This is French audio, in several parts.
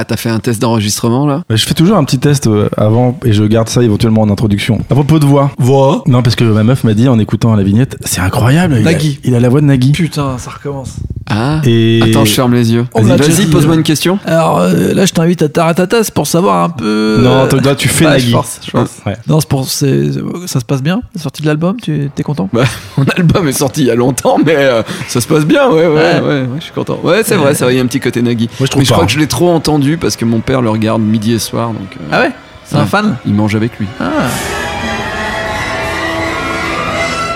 Ah, t'as fait un test d'enregistrement là Bah, je fais toujours un petit test euh, avant et je garde ça éventuellement en introduction. À propos de voix. Voix. Non, parce que ma meuf m'a dit en écoutant la vignette, c'est incroyable. il a- Nagui. Il a, la voix de Nagui. Putain, ça recommence. Ah Et Attends, je ferme les yeux. Vas-y, pose-moi euh. une question. Alors euh, là, je t'invite à Taratatas pour savoir un peu. Non, toi, toi, tu fais ouais, Nagui. Je pense, je pense. Ouais. Non, c'est pour, c'est, ça se passe bien. La sortie de l'album, tu es content Bah, mon album est sorti il y a longtemps, mais euh, ça se passe bien, ouais, ouais, ouais, Ouais. ouais, je suis content. Ouais, c'est vrai, ça va, il y a un petit côté Nagui. Moi, je trouve mais je crois que je l'ai trop entendu parce que mon père le regarde midi et soir, donc euh, Ah ouais? C'est un fan? Il mange avec lui. Ah.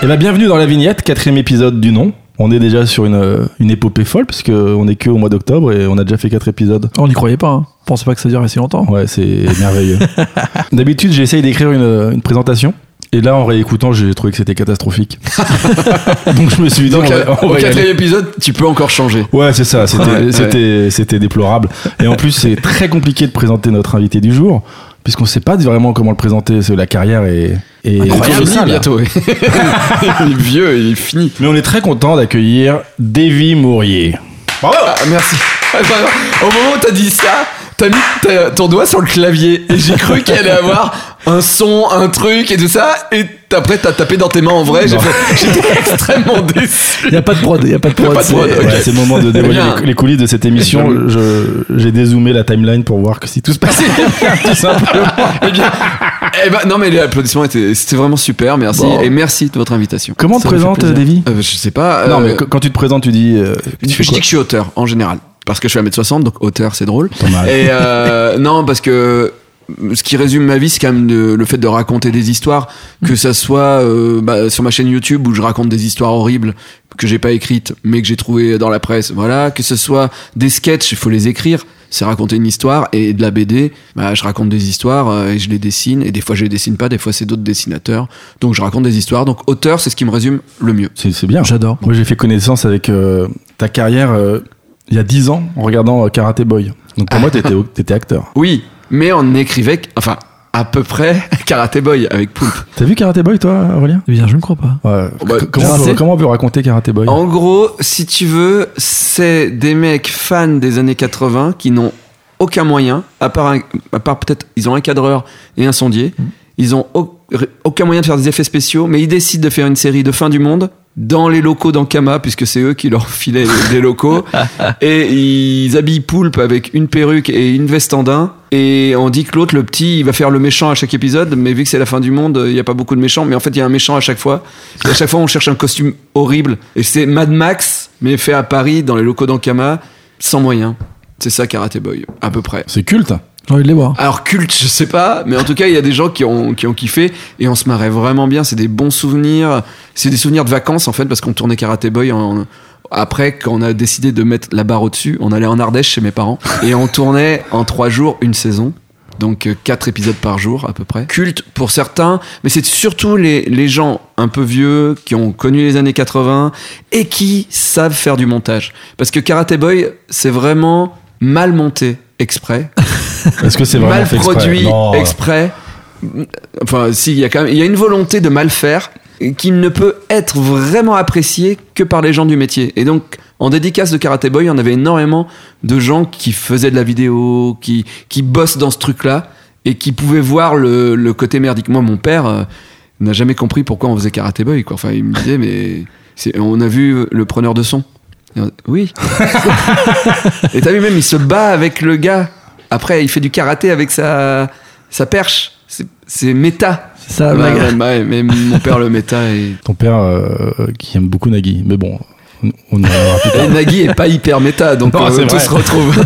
Et bah, bienvenue dans la vignette, quatrième épisode du nom. On est déjà sur une, euh, une épopée folle, parce qu'on est que au mois d'octobre et on a déjà fait quatre épisodes. On n'y croyait pas. Hein. On pensait pas que ça durait si longtemps. Ouais, c'est merveilleux. D'habitude, j'essaye d'écrire une, une présentation. Et là, en réécoutant, j'ai trouvé que c'était catastrophique. Donc je me suis dit, Donc, on va- euh, au quatrième épisode, tu peux encore changer. Ouais, c'est ça, c'était Ouais, déplorable. Et en plus, c'est très compliqué de présenter notre invité du jour, puisqu'on sait pas vraiment comment le présenter. C'est la carrière est, est Incroyable, bientôt. il est vieux, il est fini. Mais on est très content d'accueillir Davy Mourier. Ah, merci. Ah, pardon. Au moment où t'as dit ça, t'as mis ta- ton doigt sur le clavier et j'ai cru qu'il allait avoir un son, un truc et tout ça. Et après, t'as tapé dans tes mains en vrai. J'ai Non. fait- J'étais extrêmement déçu. Il a pas de prod. Il a pas de prod. pas de c'est- ok. Ouais, c'est le moment de dévoiler Bien. les, les coulisses de cette émission. Je- J'ai dézoomé la timeline pour voir que si tout se passait bien, tout simplement. Eh bien, eh ben, non, mais les applaudissements étaient, c'était vraiment super. Merci. Bon. Et merci de votre invitation. Comment te Ça me fait présente plaisir. Davy Euh, Je sais pas. Non, euh, mais qu- quand tu te présentes, tu dis. euh, tu je dis que je suis auteur en général. Parce que je suis à 1m60, donc auteur, c'est drôle. Pas mal. Et euh, non, parce que ce qui résume ma vie, c'est quand même de- le fait de raconter des histoires, que ça soit euh, bah, sur ma chaîne YouTube où je raconte des histoires horribles que j'ai pas écrites, mais que j'ai trouvées dans la presse. Voilà, que ce soit des sketchs, il faut les écrire. C'est raconter une histoire et de la BD, bah, je raconte des histoires euh, et je les dessine. Et des fois, je les dessine pas, des fois, c'est d'autres dessinateurs. Donc, je raconte des histoires. Donc, auteur, c'est ce qui me résume le mieux. C'est bien. J'adore. Moi, j'ai fait connaissance avec euh, ta carrière euh, il y a 10 ans en regardant euh, Karate Boy. Donc pour moi, t'étais étais acteur. Oui, mais on écrivait, enfin, à peu près Karate Boy avec Poulpe. T'as vu Karate Boy, toi, Aurélien? Eh bien, je ne crois pas. Ouais. bah, comment, on Karate peut, comment on peut raconter Karate Boy? En gros, si tu veux, c'est des mecs fans des années 80 qui n'ont aucun moyen, à part, un- à part peut-être, ils ont un cadreur et un sondier. Ils ont au- aucun moyen de faire des effets spéciaux, mais ils décident de faire une série de fin du monde dans les locaux d'Ankama, puisque c'est eux qui leur filaient des locaux. et ils habillent Poulpe avec une perruque et une veste en daim. Et on dit que l'autre, le petit, il va faire le méchant à chaque épisode, mais vu que c'est la fin du monde, il n'y a pas beaucoup de méchants. Mais en fait, il y a un méchant à chaque fois. Et à chaque fois, on cherche un costume horrible. Et c'est Mad Max, mais fait à Paris, dans les locaux d'Ankama, sans moyens. C'est ça, Karate Boy, à peu près. C'est culte. J'ai envie de les voir. Alors culte, je sais pas, mais en tout cas, il y a des gens qui ont, qui ont kiffé et on se marrait vraiment bien. C'est des bons souvenirs. C'est des souvenirs de vacances en fait, parce qu'on tournait Karate Boy en- après quand on a décidé de mettre la barre au-dessus. On allait en Ardèche chez mes parents et on tournait en trois jours une saison. Donc euh, quatre épisodes par jour à peu près. Culte pour certains, mais c'est surtout les, les gens un peu vieux qui ont connu les années 80 et qui savent faire du montage. Parce que Karate Boy, c'est vraiment mal monté exprès Est-ce que c'est vraiment mal fait exprès produit exprès. Enfin, si, il y a quand même, il y a une volonté de mal faire qui ne peut être vraiment appréciée que par les gens du métier. Et donc, en dédicace de Karate Boy, on avait énormément de gens qui faisaient de la vidéo, qui, qui bossent dans ce truc-là et qui pouvaient voir le, le côté merdique. Moi, mon père euh, n'a jamais compris pourquoi on faisait Karate Boy. Quoi. Enfin, il me disait, mais on a vu le preneur de son. Et on- Oui. et t'as vu même, il se bat avec le gars. Après, il fait du karaté avec sa, sa perche. C'est- méta. Ça, la Ouais, mais mon père le méta et... Ton père euh, qui aime beaucoup Nagui. Mais bon, on, et Nagui est pas hyper méta, donc Non, euh, tout se retrouve.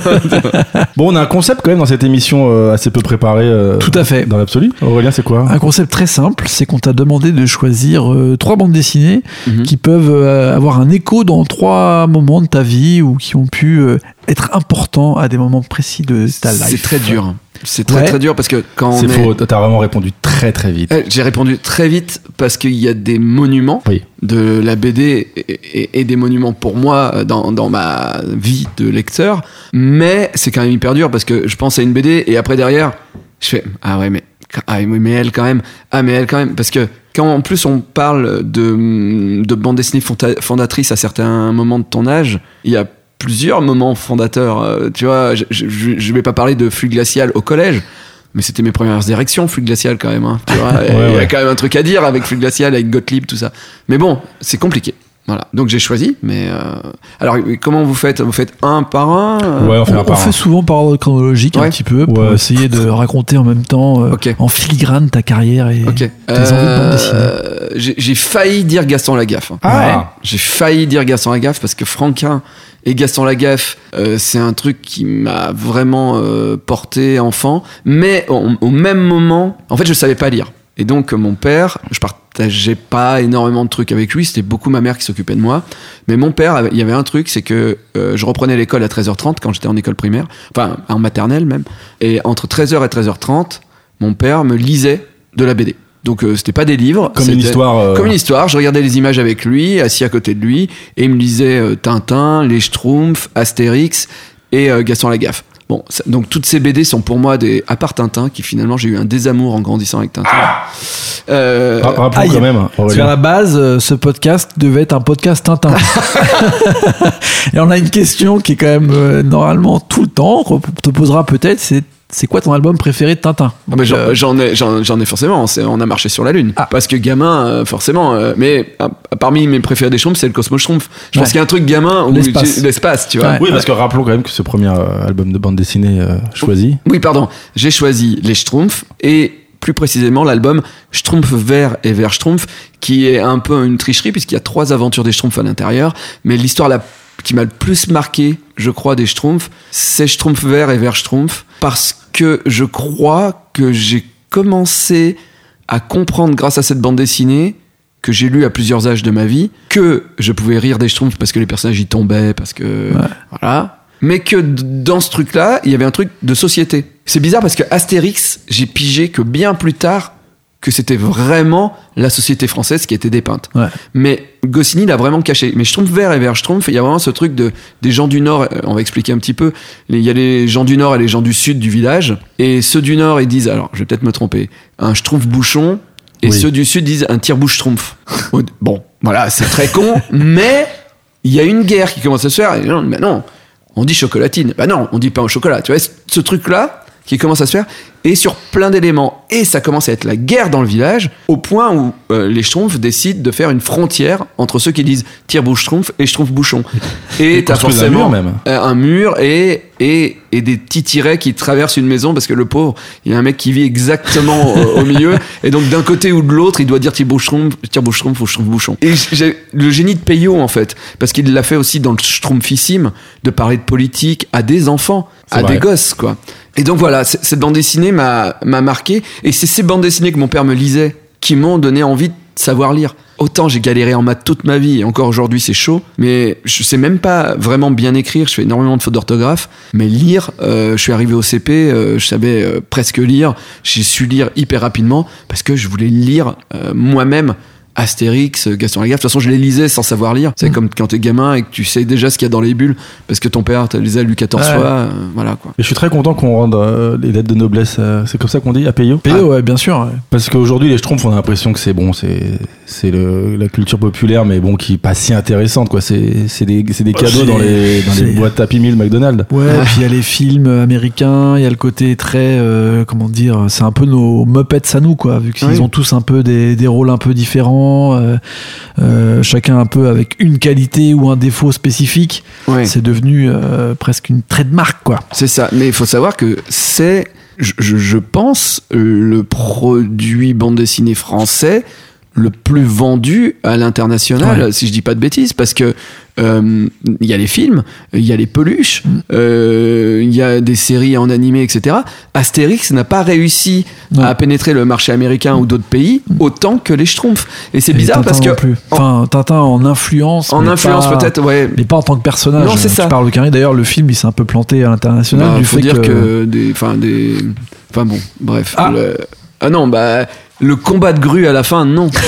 Bon, on a un concept quand même dans cette émission euh, assez peu préparé. euh, Tout à fait. Dans l'absolu. Aurélien, c'est quoi? Un concept très simple, c'est qu'on t'a demandé de choisir euh, trois bandes dessinées Mhm. qui peuvent euh, avoir un écho dans trois moments de ta vie ou qui ont pu euh, être importants à des moments précis de ta life. C'est très dur. C'est très Ouais. très dur parce que quand on C'est est... faux. T'as vraiment répondu très très vite. Eh, J'ai répondu très vite parce qu'il y a des monuments Oui. de la BD et, et- et des monuments pour moi dans, dans ma vie de lecteur. Mais c'est quand même hyper dur parce que je pense à une BD et après derrière, je fais Ah ouais, mais, ah, mais elle quand même. Ah, mais elle quand même. Parce que quand en plus on parle de, de bande dessinée fonda- fondatrice à certains moments de ton âge, il y a plusieurs moments fondateurs. euh, tu vois, je, je, je vais pas parler de flux glacial au collège. Mais c'était mes premières érections, flux glacial quand même. hein, tu vois, Et il y a quand même un truc à dire avec flux glacial, avec Gottlieb, tout ça. Mais bon, c'est compliqué. Voilà. Donc j'ai choisi. Mais euh, alors, comment vous faites? Vous faites un par un euh, Ouais, on fait On, un on par un. fait souvent par ordre chronologique un petit peu pour Ouais. essayer de raconter en même temps euh, Ok. en filigrane ta carrière et Ok. tes envies de bande dessinée. Euh, j'ai failli dire Gaston Lagaffe. hein. Ah. J'ai failli dire Gaston Lagaffe parce que Franquin et Gaston Lagaffe, euh, c'est un truc qui m'a vraiment euh, porté enfant. Mais au, au même moment, en fait, je savais pas lire. Et donc, mon père, je partageais pas énormément de trucs avec lui. C'était beaucoup ma mère qui s'occupait de moi. Mais mon père, il y avait un truc, c'est que euh, je reprenais l'école à 13h30 quand j'étais en école primaire, enfin en maternelle même. Et entre 13h et 13h30, mon père me lisait de la BD. Donc euh, c'était pas des livres, Comme une histoire. euh, comme une histoire, je regardais les images avec lui, assis à côté de lui, et il me lisait euh, Tintin, Les Schtroumpfs, Astérix et Gaston Lagaffe. Bon, ça- donc toutes ces BD sont pour moi des. À part Tintin, qui finalement j'ai eu un désamour en grandissant avec Tintin. Euh, Rappelons Aïe. quand même. Parce qu'à Aurélien. la base, euh, ce podcast devait être un podcast Tintin. et on a une question qui est quand même euh, normalement tout le temps qu'on te posera peut-être, c'est c'est quoi ton album préféré de Tintin? Ah, mais j'en- Euh, j'en ai, j'en, ai forcément. c'est- on a marché sur la lune. Ah. Parce que gamin, euh, forcément. euh, mais euh, parmi mes préférés des Schtroumpfs, c'est le Cosmos Schtroumpf. Je pense qu'il y a un truc gamin où L'espace. tu vois. Ouais. Oui, parce que rappelons quand même que ce premier euh, album de bande dessinée euh, choisi. Oui, pardon. J'ai choisi les Schtroumpfs et plus précisément l'album Schtroumpf vert et vert Schtroumpf, qui est un peu une tricherie puisqu'il y a trois aventures des Schtroumpfs à l'intérieur. Mais l'histoire la- qui m'a le plus marqué, je crois, des Schtroumpfs, c'est Schtroumpf vert et vert Schtroumpf parce que je crois que j'ai commencé à comprendre grâce à cette bande dessinée que j'ai lu à plusieurs âges de ma vie, que je pouvais rire des Schtroumpfs parce que les personnages y tombaient, parce que voilà, mais que dans ce truc-là, il y avait un truc de société. C'est bizarre parce que Astérix, j'ai pigé que bien plus tard que c'était vraiment la société française qui était dépeinte. Ouais. Mais Goscinny l'a vraiment caché. Mais Schtroumpf vert et vert Schtroumpf, il y a vraiment ce truc de des gens du Nord. euh, On va expliquer un petit peu. Il y a les gens du Nord et les gens du Sud du village. Et ceux du Nord, ils disent, alors je vais peut-être me tromper, un Schtroumpf bouchon. Et Oui. ceux du Sud disent un tire-bouche Schtroumpf. bon, voilà, c'est très con, mais il y a une guerre qui commence à se faire. Et non, mais non, on dit chocolatine. Bah non, on dit pain au chocolat. Tu vois, ce truc-là qui commence à se faire, et sur plein d'éléments. Et ça commence à être la guerre dans le village, au point où euh, les Schtroumpfs décident de faire une frontière entre ceux qui disent tire-bouche Schtroumpf et Schtroumpf-bouchon. Et t'as construisent un forcément mur, même. euh, un mur et, et, et des petits tirets qui traversent une maison parce que le pauvre, il y a un mec qui vit exactement au, au milieu. Et donc d'un côté ou de l'autre, il doit dire tire-bouche Schtroumpf, tire-bouche Schtroumpf ou Schtroumpf-bouchon. Et j'ai le génie de Peyo en fait, parce qu'il l'a fait aussi dans le Schtroumpfissime, de parler de politique à des enfants, à vrai. des gosses quoi. Et donc voilà, cette bande dessinée m'a m'a marqué. Et c'est ces bandes dessinées que mon père me lisait qui m'ont donné envie de savoir lire. Autant j'ai galéré en maths toute ma vie, et encore aujourd'hui c'est chaud, mais je sais même pas vraiment bien écrire, je fais énormément de fautes d'orthographe, mais lire, euh, je suis arrivé au CP, euh, je savais euh, presque lire, j'ai su lire hyper rapidement, parce que je voulais lire moi-même Astérix, Gaston Lagaffe. De toute façon, je les lisais sans savoir lire. C'est comme quand t'es gamin et que tu sais déjà ce qu'il y a dans les bulles parce que ton père te les a lus 14 Ouais. fois. euh, voilà quoi. Et je suis très content qu'on rende euh, les lettres de noblesse, euh, c'est comme ça qu'on dit, à Peyo? Péo, ouais, bien sûr. ouais. Parce qu'aujourd'hui, les Schtroumpfs, on a l'impression que c'est bon, c'est la culture populaire, mais bon, qui est pas si intéressante, quoi. C'est c'est des, c'est des Bah, cadeaux dans les, dans les c'est- boîtes Happy Meal McDonald's. Ouais, puis il y a les films américains, il y a le côté très, comment dire, c'est un peu nos Muppets à nous, quoi, vu qu'ils ont tous un peu des, des rôles un peu différents, euh, euh, chacun un peu avec une qualité ou un défaut spécifique. Ouais. C'est devenu euh, presque une trademark, quoi. C'est ça. Mais il faut savoir que c'est, je, pense, le produit bande dessinée français le plus vendu à l'international, Ouais. si je dis pas de bêtises, parce que euh, il y a les films, il y a les peluches, euh, il y a des séries en animé, etc. Astérix n'a pas réussi à pénétrer le marché américain ou d'autres pays autant que les Schtroumpfs. Et c'est bizarre parce que plus. Enfin, Tintin en influence. en influence peut-être, ouais. Mais pas en tant que personnage. Non, c'est ça. parles de Carré. D'ailleurs, le film, il s'est un peu planté à l'international Bah, du faut fait dire que, que... des, enfin des, enfin bon, bref. Ah. le- ah non, bah le combat de grue à la fin, non.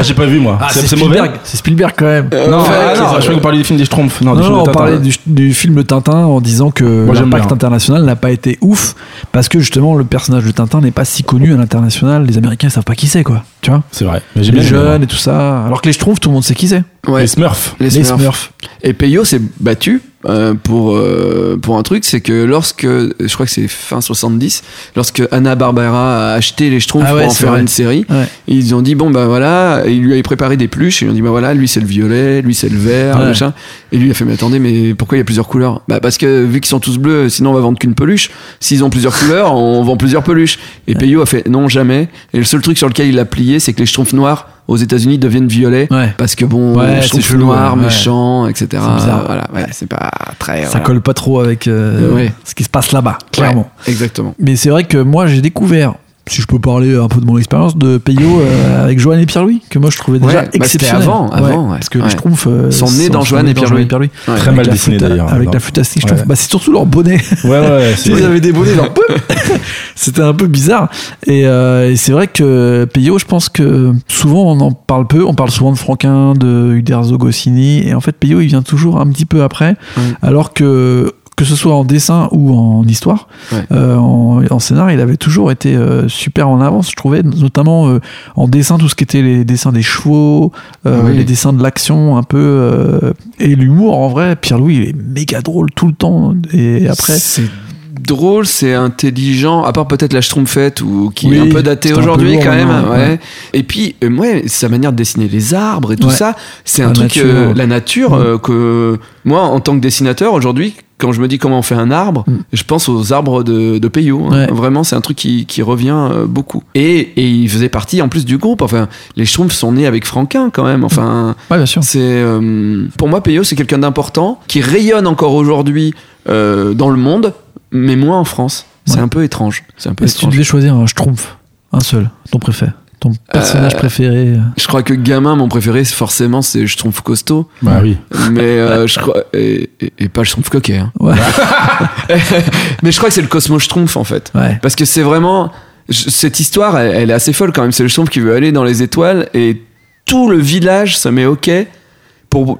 Ah, j'ai pas vu, moi. Ah, c'est. Spielberg. C'est Spielberg quand même. Non, Ouais, ah, non, je crois que vous parliez du film des Schtroumpfs. Non, Non, non, on Tintin. parlait du, du film de Tintin en disant que l'impact international n'a pas été ouf parce que justement le personnage de Tintin n'est pas si connu à l'international. Les Américains ils savent pas qui c'est quoi. Tu vois? C'est vrai. Mais Les bien aimé, jeunes et tout ça. Alors que les Schtroumpfs, tout le monde sait qui c'est. Ouais. Les Smurfs. Les. Smurfs. Et Peyo s'est battu euh, pour, euh, pour un truc, c'est que lorsque, je crois que c'est fin 70, lorsque Anna Barbera a acheté les Schtroumpfs Ah ouais, pour en faire vrai. une série, Ouais. ils ont dit bon bah voilà, et ils lui avaient préparé des pluches, et ils ont dit bah voilà, lui c'est le violet, lui c'est le vert, Ouais. machin. Et lui il a fait mais attendez, mais pourquoi il y a plusieurs couleurs? Bah parce que vu qu'ils sont tous bleus, sinon on va vendre qu'une peluche. S'ils ont plusieurs couleurs, on vend plusieurs peluches. Et Peyo a fait non jamais. Et le seul truc sur lequel il a plié, c'est que les Schtroumpfs noirs aux États-Unis deviennent violets. Ouais. Parce que bon, Ouais, je c'est trouve chelou, noir, ouais. méchant, etc. C'est bizarre. Voilà, ouais, c'est pas très. Ça voilà. colle pas trop avec euh, ce qui se passe là-bas, clairement. Exactement. Mais c'est vrai que moi, j'ai découvert, si je peux parler un peu de mon expérience, de Peyo euh, avec Joanne et Pierre-Louis, que moi je trouvais déjà Ouais, bah, c'était exceptionnel. avant, avant, ouais. Parce que Ouais. Schtroumpfs euh, Sont nés dans Joanne et Pierre-Louis. Très Avec mal dessiné d'ailleurs. Avec la flûte à Schtroumpfs. Ouais. Bah, c'est surtout leur bonnet. Ouais, ouais, Si vous avez des bonnets, genre, pouf c'était un peu bizarre. Et, euh, et c'est vrai que Peyo, je pense que souvent on en parle peu. On parle souvent de Franquin, de Uderzo Goscinny. Et en fait, Peyo, il vient toujours un petit peu après. Alors que que ce soit en dessin ou en histoire, Ouais. euh, en, en scénar, il avait toujours été euh, super en avance, je trouvais, notamment euh, en dessin, tout ce qui était les dessins des chevaux, Oui. les dessins de l'action un peu, et l'humour en vrai. Pierre-Louis, il est méga drôle tout le temps. Et après, c'est drôle, c'est intelligent, à part peut-être la Schtroumpfette ou qui est un peu daté aujourd'hui quand même. maintenant, Ouais. ouais. Et puis, ouais, sa manière de dessiner les arbres et tout ça, c'est un truc, nature. la nature, Mm. que moi, en tant que dessinateur aujourd'hui, quand je me dis comment on fait un arbre, Mm. je pense aux arbres de, de Peyo. hein. Ouais. Vraiment, c'est un truc qui, qui revient euh, beaucoup. Et, et il faisait partie en plus du groupe. Enfin, les Schtroumpfs sont nés avec Franquin quand même. Enfin, ouais, bien sûr. c'est euh, pour moi Peyo, c'est quelqu'un d'important qui rayonne encore aujourd'hui euh, dans le monde, mais moins en France. C'est Ouais. un peu étrange. C'est un peu Et si tu devais choisir un Schtroumpf, un seul, ton préféré, ton personnage Euh, préféré. euh, Je crois que gamin, mon préféré, c'est forcément, c'est je trouve costaud, Bah oui. mais euh, je crois et, et- et pas je trouve coquet. hein. Ouais. mais je crois que c'est le Cosmo Schtroumpf en fait, Ouais. parce que c'est vraiment cette histoire, elle, elle est assez folle quand même. C'est le Schtroumpf qui veut aller dans les étoiles et tout le village se met ok.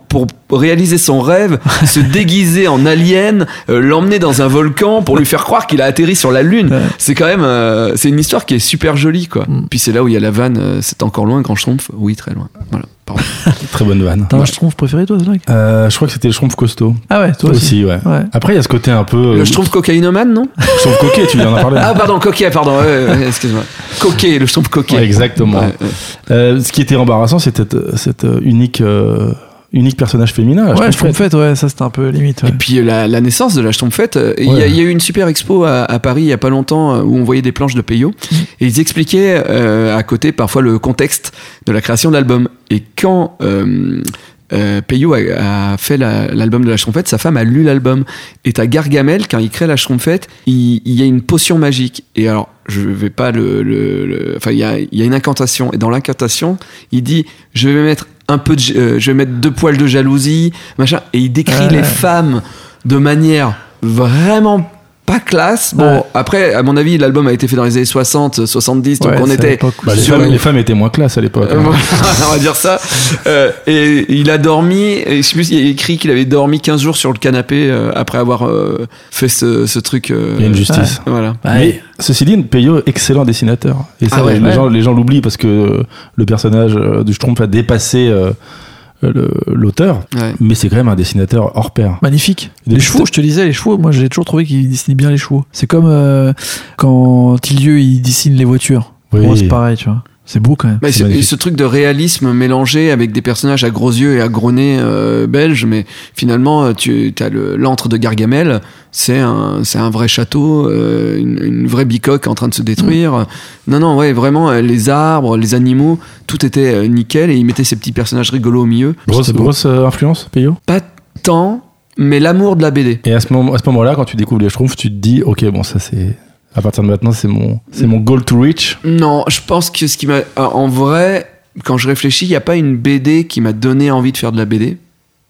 Pour, pour réaliser son rêve, se déguiser en alien, euh, l'emmener dans un volcan pour lui faire croire qu'il a atterri sur la lune. Ouais. C'est quand même, euh, c'est une histoire qui est super jolie, quoi. Mm. Puis c'est là où il y a la vanne, euh, c'est encore loin, Grand Schtroumpf Oui, très loin. Voilà, pardon. Très bonne vanne. T'as un Schtroumpf préféré, toi, Zach? Euh, je crois que c'était le Schtroumpf costaud. Ah ouais, toi aussi. Aussi, ouais. Ouais. Après, il y a ce côté un peu. Le Schtroumpf cocaïnomane, non? Schtroumpf coquet, tu viens d'en parler. Ah, pardon, coquet, pardon, excuse-moi. Coquet, le Schtroumpf coquet. Ouais, exactement. Ouais, ouais. Euh, ce qui était embarrassant, c'était cette, unique, euh, unique personnage féminin. la Ouais, Schtroumpfette. Schtroumpfette, ouais, ça c'était un peu limite. ouais. Et puis euh, la, la naissance de la Schtroumpfette, euh, il y, a- Ouais. il y a eu une super expo à, à Paris il y a pas longtemps euh, où on voyait des planches de Peyo et ils expliquaient euh, à côté parfois le contexte de la création de l'album. Et quand euh, euh, Peyo a, a fait la- l'album de la Schtroumpfette, sa femme a lu l'album. Et t'as Gargamel, quand il crée la Schtroumpfette, il, il y a une potion magique. Et alors, je vais pas le... le- le- Enfin, il y a, il y a une incantation. Et dans l'incantation, il dit, je vais mettre un peu de... euh, je vais mettre deux poils de jalousie, machin. Et il décrit les femmes de manière vraiment pas classe. Bon, Ouais. après, à mon avis, l'album a été fait dans les années 60, 70, donc Ouais, on était... Bah, les, femmes, une- les femmes étaient moins classe à l'époque. Hein. on va dire ça. Euh, et il a dormi, et je sais plus, il a écrit qu'il avait dormi 15 jours sur le canapé euh, après avoir euh, fait ce, ce truc. euh, Il y a une justice. Voilà. Mais ceci dit, Peyo, excellent dessinateur. Et ça, Ah ouais, les, ouais. gens, les gens l'oublient parce que euh, le personnage euh, du Schtroumpf a dépassé euh, l'auteur. Ouais. Mais c'est quand même un dessinateur hors pair. Magnifique. Des Les chevaux, je te disais, les chevaux, moi j'ai toujours trouvé qu'il dessinait bien les chevaux. C'est comme euh, quand Tilieu il dessine les voitures. Oui. Moi c'est pareil, tu vois. C'est beau quand même. Mais C'est ce, truc de réalisme mélangé avec des personnages à gros yeux et à gros nez euh, belges, mais finalement, euh, tu as l'antre de Gargamel, c'est un, c'est un vrai château, euh, une, une vraie bicoque en train de se détruire. Non, non, ouais, vraiment, les arbres, les animaux, tout était nickel et il mettait ces petits personnages rigolos au milieu. Grosse, influence, Peyo? Pas tant, mais l'amour de la BD. Et à ce moment- à ce moment-là, quand tu découvres les Schtroumpfs, tu te dis, ok, bon, ça c'est. À partir de maintenant, c'est mon, c'est mon goal to reach. Non, je pense que ce qui m'a. En vrai, quand je réfléchis, il n'y a pas une BD qui m'a donné envie de faire de la BD,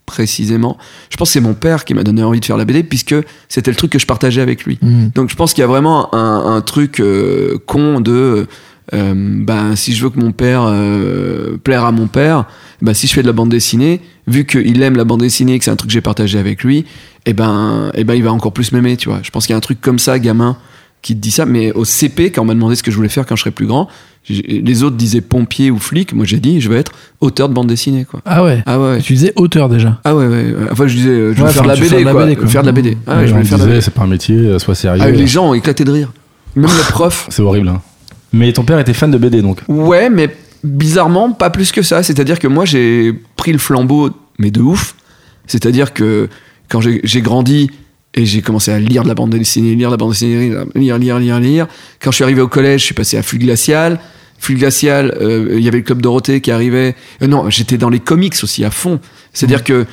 précisément. Je pense que c'est mon père qui m'a donné envie de faire la BD, puisque c'était le truc que je partageais avec lui. Mm. Donc je pense qu'il y a vraiment un, un truc euh, con de. euh, ben, si je veux que mon père euh, plaire à mon père, ben, si je fais de la bande dessinée, vu qu'il aime la bande dessinée et que c'est un truc que j'ai partagé avec lui, et ben, et ben il va encore plus m'aimer, tu vois. Je pense qu'il y a un truc comme ça, gamin, qui te dit ça. Mais au CP, quand on m'a demandé ce que je voulais faire quand je serais plus grand, les autres disaient pompier ou flic. Moi, j'ai dit, je veux être auteur de bande dessinée, quoi. Ah ouais. Ah ouais. Tu disais auteur déjà. Ah ouais, ouais. Enfin, je disais, euh, je veux Ouais, faire de la BD, faire de la quoi. BD, quoi. Faire de la BD. Ah ouais, je voulais faire de la disait, BD. c'est pas un métier, euh, sois sérieux. Ah, les gens ont éclaté de rire. Même les profs. C'est horrible. hein. Mais ton père était fan de BD donc. Ouais, mais bizarrement, pas plus que ça. C'est-à-dire que moi, j'ai pris le flambeau, mais de ouf. C'est-à-dire que quand j'ai grandi et j'ai commencé à lire de la bande dessinée, lire de la bande dessinée, lire, lire, lire, lire. Quand je suis arrivé au collège, je suis passé à Flux Glacial. Flux Glacial, euh, il y avait le Club Dorothée qui arrivait. Euh, non, j'étais dans les comics aussi à fond. C'est-à-dire que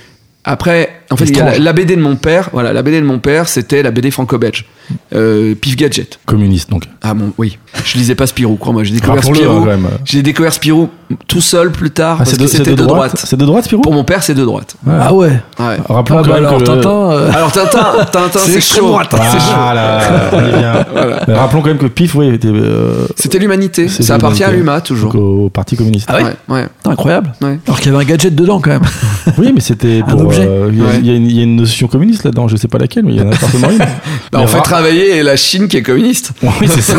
après, en fait, la, BD de mon père. Voilà, la BD de mon père, c'était la BD franco-belge, euh, Pif Gadget. Communiste donc. Ah bon, oui. Je lisais pas Spirou, crois-moi. J'ai découvert Spirou. hein. J'ai découvert Spirou tout seul plus tard Ah, parce que c'était de de droite. droite. C'est de droite Spirou Pour mon père, c'est de droite. Ouais. Ah ouais. Ouais. Rappelons quand même alors que Tintin. euh, Alors Tintin, Tintin, C'est chaud. C'est Rappelons quand même que Pif, oui, était euh, C'était l'humanité. Ça appartient à l'UMA toujours. donc au Parti communiste. Ah ouais Incroyable. Alors qu'il y avait un gadget dedans quand même. Oui, mais c'était Un pour. objet. Il y, a- Ouais. y une- il y a une notion communiste là-dedans, je sais pas laquelle, mais il y en a forcément une. Bah, on fait Ra- travailler la Chine qui est communiste. Oui, c'est ça.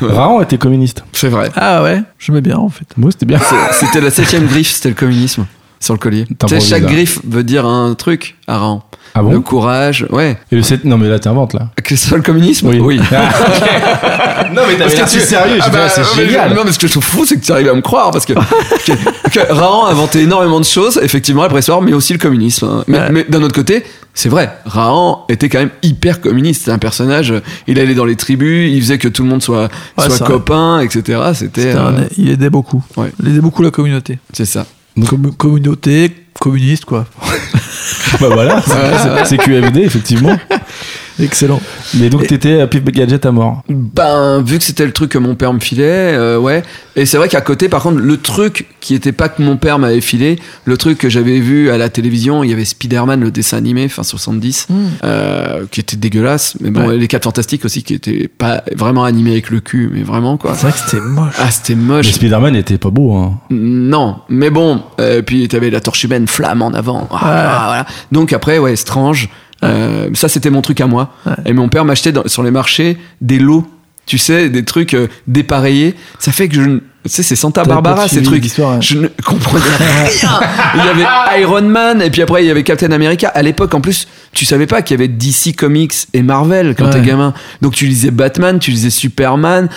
Raon était communiste. C'est vrai. Ah ouais. Je mets bien en fait. Moi, c'était bien. C'était la septième griffe, c'était le communisme sur le collier. Tu sais, chaque griffe veut dire un truc à Raon. Ah Le courage, ouais. Et le Non, mais là, t'inventes là. Que ce soit le communisme Oui. Oui. non, mais Parce que tu- sérieux, Ah bah, ah, c'est mais- génial. Non, mais ce que je trouve fou, c'est que tu arrives à me croire parce que, que, que Rahan a inventé énormément de choses, effectivement, après soir, mais aussi le communisme. hein. Mais, Ouais. mais d'un autre côté, c'est vrai, Rahan était quand même hyper communiste. C'était un personnage, il allait dans les tribus, il faisait que tout le monde soit, Ouais, soit c'est vrai. copain, etc. C'était. Euh, Il aidait beaucoup. Ouais. Il aidait beaucoup la communauté. c'est ça. Com- communauté, communiste quoi. Bah voilà, c'est- c'est QFD, effectivement. Excellent. Mais donc, t'étais à Pif Gadget à mort. Ben, vu que c'était le truc que mon père me filait, euh, ouais. Et c'est vrai qu'à côté, par contre, le truc qui était pas que mon père m'avait filé, le truc que j'avais vu à la télévision, il y avait Spider-Man, le dessin animé, fin 70, euh, qui était dégueulasse. Mais bon, Ouais. les 4 Fantastiques aussi, qui étaient pas vraiment animés avec le cul, mais vraiment, quoi. C'est vrai que c'était moche. Ah, c'était Mais moche. Spider-Man était pas beau, hein. Non, mais bon. Euh, puis t'avais la torche humaine, flamme en avant. Ah, ah, voilà. Donc après, ouais, Strange. Euh, ça, c'était mon truc à moi. Ouais. Et mon père m'achetait sur les marchés des lots. Tu sais, des trucs euh, dépareillés. Ça fait que je. Tu sais, c'est Santa Barbara, ces trucs. ouais. Je ne comprenais rien. il y avait Iron Man, et puis après, il y avait Captain America. À l'époque, en plus, tu savais pas qu'il y avait DC Comics et Marvel quand Ouais. t'es gamin. Donc tu lisais Batman, tu lisais Superman,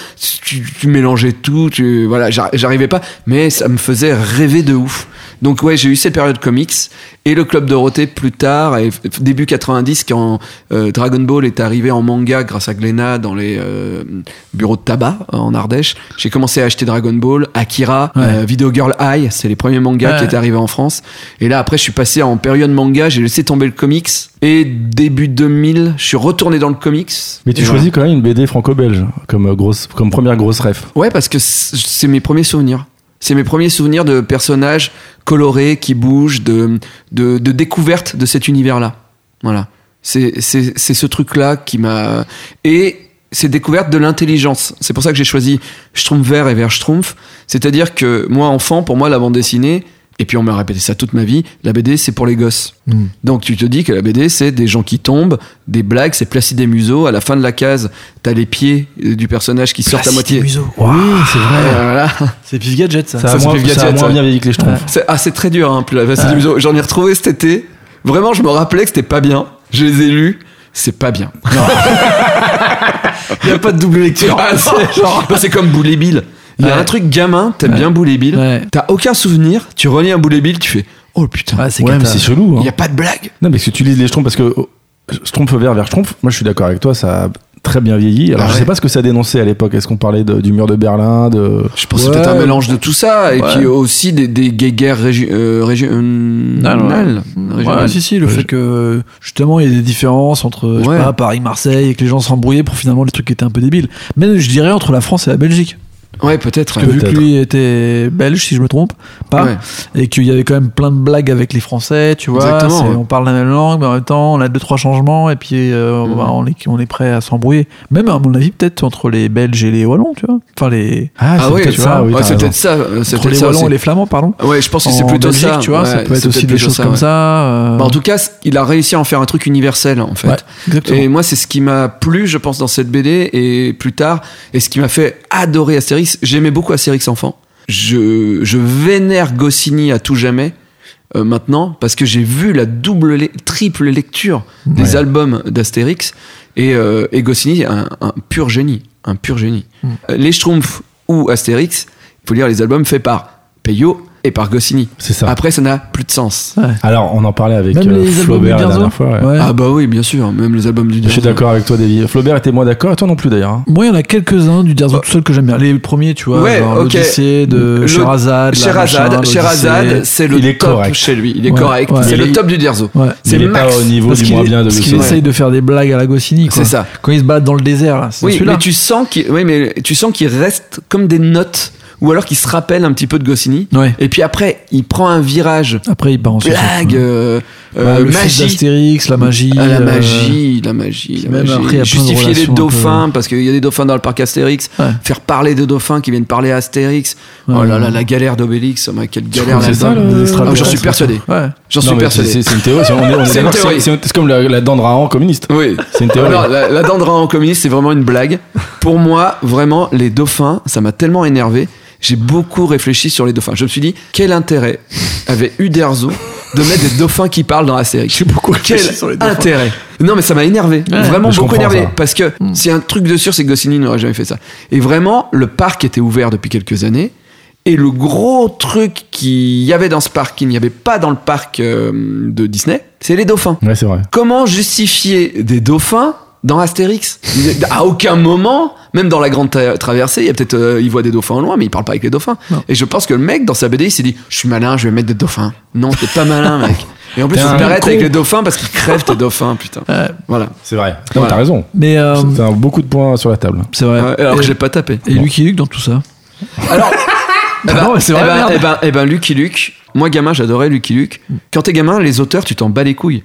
tu, tu mélangeais tout. Tu, voilà, j'ar- j'arrivais pas, mais ça me faisait rêver de ouf. Donc ouais, j'ai eu cette période comics et le Club Dorothée plus tard, et début 90, quand euh, Dragon Ball est arrivé en manga grâce à Glénat dans les euh, bureaux de tabac euh, en Ardèche. J'ai commencé à acheter Dragon Ball, Akira, Ouais. euh, Video Girl High, c'est les premiers mangas Ouais. qui étaient arrivés en France. Et là après, je suis passé en période manga, j'ai laissé tomber le comics et début 2000, je suis retourné dans le comics. Mais tu choisis quand même une BD franco-belge comme, grosse, comme première grosse ref. Ouais, parce que c'est mes premiers souvenirs. C'est mes premiers souvenirs de personnages colorés qui bougent, de, de, de découverte de cet univers-là. Voilà. C'est ce truc-là qui m'a. Et c'est découverte de l'intelligence. C'est pour ça que j'ai choisi Schtroumpf vert et vert Schtroumpf. C'est-à-dire que moi, enfant, pour moi, la bande dessinée, et puis on m'a répété ça toute ma vie, la BD, c'est pour les gosses. Mm. Donc tu te dis que la BD, c'est des gens qui tombent, des blagues, c'est Placide des museaux. À la fin de la case, t'as les pieds euh, du personnage qui sortent à moitié. Oui, c'est Euh, voilà. C'est Pif Gadget ça. Ça, Ça, c'est Pif ça a Gadget, moins ça. bien vieilli que les. C'est, ah, c'est très dur, hein, Placide des museaux. J'en ai retrouvé cet été. Vraiment, je me rappelais que c'était pas bien. Je les ai lus. C'est pas bien. Il n'y a pas de double lecture. Ah, c'est, Bah, c'est comme Boulet Bill. Il y a Ouais. un truc gamin, t'aimes bien Boulet Bill. Ouais. T'as aucun souvenir. Tu relis un Boulet Bill, tu fais Oh putain. Ouais, c'est Ouais, c'est chelou. Il Hein. y a pas de blague. Non, mais que tu lises les Schtroumpfs parce que oh, Schtroumpf vert vers Schtroumpf, moi je suis d'accord avec toi, ça a très bien vieilli. Alors Ah je sais pas ce que ça dénonçait à l'époque. Est-ce qu'on parlait de- du mur de Berlin de... Je pense que Ouais. c'est peut-être un mélange de tout ça. Et Ouais. puis aussi des, des guéguerres régi- euh, régionales. Ouais, si, si, le fait que justement il y a des différences entre je sais Ouais. pas, Paris, Marseille et que les gens s'embrouillaient pour finalement des trucs qui étaient un peu débiles. Même je dirais entre la France et la Belgique. Ouais, peut-être. Parce que vu que Peut-être. lui était belge, si je me trompe pas, Ouais. et qu'il y avait quand même plein de blagues avec les Français, tu vois. Exactement, c'est- ouais. On parle la même langue, mais en même temps, on a deux trois changements, et puis euh, Mhm. bah, on, est, on est prêt à s'embrouiller. Même à mon avis, peut-être entre les Belges et les Wallons, tu vois. Enfin les Ah, Ah c'est oui, peut-être tu ça, vois. oui, Ouais, t'as c'est peut-être ça. euh, C'est entre peut-être les ça Wallons aussi. et les Flamands, pardon. Ouais, je pense que c'est En plutôt Belgique, ça. tu vois. Ouais, ça peut être c'est aussi peut-être des choses ça, comme ouais. ça. euh, Bah, en tout cas, il a réussi à en faire un truc universel, en fait. Et moi, c'est ce qui m'a plu, je pense, dans cette BD et plus tard, et ce qui m'a fait adorer Astérix, Astérix, j'aimais beaucoup Astérix enfant. Je, je vénère Goscinny à tout jamais. euh, maintenant parce que j'ai vu la double le- triple lecture des Ouais. albums d'Astérix et, euh, et Goscinny un, un pur génie un pur génie Mm. Les Schtroumpfs ou Astérix il faut lire les albums faits par Peyo et par Goscinny C'est ça. après ça n'a plus de sens Ouais. Alors, on en parlait avec Même euh, Flaubert la dernière fois. ouais. Ouais. ah bah oui bien sûr même les albums du Je suis d'accord avec toi, Davy. Flaubert était moins d'accord, et toi non plus d'ailleurs. hein. Moi, il y en a quelques-uns du Derzo tout seul que j'aime bien. Les premiers, tu vois, Ouais, genre ok. l'Odyssée de Le- Sherazade. Sherazade, Sherazade, c'est le Il est top correct. chez lui. Il est Ouais, correct. ouais. C'est le top du Derzo. Ouais. C'est il est max. pas au niveau du moins bien de parce qu'il essaye de faire des blagues à la Goscinny. C'est ça. Quand il se balade dans le désert, là. C'est Oui, celui-là. mais tu sens qu'il, oui, mais tu sens qu'il reste comme des notes, ou alors qu'il se rappelle un petit peu de Goscinny. Ouais. Et puis après, il prend un virage Après, il part en blague, euh, Bah, euh, le magie. d'Astérix, la magie. Ah, la euh, magie, la magie, la même magie. après, il y a plein de Justifier les peu- dauphins, parce qu'il y a des dauphins dans le parc Astérix. Ouais. Faire parler de dauphins qui viennent parler à Astérix. Ouais. Oh là là, la galère d'Obélix. Oh, quelle galère là-dedans. Ah. J'en suis persuadé. J'en suis persuadé. C'est une théorie. C'est comme la, dent de Rahan communiste. Oui. C'est une théorie. La, dent de rat en communiste, c'est vraiment une blague. Pour moi, vraiment, les dauphins, ça m'a tellement énervé. J'ai beaucoup réfléchi sur les dauphins. Je me suis dit, quel intérêt avait Uderzo de mettre des dauphins qui parlent dans Astérix J'ai beaucoup Quel sur les dauphins. intérêt? Non, mais ça m'a énervé. Ouais. vraiment beaucoup énervé. ça. Parce que c'est un truc de sûr, c'est que Goscinny n'aurait jamais fait ça. Et vraiment, le parc était ouvert depuis quelques années. Et le gros truc qu'il y avait dans ce parc, qu'il n'y avait pas dans le parc euh, de Disney, c'est les dauphins. Ouais, c'est vrai. Comment justifier des dauphins dans Astérix À aucun moment, même dans la grande tra- traversée, il y a peut-être euh, il voit des dauphins au loin, mais il parle pas avec les dauphins. Non. Et je pense que le mec dans sa BD, il s'est dit je suis malin, je vais mettre des dauphins. Non, t'es pas malin, mec. Et en plus, T'es faut un t'arrêter con. avec les dauphins parce qu'ils crèvent tes dauphins, putain. Ouais. Voilà. C'est vrai. Non, Voilà. t'as raison. Mais euh, T'as beaucoup de points sur la table. c'est vrai. Alors et, que je l'ai pas tapé. et Lucky Luke dans tout ça. Alors. Eh ben, Non, c'est vrai, eh ben, merde. eh ben, eh ben, Lucky Luke, moi gamin, j'adorais Lucky Luke. Quand t'es gamin, les auteurs, tu t'en bats les couilles.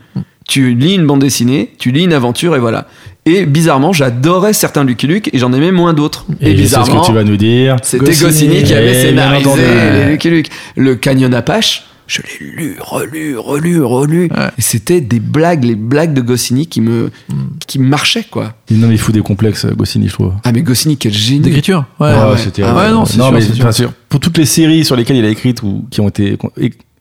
Tu lis une bande dessinée, tu lis une aventure et voilà. Et bizarrement, j'adorais certains Lucky Luke et j'en aimais moins d'autres. Et, Et, sais ce bizarrement, que tu vas nous dire. c'était Goscinny. Qui avait Eh, scénarisé les Lucky Luke. Le Canyon Apache, je l'ai lu, relu, relu, relu. Ouais. Et c'était des blagues, les blagues de Goscinny qui me, qui me marchaient, quoi. Non, mais il fout des complexes, Goscinny, je trouve. Ah, mais Goscinny, quel génie. D'écriture. Ouais. Ah ouais. c'était. Ah ouais, non, c'est sûr, sûr, pour toutes les séries sur lesquelles il a écrit ou qui ont été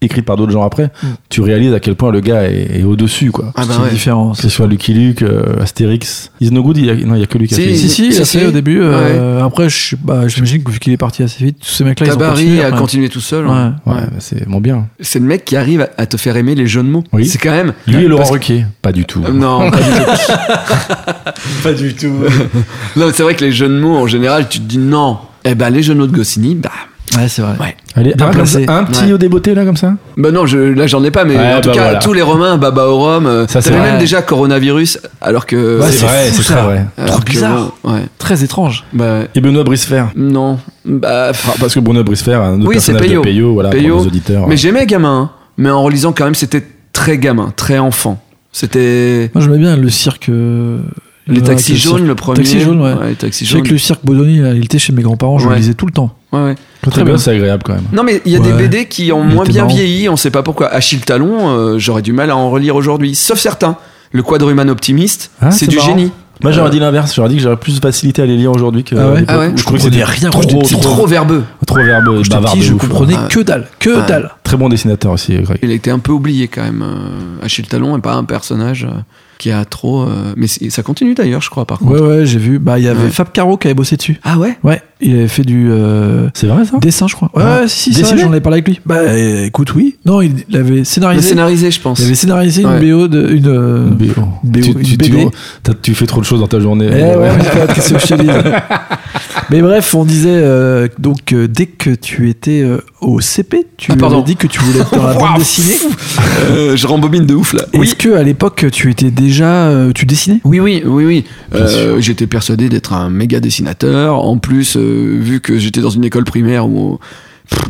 é- écrites par d'autres gens après, tu réalises à quel point le gars est, est au-dessus, quoi. Ah, bah C'est ouais. différent. Que ce soit Lucky Luke, euh, Astérix. Is No Good, il y a, non, il y a que lui qui a Si, fait. Si, si, Si, au début. euh, Après, je pas, j'imagine que vu qu'il est parti assez vite, tous ces mecs-là, ils ont Tabari continué. a continué tout seul. Ouais. hein. Ouais, bah, c'est mon bien. C'est le mec qui arrive à- à te faire aimer les jeux de mots. Oui. C'est quand même. Lui et Laurent que- Ruquier, pas du tout. Euh, Non, pas du tout. pas du tout. Non, c'est vrai que les jeux de mots, en général, tu te dis non. Eh ben, les jeux de mots de Goscinny, bah, Ouais, c'est vrai. ouais. Allez, un, un petit Ouais. au débeauté là comme ça Bah non, je, là j'en ai pas, mais Ouais, en tout bah cas, voilà. tous les Romains, Baba au Rhum, euh, Ça, c'est t'avais même déjà coronavirus, alors que. Ouais, C'est vrai, c'est ça. très vrai. alors trop que bizarre. ouais. Très étrange. Bah, Et Benoît Bricefer non. Bah, Ah, Parce que Bruno Bricefer, un autre Oui, c'est personnage Peyo. de Peyo, voilà, Peyo. pour nos auditeurs. mais j'aimais gamin, hein. mais en relisant quand même, c'était très gamin, très enfant. C'était Moi, j'aimais bien le cirque. euh, les taxis jaunes, le premier. Taxis jaunes, ouais. les taxis Je sais jaunes. que le cirque Bodoni, il était chez mes grands-parents, je Ouais. le lisais tout le temps. Ouais, ouais. Quand très t'es bien. gosse, c'est agréable quand même. Non, mais il y a des. BD qui ont Il moins bien marrant. vieilli, on sait pas pourquoi. Achille Talon, euh, j'aurais du mal à en relire aujourd'hui, sauf certains. Le quadruman optimiste, Ah, c'est c'est du marrant. génie. Moi j'aurais Euh, dit l'inverse, j'aurais dit que j'aurais plus de facilité à les lire aujourd'hui que. Ah ouais l'époque Ah ouais Je je trouvais que c'était rien, trop, C'est trop, trop verbeux. trop verbeux, bavard je comprenais Ah. que dalle, que Ah. dalle. Très bon dessinateur aussi, Greg. Il a été un peu oublié quand même. euh, Achille Talon est pas un personnage qui a trop. Mais ça continue d'ailleurs, je crois, par contre. Ouais, ouais, j'ai vu. Bah, il y avait Ouais. Fab Caro qui avait bossé dessus. Ah ouais? Ouais, il avait fait du euh, C'est vrai ça? dessin, je crois. Ouais, Ah. ouais, si, vrai, j'en ai parlé avec lui. Bah, euh, écoute, oui. Non, il, il avait Il a scénarisé. scénarisé, je pense. Il avait scénarisé Ouais. une BO de. Une, euh, BO. BO, tu, une tu, tu- BD. t'as- tu fais trop de choses dans ta journée. Eh ouais, mais quoi, qu'est-ce que je te dis Mais bref, on disait euh, donc euh, dès que tu étais euh, au CP, tu Ah, avais dit que tu voulais être dans la bande dessinée. Euh, je rembobine de ouf là. Est-ce que à l'époque tu étais déjà euh, tu dessinais? Oui, oui, oui, oui. Euh, j'étais persuadé d'être un méga dessinateur. En plus, euh, vu que j'étais dans une école primaire où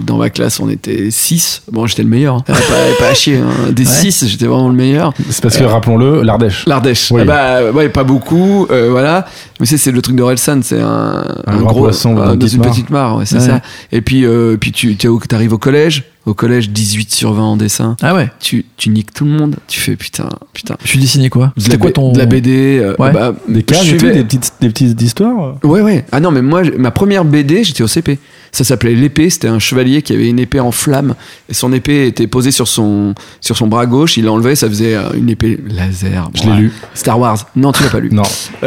dans ma classe on était 6, bon, j'étais le meilleur. hein. pas, pas à chier. hein. Des Ouais. 6, j'étais vraiment le meilleur. C'est parce que, rappelons-le, l'Ardèche. L'Ardèche. Oui. Ah bah, ouais, pas beaucoup, euh, voilà. Mais c'est, c'est le truc d'Orelsan, c'est un, Un grand poisson dans euh, une dans petite une mare. petite mare, ouais, c'est Ouais. ça. Et puis, euh, puis tu, tu arrives au collège. Au collège 18 sur 20 en dessin. Ah ouais. Tu, tu niques tout le monde. Tu fais putain, putain. Tu dessinais quoi De C'était la quoi ton. de la BD euh, Ouais. bah, Des cases suivais- des petites, des petites histoires. Ouais, ouais. Ah non, mais moi, ma première BD, j'étais au CP. Ça s'appelait L'épée. C'était un chevalier qui avait une épée en flamme. Et son épée était posée sur son, sur son bras gauche. Il l'a enlevé. Ça faisait euh, une épée laser. Je l'ai Ouais. lu. Star Wars. Non, tu l'as pas lu. Non.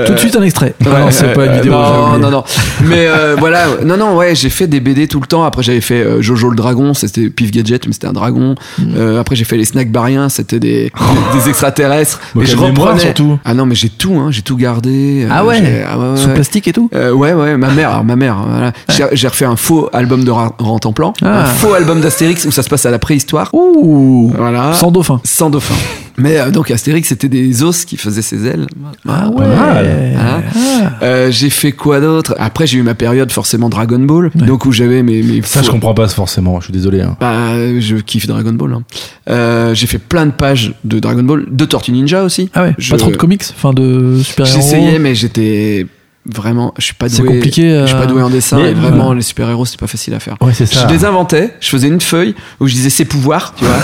Tout de suite un extrait. Ouais, non, c'est euh, pas une vidéo. j'ai Non, non, non. Mais euh, voilà, non, non, ouais, j'ai fait des BD tout le temps. Après, j'avais fait euh, Jojo le dragon, c'était Pif Gadget, mais c'était un dragon. Mm. Euh, après, j'ai fait les Snack Bariens, c'était des, des, extraterrestres. Bon, et je reprenais. surtout. Ah non, mais j'ai tout, hein, j'ai tout gardé. Euh, Ah ouais ah ouais, Sous plastique et tout Euh, ouais, ouais, ma mère, alors ma mère, voilà. J'ai- j'ai refait un faux album de Ra- Rantanplan, Ah. un faux album d'Astérix où ça se passe à la préhistoire. Ouh Voilà. Sans dauphin. Sans dauphin. Mais euh, donc Astérix, c'était des os qui faisaient ses ailes. Ah Pas mal. Hein Ah. Euh, j'ai fait quoi d'autre? Après, j'ai eu ma période forcément Dragon Ball, Ouais. donc où j'avais mes, mes Ça, je faux- comprends pas forcément. Je suis désolé. hein. Bah, je kiffe Dragon Ball. hein. Euh, j'ai fait plein de pages de Dragon Ball, de Tortue Ninja aussi. Ah ouais, Je- pas trop de comics, enfin de super-héros. J'essayais, mais j'étais vraiment, je suis pas doué. C'est compliqué, Je suis pas euh, doué en dessin. mais- et vraiment, les super héros, c'est pas facile à faire. Ouais, c'est ça. Je les inventais, je faisais une feuille où je disais ses pouvoirs, tu vois.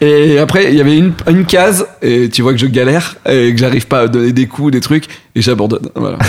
et après, il y avait une, une case, et tu vois que je galère, et que j'arrive pas à donner des coups, des trucs, et j'abandonne. Voilà.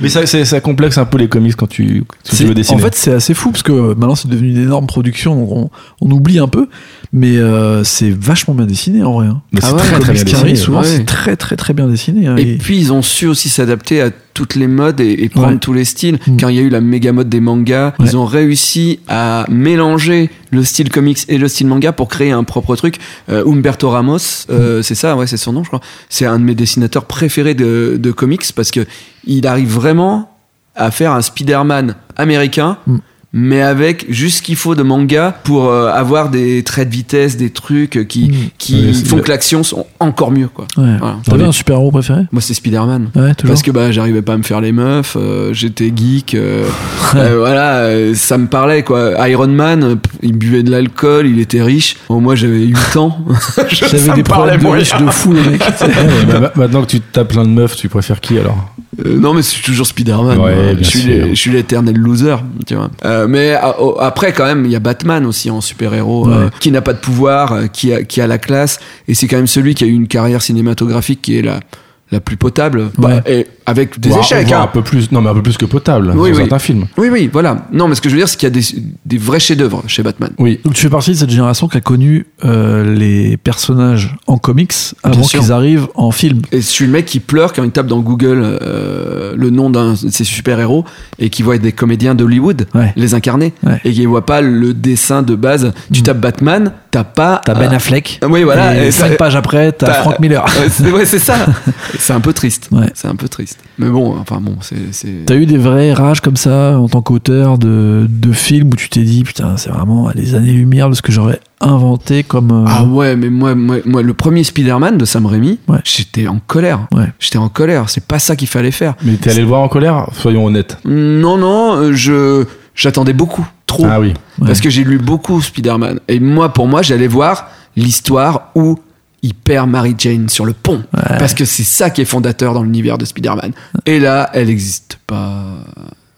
Mais ça, c'est- ça complexe un peu les comics quand tu, quand tu veux dessiner. En fait, c'est assez fou parce que maintenant c'est devenu une énorme production, donc on, on oublie un peu, mais euh, c'est vachement bien dessiné en vrai. Hein. Mais c'est Ah ouais, très, très bien dessiné. souvent ouais. c'est très très très bien dessiné. hein, Et puis ils ont su aussi s'adapter à toutes les modes et, et prendre Ouais. tous les styles. Mm. Quand il y a eu la méga mode des mangas, Ouais. ils ont réussi à mélanger le style comics et le style manga pour créer un propre truc. Euh, Humberto Ramos, euh, c'est ça, ouais, c'est son nom, je crois. C'est un de mes dessinateurs préférés de, de comics parce que il arrive vraiment à faire un Spider-Man américain. Mm. Mais avec juste ce qu'il faut de manga pour euh, avoir des traits de vitesse, des trucs qui, Mm. qui Ouais, font que l'action sont encore mieux. Quoi. Ouais. Voilà. T'avais un super héros préféré? Moi, c'est Spider-Man. Ouais. Parce que bah, j'arrivais pas à me faire les meufs, euh, j'étais geek, euh, euh, voilà, euh, ça me parlait quoi. Iron Man, il buvait de l'alcool, il était riche. Bon, moi j'avais 8 ans. J'avais me des parlait problèmes de de fou, le mec. Ouais, mais ma- maintenant que tu tapes plein de meufs, tu préfères qui alors? Euh, non, mais c'est toujours Spider-Man. Les- je suis l'éternel loser, tu vois. Euh, mais euh, après, quand même, il y a Batman aussi en super-héros, euh, qui n'a pas de pouvoir, qui, a, qui a la classe, et c'est quand même celui qui a eu une carrière cinématographique qui est la, la plus potable, Bah, et avec des Voire- échecs. voire hein. un peu plus, non mais un peu plus que potable Oui, sur oui. certains films. Oui, oui, voilà. Non, mais ce que je veux dire, c'est qu'il y a des, des vrais chefs-d'œuvre chez Batman. Oui. Donc tu fais partie de cette génération qui a connu euh, les personnages en comics avant qu'ils arrivent en film. Et je suis le mec qui pleure quand il tape dans Google euh, le nom d'un de ses super-héros et qui voit des comédiens d'Hollywood Ouais. les incarner Ouais. et qui voit pas le dessin de base. Tu Mm. tapes Batman, t'as pas. T'as Ben euh, Affleck. Oui, voilà. Et Et cinq pages après, t'as Frank Miller. C'est ouais, c'est ça. C'est un peu triste. Ouais. C'est un peu triste. Mais bon, enfin bon, c'est. c'est- T'as eu des vrais rages comme ça en tant qu'auteur de, de films où tu t'es dit putain c'est vraiment à des années-lumière de ce que j'aurais inventé comme euh, Ah ouais, mais moi, moi, moi, le premier Spider-Man de Sam Raimi, Ouais. j'étais en colère. Ouais. J'étais en colère. C'est pas ça qu'il fallait faire. Mais t'es allé le voir en colère? Soyons honnêtes. Non, non, euh, je j'attendais beaucoup, trop, Ah oui. Ouais. parce que j'ai lu beaucoup Spider-Man. Et moi, pour moi, j'allais voir l'histoire où il perd Mary Jane sur le pont, Ouais. parce que c'est ça qui est fondateur dans l'univers de Spider-Man. Et là, elle n'existe pas.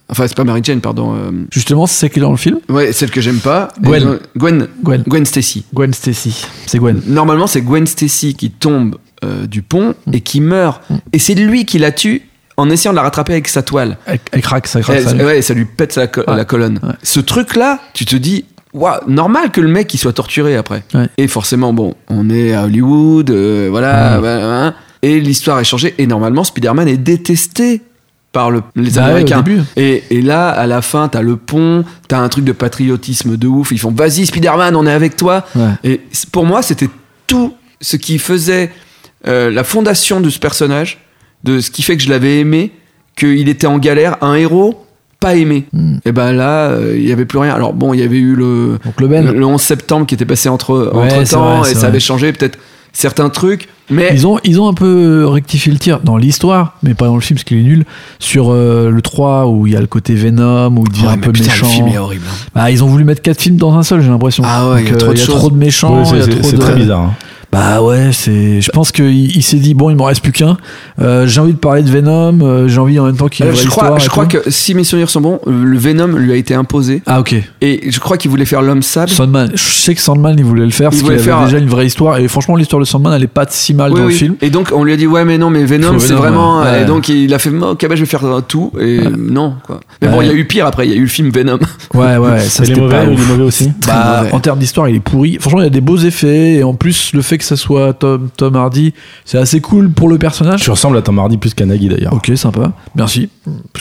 Enfin, c'est pas Mary Jane, pardon. euh, justement c'est qui est dans le film? Ouais, celle que j'aime pas. Gwen. Euh, Gwen. Gwen. Gwen Stacy. Gwen Stacy. C'est Gwen. Normalement, c'est Gwen Stacy qui tombe euh, du pont Mm. et qui meurt. Et c'est lui qui la tue en essayant de la rattraper avec sa toile. Elle, elle craque, ça craque. Elle- ça. ouais, ça lui pète la, co- Ouais. la colonne. Ouais. Ce truc-là, tu te dis, waouh, normal que le mec il soit torturé après. Ouais. Et forcément, bon, on est à Hollywood, euh, voilà, Ouais. hein. et l'histoire est changée. Et normalement, Spider-Man est détesté par le- les Bah Américains. et, et là, à la fin, t'as le pont, t'as un truc de patriotisme de ouf. Ils font, vas-y, Spider-Man, on est avec toi. Et pour moi, c'était tout ce qui faisait euh, la fondation de ce personnage, de ce qui fait que je l'avais aimé, qu'il était en galère, un héros pas aimé. Mm. Et ben là, euh, il y avait plus rien. Alors bon, il y avait eu le, Donc le Ben. le 11 septembre qui était passé entre, Ouais, entre temps vrai, et ça vrai. avait changé peut-être certains trucs. Mais Ils ont, ils ont un peu rectifié le tir dans l'histoire, mais pas dans le film parce qu'il est nul. Sur euh, le 3 où il y a le côté Venom, où il devient Ouais, un peu putain, méchant. le film est horrible. hein. Bah, ils ont voulu mettre quatre films dans un seul, j'ai l'impression. Ah ouais, il y a Donc, trop euh, de il y a trop de méchants. Ouais, c'est- très bizarre. hein. Bah ouais, c'est. Je pense qu'il il s'est dit bon, il m'en reste plus qu'un. Euh, j'ai envie de parler de Venom. euh, j'ai envie en même temps qu'il y ait une vraie je crois, histoire je et crois tout. que si mes souvenirs sont bons, le Venom lui a été imposé. Ah ok. Et je crois qu'il voulait faire l'homme sable. Sandman. Je sais que Sandman il voulait le faire parce qu'il voulait avait faire- déjà une vraie histoire. Et franchement, l'histoire de Sandman elle est pas si mal Oui, dans oui. le film. Et donc on lui a dit ouais mais non mais Venom Faut c'est Venom, vraiment ouais. et donc il a fait ok bah, je vais faire tout et non quoi. Mais bon Ouais. il y a eu pire après il y a eu le film Venom. Ouais ouais. Ça il est c'était pas mauvais, il ouf. est mauvais aussi. Bah, mauvais. en termes d'histoire, il est pourri. Franchement, il y a des beaux effets. Et en plus, le fait que ça soit Tom, Tom Hardy, c'est assez cool pour le personnage. Tu ressembles à Tom Hardy plus qu'à Nagui d'ailleurs. Ok, sympa. Merci.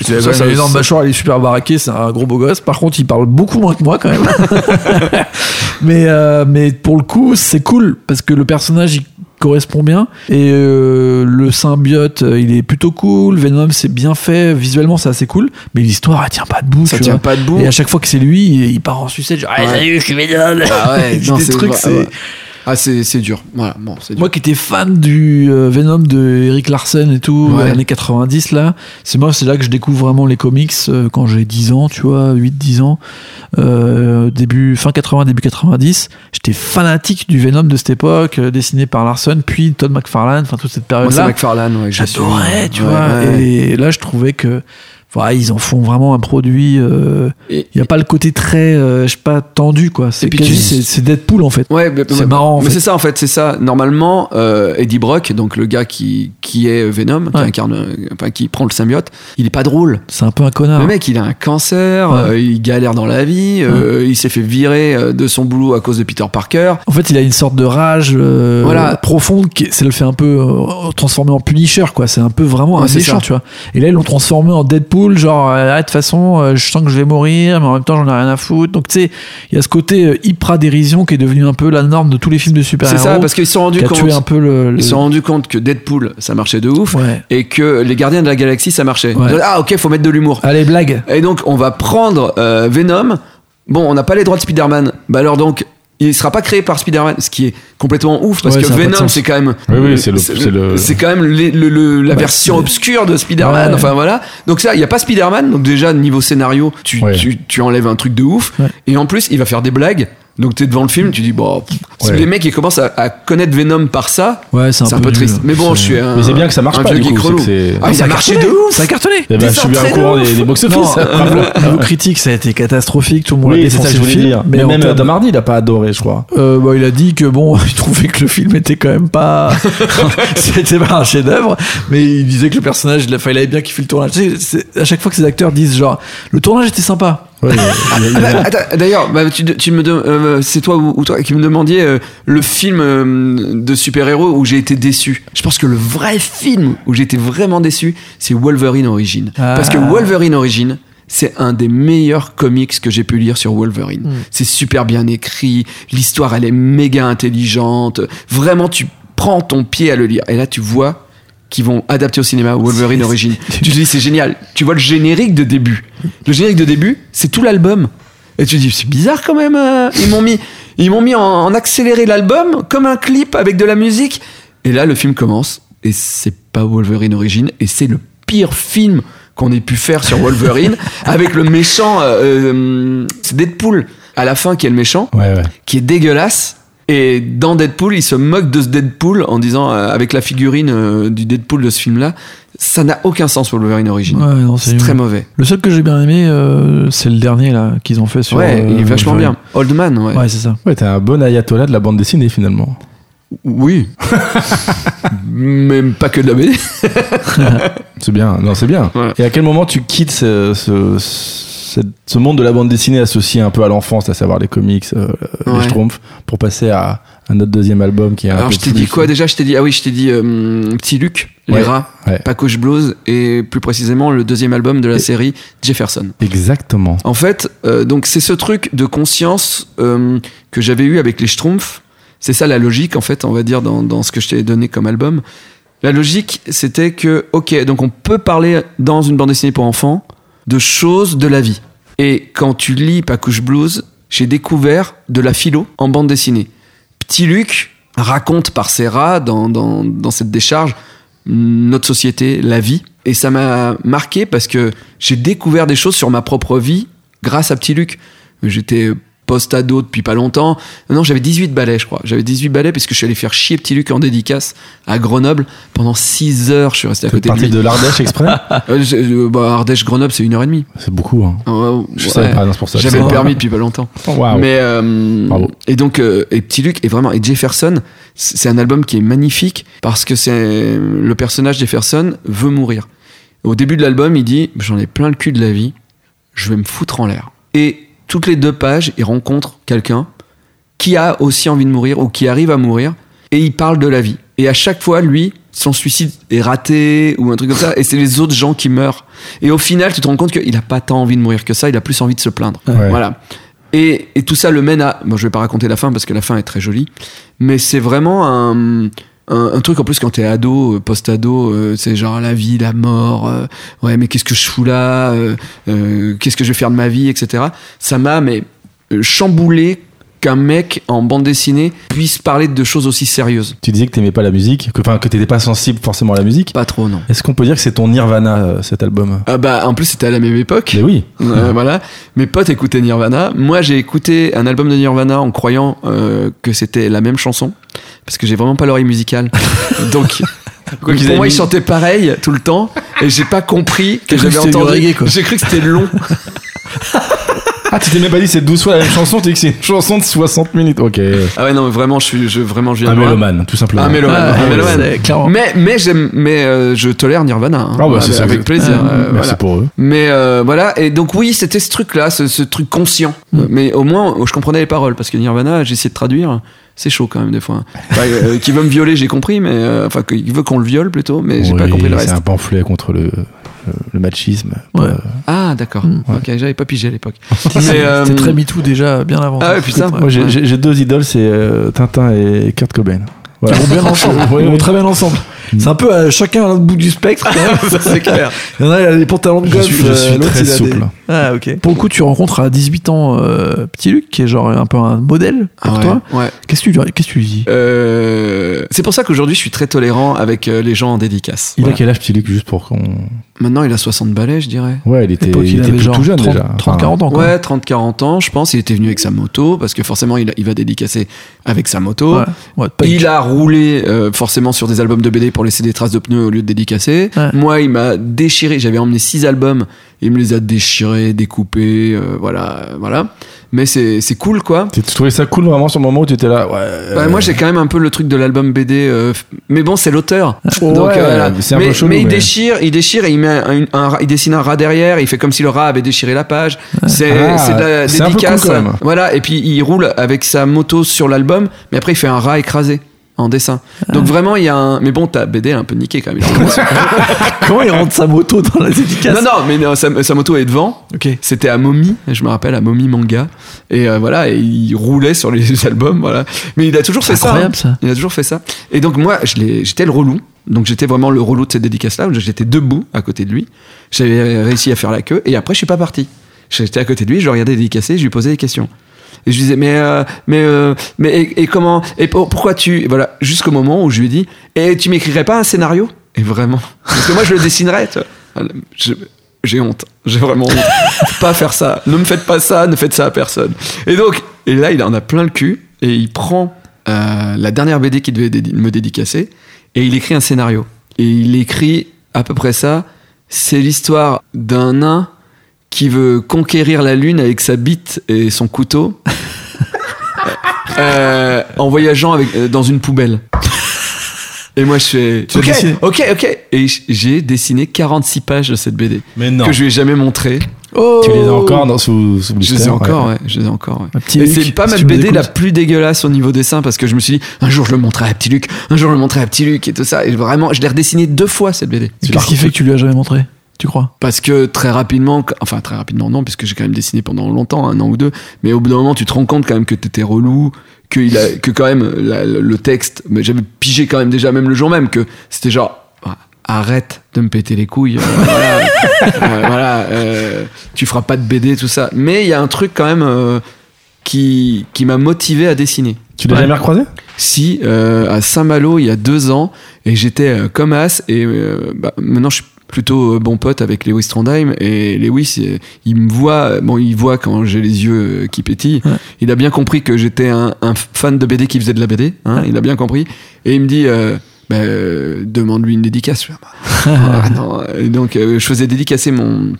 Ça, a ça, une énorme ça- mâchoire, il est super baraqué, c'est un gros beau gosse. Par contre, il parle beaucoup moins que moi quand même. mais, euh, mais pour le coup, c'est cool parce que le personnage, il correspond bien. Et euh, le symbiote, euh, il est plutôt cool. Venom, c'est bien fait. Visuellement, c'est assez cool. Mais l'histoire, elle tient pas debout. Ça tient vois. pas debout. Et à chaque fois que c'est lui, il il part en sucette. Genre, ah, Ouais. salut, je suis Venom. Ah ouais, des c'est trucs, c'est- ouais. Ah c'est dur. Voilà bon dur. Moi qui étais fan du euh, Venom de Eric Larsen et tout, Ouais. années 90 là, c'est moi, c'est là que je découvre vraiment les comics euh, quand j'ai 10 ans, tu vois, 8-10 ans, euh, début, fin 80, début 90. J'étais fanatique du Venom de cette époque, dessiné par Larsen, puis Todd McFarlane, enfin toute cette période-là. McFarlane ouais. J'adorais, tu Ouais, vois. Et là, je trouvais que. Voilà, ils en font vraiment un produit. euh, Il n'y a pas le côté très, euh, je sais pas, tendu, quoi. C'est c'est Deadpool, en fait. Ouais, C'est marrant, en Mais c'est ça en fait, c'est ça. Normalement, euh, Eddie Brock, donc le gars qui, qui est Venom, qui incarne, enfin qui prend le symbiote, il est pas drôle. C'est un peu un connard. Le mec, il a un cancer, Ouais. il galère dans la vie, il s'est fait virer de son boulot à cause de Peter Parker. En fait, il a une sorte de rage Voilà. profonde qui ça le fait un peu transformer en Punisher quoi. C'est un peu vraiment un méchant, tu vois. Et là, ils l'ont transformé en Deadpool, genre euh, ah, de toute façon, euh, je sens que je vais mourir, mais en même temps, j'en ai rien à foutre. Donc tu sais, il y a ce côté euh, hyper dérision qui est devenu un peu la norme de tous les films de C'est super-héros. ça, parce qu'ils se sont rendus compte. un peu le. le- Ils se sont rendus compte que Deadpool, ça marchait de ouf, Ouais. et que les Gardiens de la Galaxie, ça marchait. Ouais. Ah ok, faut mettre de l'humour. Allez, blague. Et donc, on va prendre euh, Venom. Bon, on n'a pas les droits de Spider-Man. Bah alors donc, il sera pas créé par Spider-Man, ce qui est complètement ouf parce Ouais, que Venom, c'est quand même. Oui, oui, c'est le- quand même le- le- le- la Bah, version obscure de Spider-Man. Ouais. Enfin voilà. Donc ça, il y a pas Spider-Man. Donc déjà niveau scénario, tu, Ouais. tu, tu enlèves un truc de ouf. Et en plus, il va faire des blagues. Donc t'es devant le film, tu dis bon, pff, si Ouais. les mecs ils commencent à, à connaître Venom par ça, Ouais, c'est un, peu triste. Mais bon, je suis un. Mais c'est bien que ça marche un pas, vieux du geek coup, que Ah, il a marché de ouf. Ça a cartonné. Des je suis bien au courant des, des box-office. Non, Bravo. niveau, niveau critique, ça a été catastrophique. Tout le monde a Oui, ça que je le film. dire. Mais même termes- Tom Hardy, il a pas adoré, je crois. Euh, bah, il a dit que bon, il trouvait que le film était quand même pas, c'était pas un chef-d'œuvre, mais il disait que le personnage, il, a- avait bien kiffé le tournage. Tu sais, c'est- à chaque fois que ces acteurs disent genre, le tournage était sympa. Ouais, Ah bah, D'ailleurs, bah, tu, tu me euh, c'est toi ou, ou toi qui me demandiez euh, le film euh, de super-héros où j'ai été déçu. Je pense que le vrai film où j'ai été vraiment déçu, c'est Wolverine Origin. Ah. Parce que Wolverine Origin, c'est un des meilleurs comics que j'ai pu lire sur Wolverine. C'est super bien écrit, l'histoire elle est méga intelligente. Vraiment, tu prends ton pied à le lire. Et là, tu vois qu'ils vont adapter au cinéma Wolverine Origin. tu te dis, c'est génial. Tu vois le générique de début. Le générique de début, c'est tout l'album. Et tu te dis, c'est bizarre quand même. euh, Ils m'ont mis, ils m'ont mis en, en accéléré l'album comme un clip avec de la musique. Et là, le film commence. Et c'est pas Wolverine Origin. Et c'est le pire film qu'on ait pu faire sur Wolverine avec le méchant. euh, euh, c'est Deadpool à la fin qui est le méchant ouais, ouais. qui est dégueulasse. Et dans Deadpool, il se moque de ce Deadpool en disant, euh, avec la figurine euh, du Deadpool de ce film-là, ça n'a aucun sens pour Wolverine Origin. Ouais, non, c'est c'est très mauvais. Le seul que j'ai bien aimé, euh, c'est le dernier là qu'ils ont fait sur. ouais, il est vachement Wolverine. bien. Old Man, ouais. Ouais, c'est ça. Ouais, t'es un bon ayatollah de la bande dessinée finalement. Oui. Même pas que de la BD. C'est bien, non, c'est bien. Ouais. Et à quel moment tu quittes ce, ce, cette- ce monde de la bande dessinée associé un peu à l'enfance, à savoir les comics, euh, les. Schtroumpfs, pour passer à, à notre deuxième album qui est un Alors peu je t'ai dit quoi déjà? Je t'ai dit, ah oui, je t'ai dit euh, Petit Luc, Les Ouais, Rats, ouais. Pacoche Blues et plus précisément le deuxième album de la série Jefferson. Exactement. En fait, euh, donc c'est ce truc de conscience euh, que j'avais eu avec les Schtroumpfs. C'est ça la logique, en fait, on va dire, dans, dans ce que je t'ai donné comme album. La logique, c'était que, ok, donc on peut parler dans une bande dessinée pour enfants de choses de la vie. Et quand tu lis Pacouche Blues, j'ai découvert de la philo en bande dessinée. Petit Luc raconte par ses rats, dans, dans, dans cette décharge, notre société, la vie. Et ça m'a marqué parce que j'ai découvert des choses sur ma propre vie grâce à Petit Luc. J'étais post-ado depuis pas longtemps. Non, j'avais 18 balais, je crois. J'avais 18 balais puisque je suis allé faire chier Petit Luc en dédicace à Grenoble. Pendant 6 heures, je suis resté à côté de lui. de l'Ardèche exprès Euh, bah, Ardèche-Grenoble, c'est une heure et demie. C'est beaucoup, hein. Ouais, Je ouais. savais pas, non, pour ça. J'avais le permis depuis pas longtemps. Mais euh, et donc euh, et Petit Luc est vraiment et Jefferson, c'est c'est un album qui est magnifique parce que c'est le personnage Jefferson veut mourir. Au début de l'album, il dit j'en ai plein le cul de la vie, je vais me foutre en l'air. Et toutes les deux pages, il rencontre quelqu'un qui a aussi envie de mourir ou qui arrive à mourir et il parle de la vie. Et à chaque fois, lui, son suicide est raté ou un truc comme ça et c'est les autres gens qui meurent. Et au final, tu te rends compte qu'il a pas tant envie de mourir que ça, il a plus envie de se plaindre. Ouais. Voilà. Et, et tout ça le mène à. Bon, je vais pas raconter la fin parce que la fin est très jolie, mais c'est vraiment un, un, un truc en plus quand t'es ado, euh, post-ado, euh, c'est genre la vie, la mort, euh, ouais, mais qu'est-ce que je fous là, euh, qu'est-ce que je vais faire de ma vie, etc. Ça m'a mais chamboulé qu'un mec en bande dessinée puisse parler de choses aussi sérieuses. Tu disais que t'aimais pas la musique, que, enfin, que t'étais pas sensible forcément à la musique. Pas trop, non. Est-ce qu'on peut dire que c'est ton Nirvana, cet album? Ah bah, en plus, c'était à la même époque. Mais oui. Voilà. Mes potes écoutaient Nirvana. Moi, j'ai écouté un album de Nirvana en croyant que c'était la même chanson. Parce que j'ai vraiment pas l'oreille musicale. Donc, Quoi pour moi, mis- ils chantaient pareil tout le temps. Et j'ai pas compris que j'avais entendu. J'ai cru que c'était long. Ah, tu t'es même pas dit c'est 12 fois la même chanson, tu dis que c'est une chanson de 60 minutes. Ok. Ah ouais, non, mais vraiment, je suis, je, vraiment, je viens Un mélomane, tout simplement. Un mélomane. Ah, un c'est clairement. Mais, mais mais euh, je tolère Nirvana. hein. Ah bah, c'est avec, ça. avec plaisir. Ah, euh, voilà. pour eux. Mais euh, voilà, et donc oui, c'était ce truc-là, ce, ce truc conscient. Euh, Mais au moins, je comprenais les paroles, parce que Nirvana, j'ai essayé de traduire, c'est chaud quand même des fois. Enfin, euh, qui veut me violer, j'ai compris, mais euh, enfin, qu'il veut qu'on le viole plutôt, mais j'ai pas compris le C'est reste. un pamphlet contre le, machisme. Ouais. Euh, Ah, d'accord. Mm. Ok, j'avais pas pigé à l'époque. C'était euh, très MeToo déjà, bien avant. Ah ouais, putain. Moi, j'ai- Ouais. deux idoles, c'est euh, Tintin et Kurt Cobain. Ils vont bien ensemble. Ils vont très bien ensemble. C'est un peu euh, chacun à l'autre bout du spectre. c'est clair. Il y en a, il a des pantalons de Je golf. suis, je euh, suis très il des- souple. Ah, ok. Pour le coup, tu rencontres à 18 ans euh, Petit Luc, qui est genre un peu un modèle pour Ah ouais, toi. ouais. Qu'est-ce que tu, lui- qu'est-ce que tu lui dis? Euh, c'est pour ça qu'aujourd'hui, je suis très tolérant avec euh, les gens en dédicace. Il a quel âge, petit Luc, juste pour qu'on. Maintenant, il a 60 balais, je dirais. Ouais, il était, L'époque, il était avait tout, genre tout jeune 30, déjà. 30, Enfin, 40 ans, quoi. Ouais, 30-40 ans, je pense. Il était venu avec sa moto, parce que forcément, il, a- il va dédicacer avec sa moto. Ouais. Ouais, punk. Il a roulé euh, forcément sur des albums de BD pour laisser des traces de pneus au lieu de dédicacer. Ouais. Moi, il m'a déchiré. J'avais emmené six albums. Il me les a déchirés, découpés, euh, voilà, voilà. Mais c'est c'est cool, quoi. Tu trouvais ça cool vraiment sur le moment où tu étais là? Ouais. Bah, moi, j'ai quand même un peu le truc de l'album BD. euh, mais bon, c'est l'auteur. Ouais, Donc, euh, voilà. c'est un mais, peu chelou, mais il mais- déchire, il déchire et il met un, il dessine un rat derrière. Il fait comme si le rat avait déchiré la page. C'est Ah, c'est de la c'est un peu cool, dédicace. quand même. Voilà. Et puis il roule avec sa moto sur l'album, mais après il fait un rat écrasé en dessin. Donc vraiment, il y a un. Mais bon, ta BD est un peu niqué quand même. Comment il rentre sa moto dans les dédicaces non, non, mais non, sa, sa moto est devant. Ok. C'était à Momi, je me rappelle, à Momi Manga. Et euh, voilà, et il roulait sur les albums, voilà. Mais il a toujours fait ça. incroyable, hein. ça. Il a toujours fait ça. Et donc moi, j'étais le relou. Donc j'étais vraiment le relou de cette dédicace-là. J'étais debout à côté de lui. J'avais réussi à faire la queue. Et après, je suis pas parti. J'étais à côté de lui, je le regardais dédicacer, je lui posais des questions. Et je lui disais, mais, euh, mais, euh, mais, et, et comment, et pour- pourquoi tu, voilà, jusqu'au moment où je lui ai dit, et tu m'écrirais pas un scénario? Et vraiment, parce que moi je le dessinerais. tu vois. Je- J'ai honte, j'ai vraiment honte. Pas faire ça. Ne me faites pas ça, ne faites ça à personne. Et donc, et là, il en a plein le cul et il prend euh, la dernière BD qu'il devait dédi- me dédicacer et il écrit un scénario. Et il écrit à peu près ça. C'est l'histoire d'un nain qui veut conquérir la lune avec sa bite et son couteau euh, en voyageant avec, euh, dans une poubelle. Et moi je fais Tu ok, ok, ok. Et j'ai dessiné 46 pages de cette BD Mais non. que je lui ai jamais montré. Oh Tu les as encore dans, sous, sous Je les ai blister, encore, ouais. Je les ai encore, ouais. Un petit Et c'est pas si ma BD la plus dégueulasse au niveau dessin parce que je me suis dit un jour je le montrerai à Petit Luc, un jour je le montrerai à Petit Luc et tout ça. Et vraiment, je l'ai redessiné deux fois cette BD. Qu'est-ce qui fait que tu lui as jamais montré? Tu crois? Parce que très rapidement, enfin très rapidement non, puisque j'ai quand même dessiné pendant longtemps, un an ou deux, mais au bout d'un moment tu te rends compte quand même que t'étais relou, que, il a, que quand même la- le texte, mais j'avais pigé quand même déjà même le jour même que c'était genre arrête de me péter les couilles, euh, voilà, euh, voilà, euh, tu feras pas de BD tout ça. Mais il y a un truc quand même euh, qui, qui m'a motivé à dessiner. Tu l'as Ouais. jamais recroisé? Si, euh, à Saint-Malo, il y a deux ans, et j'étais euh, comme as, et euh, bah, maintenant je suis plutôt euh, bon pote avec Lewis Trondheim. Et Lewis euh, il me voit bon il voit quand j'ai les yeux euh, qui pétillent. Ouais. il a bien compris que j'étais un, un fan de BD qui faisait de la BD hein, il a bien compris. Et il me dit euh, bah, euh, demande-lui une dédicace. Je fais, ah, non. Et donc euh, je faisais dédicacer mon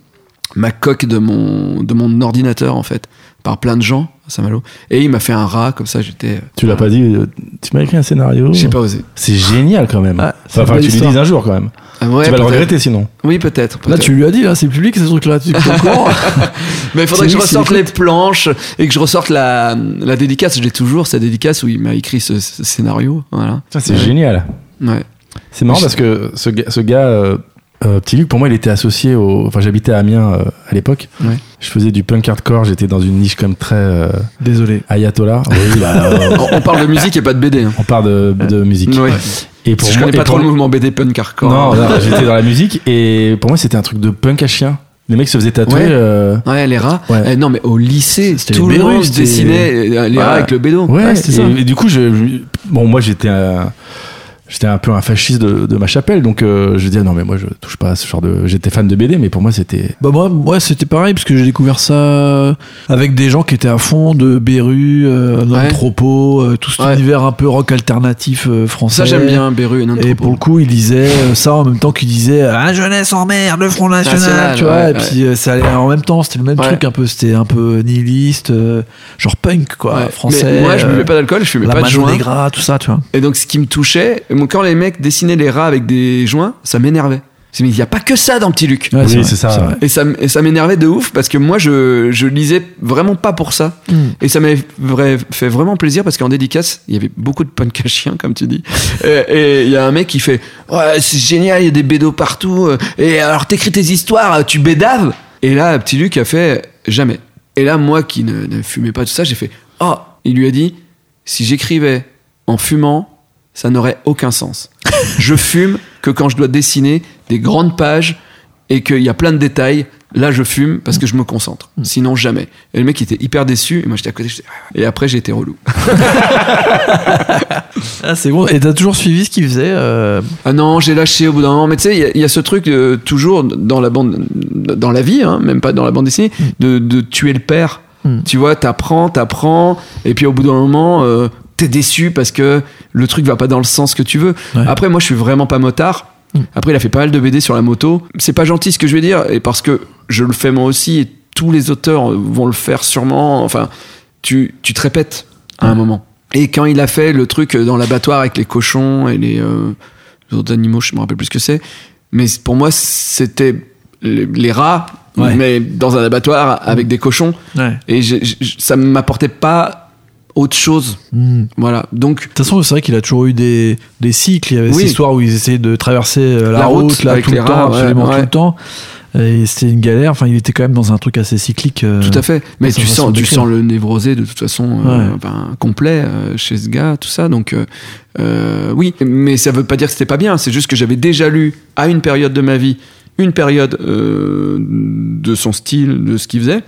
ma coque de mon de mon ordinateur en fait par plein de gens à Saint-Malo et il m'a fait un rat comme ça j'étais Tu l'as pas dit, euh, tu m'as écrit un scénario. j'ai pas osé C'est génial quand même. C'est enfin, belle tu histoire. dises un jour quand même. Ah ouais, tu vas le regretter sinon. oui peut-être Là, tu lui as dit, là, c'est public ces trucs-là. Tu Mais il faudrait que je lui ressorte les planches et que je ressorte la, la dédicace. Je l'ai toujours, sa dédicace où il m'a écrit ce, ce scénario. Voilà. C'est génial. Ouais. C'est marrant parce que ce ce gars euh, euh, Petit Luc, pour moi, il était associé au. Enfin, j'habitais à Amiens euh, à l'époque. Ouais. Je faisais du punk hardcore. J'étais dans une niche comme très euh, Désolé. ayatollah. Oui, bah, euh, On, parle de musique et pas de BD. Hein. on parle de, de musique. Ouais. Et pour je moi, connais et pas trop le mouvement BD punk hardcore. Non, non, j'étais dans la musique et pour moi, c'était un truc de punk à chien. Les mecs se faisaient tatouer. Ouais. euh, Ouais, les rats. Ouais. Eh, non, mais au lycée, C'était tout les le monde dessinait euh, les Ouais. rats avec le bédo. Ouais, Ouais, c'était et, ça. et du coup, je, je- bon, moi j'étais un, j'étais un peu un fasciste de, de ma chapelle, donc euh, je disais non mais moi je touche pas à ce genre de. J'étais fan de BD, mais pour moi c'était. Bah moi, moi c'était pareil parce que j'ai découvert ça avec des gens qui étaient à fond de Beru, euh, Nantropo, euh, tout cet Ouais. univers un peu rock alternatif euh, français. Ça, j'aime bien, Beru et Et Nantropo. pour le coup, il disait euh, ça en même temps qu'il disait euh, Ah, jeunesse en merde, le Front National, National, tu vois. ouais, et puis euh, ça allait en même temps, c'était le même Ouais. truc un peu, c'était un peu nihiliste, euh, genre punk quoi, Ouais. français. Mais moi, je euh, buvais pas d'alcool, je fumais la pas de joint. Negra, tout ça, tu vois. Et donc, ce qui me touchait, quand les mecs dessinaient les rats avec des joints, ça m'énervait. Dis, il n'y a pas que ça dans Petit Luc. Ouais, Oui, c'est ça. vrai. Et ça, et ça m'énervait de ouf parce que moi, je, je lisais vraiment pas pour ça. Mm. Et ça m'avait fait vraiment plaisir parce qu'en dédicace, il y avait beaucoup de punk à chien, comme tu dis. et il y a un mec qui fait Ouais, c'est génial, il y a des bédos partout. euh, Et alors, t'écris tes histoires, tu bédaves. Et là, petit Luc a fait Jamais. Et là, moi qui ne, ne fumais pas tout ça, j'ai fait Oh, il lui a dit Si j'écrivais en fumant, ça n'aurait aucun sens. je fume que quand je dois dessiner des grandes pages et qu'il y a plein de détails. Là, je fume parce que je me concentre. Sinon, jamais. Et le mec était hyper déçu. Et moi, j'étais à côté. Ah. Et après, j'ai été relou. Ah, c'est bon. Et t'as toujours suivi ce qu'il faisait euh, Ah non, j'ai lâché au bout d'un moment. Mais tu sais, il y a- il y, a ce truc euh, toujours dans la bande, dans la vie, hein, même pas dans la bande dessinée, de, de tuer le père. Mm. Tu vois, t'apprends, t'apprends, et puis au bout d'un moment, euh, t'es déçu parce que le truc va pas dans le sens que tu veux. Ouais. Après, moi, je suis vraiment pas motard. Mm. Après, il a fait pas mal de BD sur la moto. C'est pas gentil ce que je vais dire, et parce que je le fais moi aussi, et tous les auteurs vont le faire sûrement. Enfin, tu, tu te répètes à un moment. Et quand il a fait le truc dans l'abattoir avec les cochons et les, euh, les autres animaux, je me rappelle plus ce que c'est. Mais pour moi, c'était les, les rats, Ouais. mais dans un abattoir avec des cochons. Ouais. Et j'ai- j'ai- ça ne m'apportait pas autre chose. Hmm. Voilà. Donc, De toute façon, c'est vrai qu'il a toujours eu des, des cycles. Il y avait Oui. cette histoire où ils essayaient de traverser euh, la, La route, route là, tout le temps, rats, absolument ouais. tout le temps. Et c'était une galère. Enfin, il était quand même dans un truc assez cyclique. euh, tout à fait. Mais tu sens, s'en tu sens le névrosé de toute façon euh, Ouais. ben, complet euh, chez ce gars, tout ça. Donc, oui. Mais ça veut pas dire que c'était pas bien. C'est juste que j'avais déjà lu à une période de ma vie une période de son style, de ce qu'il faisait.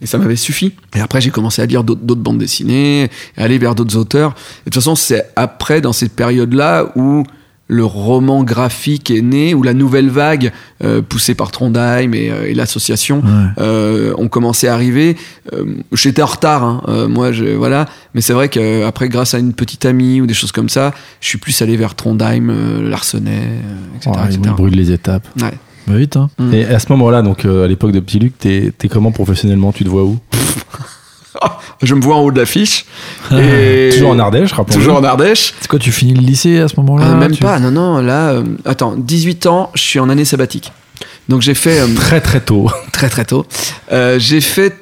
Et ça m'avait suffi. Et après, j'ai commencé à lire d'autres bandes dessinées, à aller vers d'autres auteurs. Et de toute façon, c'est après, dans cette période-là, où le roman graphique est né, où la nouvelle vague, euh, poussée par Trondheim et, euh, et l'association, Ouais. euh, ont commencé à arriver. J'étais en retard, hein. Moi, je, voilà. Mais c'est vrai qu'après, grâce à une petite amie ou des choses comme ça, je suis plus allé vers Trondheim, Larsenet, etc. Ouais, etc. brûle les étapes. Ouais. Bah, vite, hein. Mm. Et à ce moment-là, donc euh, à l'époque de Petit Luc, t'es t'es comment professionnellement? Tu te vois où? Je me vois en haut de l'affiche. et- Toujours en Ardèche, rappelons-le. Toujours en Ardèche. C'est quoi, tu finis le lycée à ce moment-là Ah, même tu- pas, non, non, là, euh, attends, 18 ans, je suis en année sabbatique. Donc j'ai fait, euh, Très très tôt. très très tôt, euh, j'ai fait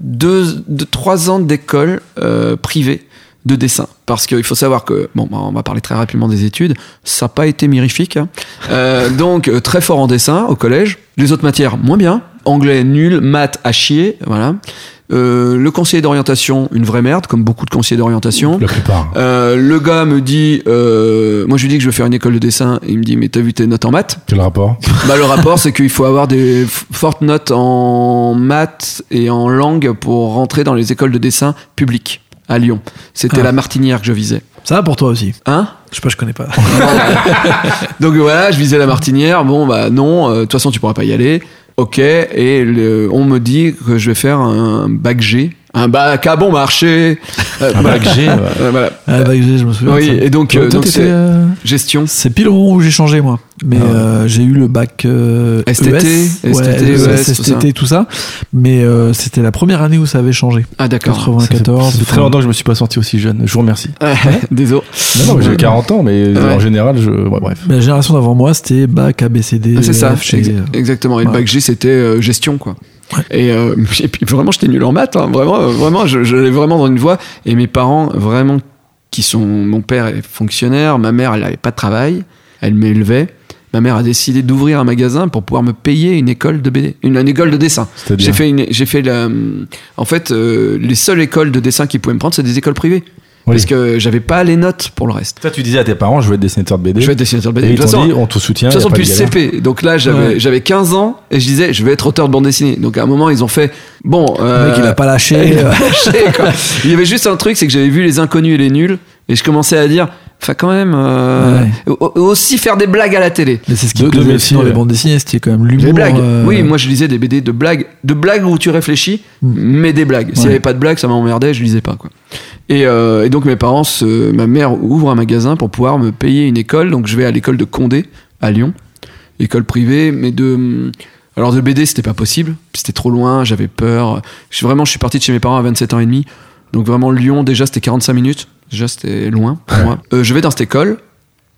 deux, deux, trois ans d'école euh, privée de dessin. Parce qu'il faut savoir que, bon, bah, on va parler très rapidement des études, ça n'a pas été mirifique. hein. Euh, donc, euh, très fort en dessin au collège. Les autres matières, moins bien. Anglais, nul. Maths, à chier. Voilà. Euh, le conseiller d'orientation, une vraie merde, comme beaucoup de conseillers d'orientation. La plupart. Euh, le gars me dit, euh, moi je lui dis que je veux faire une école de dessin, et il me dit mais t'as vu tes notes en maths? Quel rapport? Bah le rapport c'est qu'il faut avoir des fortes notes en maths et en langue pour rentrer dans les écoles de dessin publiques à Lyon. C'était Ah. la Martinière que je visais. Ça va pour toi aussi. Hein? Je sais pas, je connais pas. Donc voilà, je visais la Martinière. Bon, bah non, euh, de toute façon, tu pourras pas y aller. Ok, et le- on me dit que je vais faire un bac G. Un bac à bon marché. Euh, Un bac G, ouais. Voilà. Ah, bah, je me souviens. Oui, de ça. et donc, Toi, euh, donc c'est- euh, Gestion. C'est pile moment où j'ai changé moi. Mais Ah ouais. euh, j'ai eu le bac euh, STT, ES, ouais, STT, ES, ES, tout STT, tout ça. Mais euh, c'était la première année où ça avait changé. Ah d'accord. 94. Ça fait très longtemps que je me suis pas senti aussi jeune. Je vous remercie. Désolé. Non, non, mais j'ai 40 ans, mais Ouais. en général, je. ouais, bref. Mais la génération d'avant moi, c'était bac ABCD. Ah, C'est ça, ex- exactement. Et le ouais. bac G, c'était euh, gestion, quoi. Et, euh, et puis vraiment, j'étais nul en maths. hein. Vraiment, euh, vraiment, je, je l'ai vraiment dans une voie. Et mes parents, vraiment, qui sont. Mon père est fonctionnaire, ma mère, elle n'avait pas de travail, elle m'élevait. Ma mère a décidé d'ouvrir un magasin pour pouvoir me payer une école de BD, une, une école de dessin. J'ai fait, une, j'ai fait la, en fait, euh, les seules écoles de dessin qu'ils pouvaient me prendre, c'est des écoles privées. Oui. Parce que j'avais pas les notes pour le reste. Toi, tu disais à tes parents, je veux être dessinateur de BD. Je vais être dessinateur de Et BD. ils De toute t'ont dit, on te soutient. de toute façon, depuis de le. CP. Donc là, j'avais Ouais. j'avais 15 ans et je disais, je vais être auteur de bande dessinée. Donc à un moment, ils ont fait, bon. Le Euh, mec, il a pas lâché. il a pas lâché, quoi. Il y avait juste un truc, c'est que j'avais vu les inconnus et les nuls et je commençais à dire, enfin quand même, euh, au- aussi faire des blagues à la télé. Mais c'est ce qui De- me aussi dans les ouais. bandes dessinées, c'était quand même l'humour. Des blagues. euh, Oui, moi je lisais des BD de blagues, de blagues où tu réfléchis, mais des blagues. S'il n'y Ouais. avait pas de blagues, ça m'emmerdait, je lisais pas quoi. Et, euh, et donc mes parents, se- ma mère ouvre un magasin pour pouvoir me payer une école. Donc je vais à l'école de Condé à Lyon, école privée, mais de alors de BD c'était pas possible, c'était trop loin, j'avais peur. Je vraiment, je suis parti de chez mes parents à 27 ans et demi. Donc vraiment Lyon déjà c'était 45 minutes, déjà c'était loin pour moi. Euh, je vais dans cette école,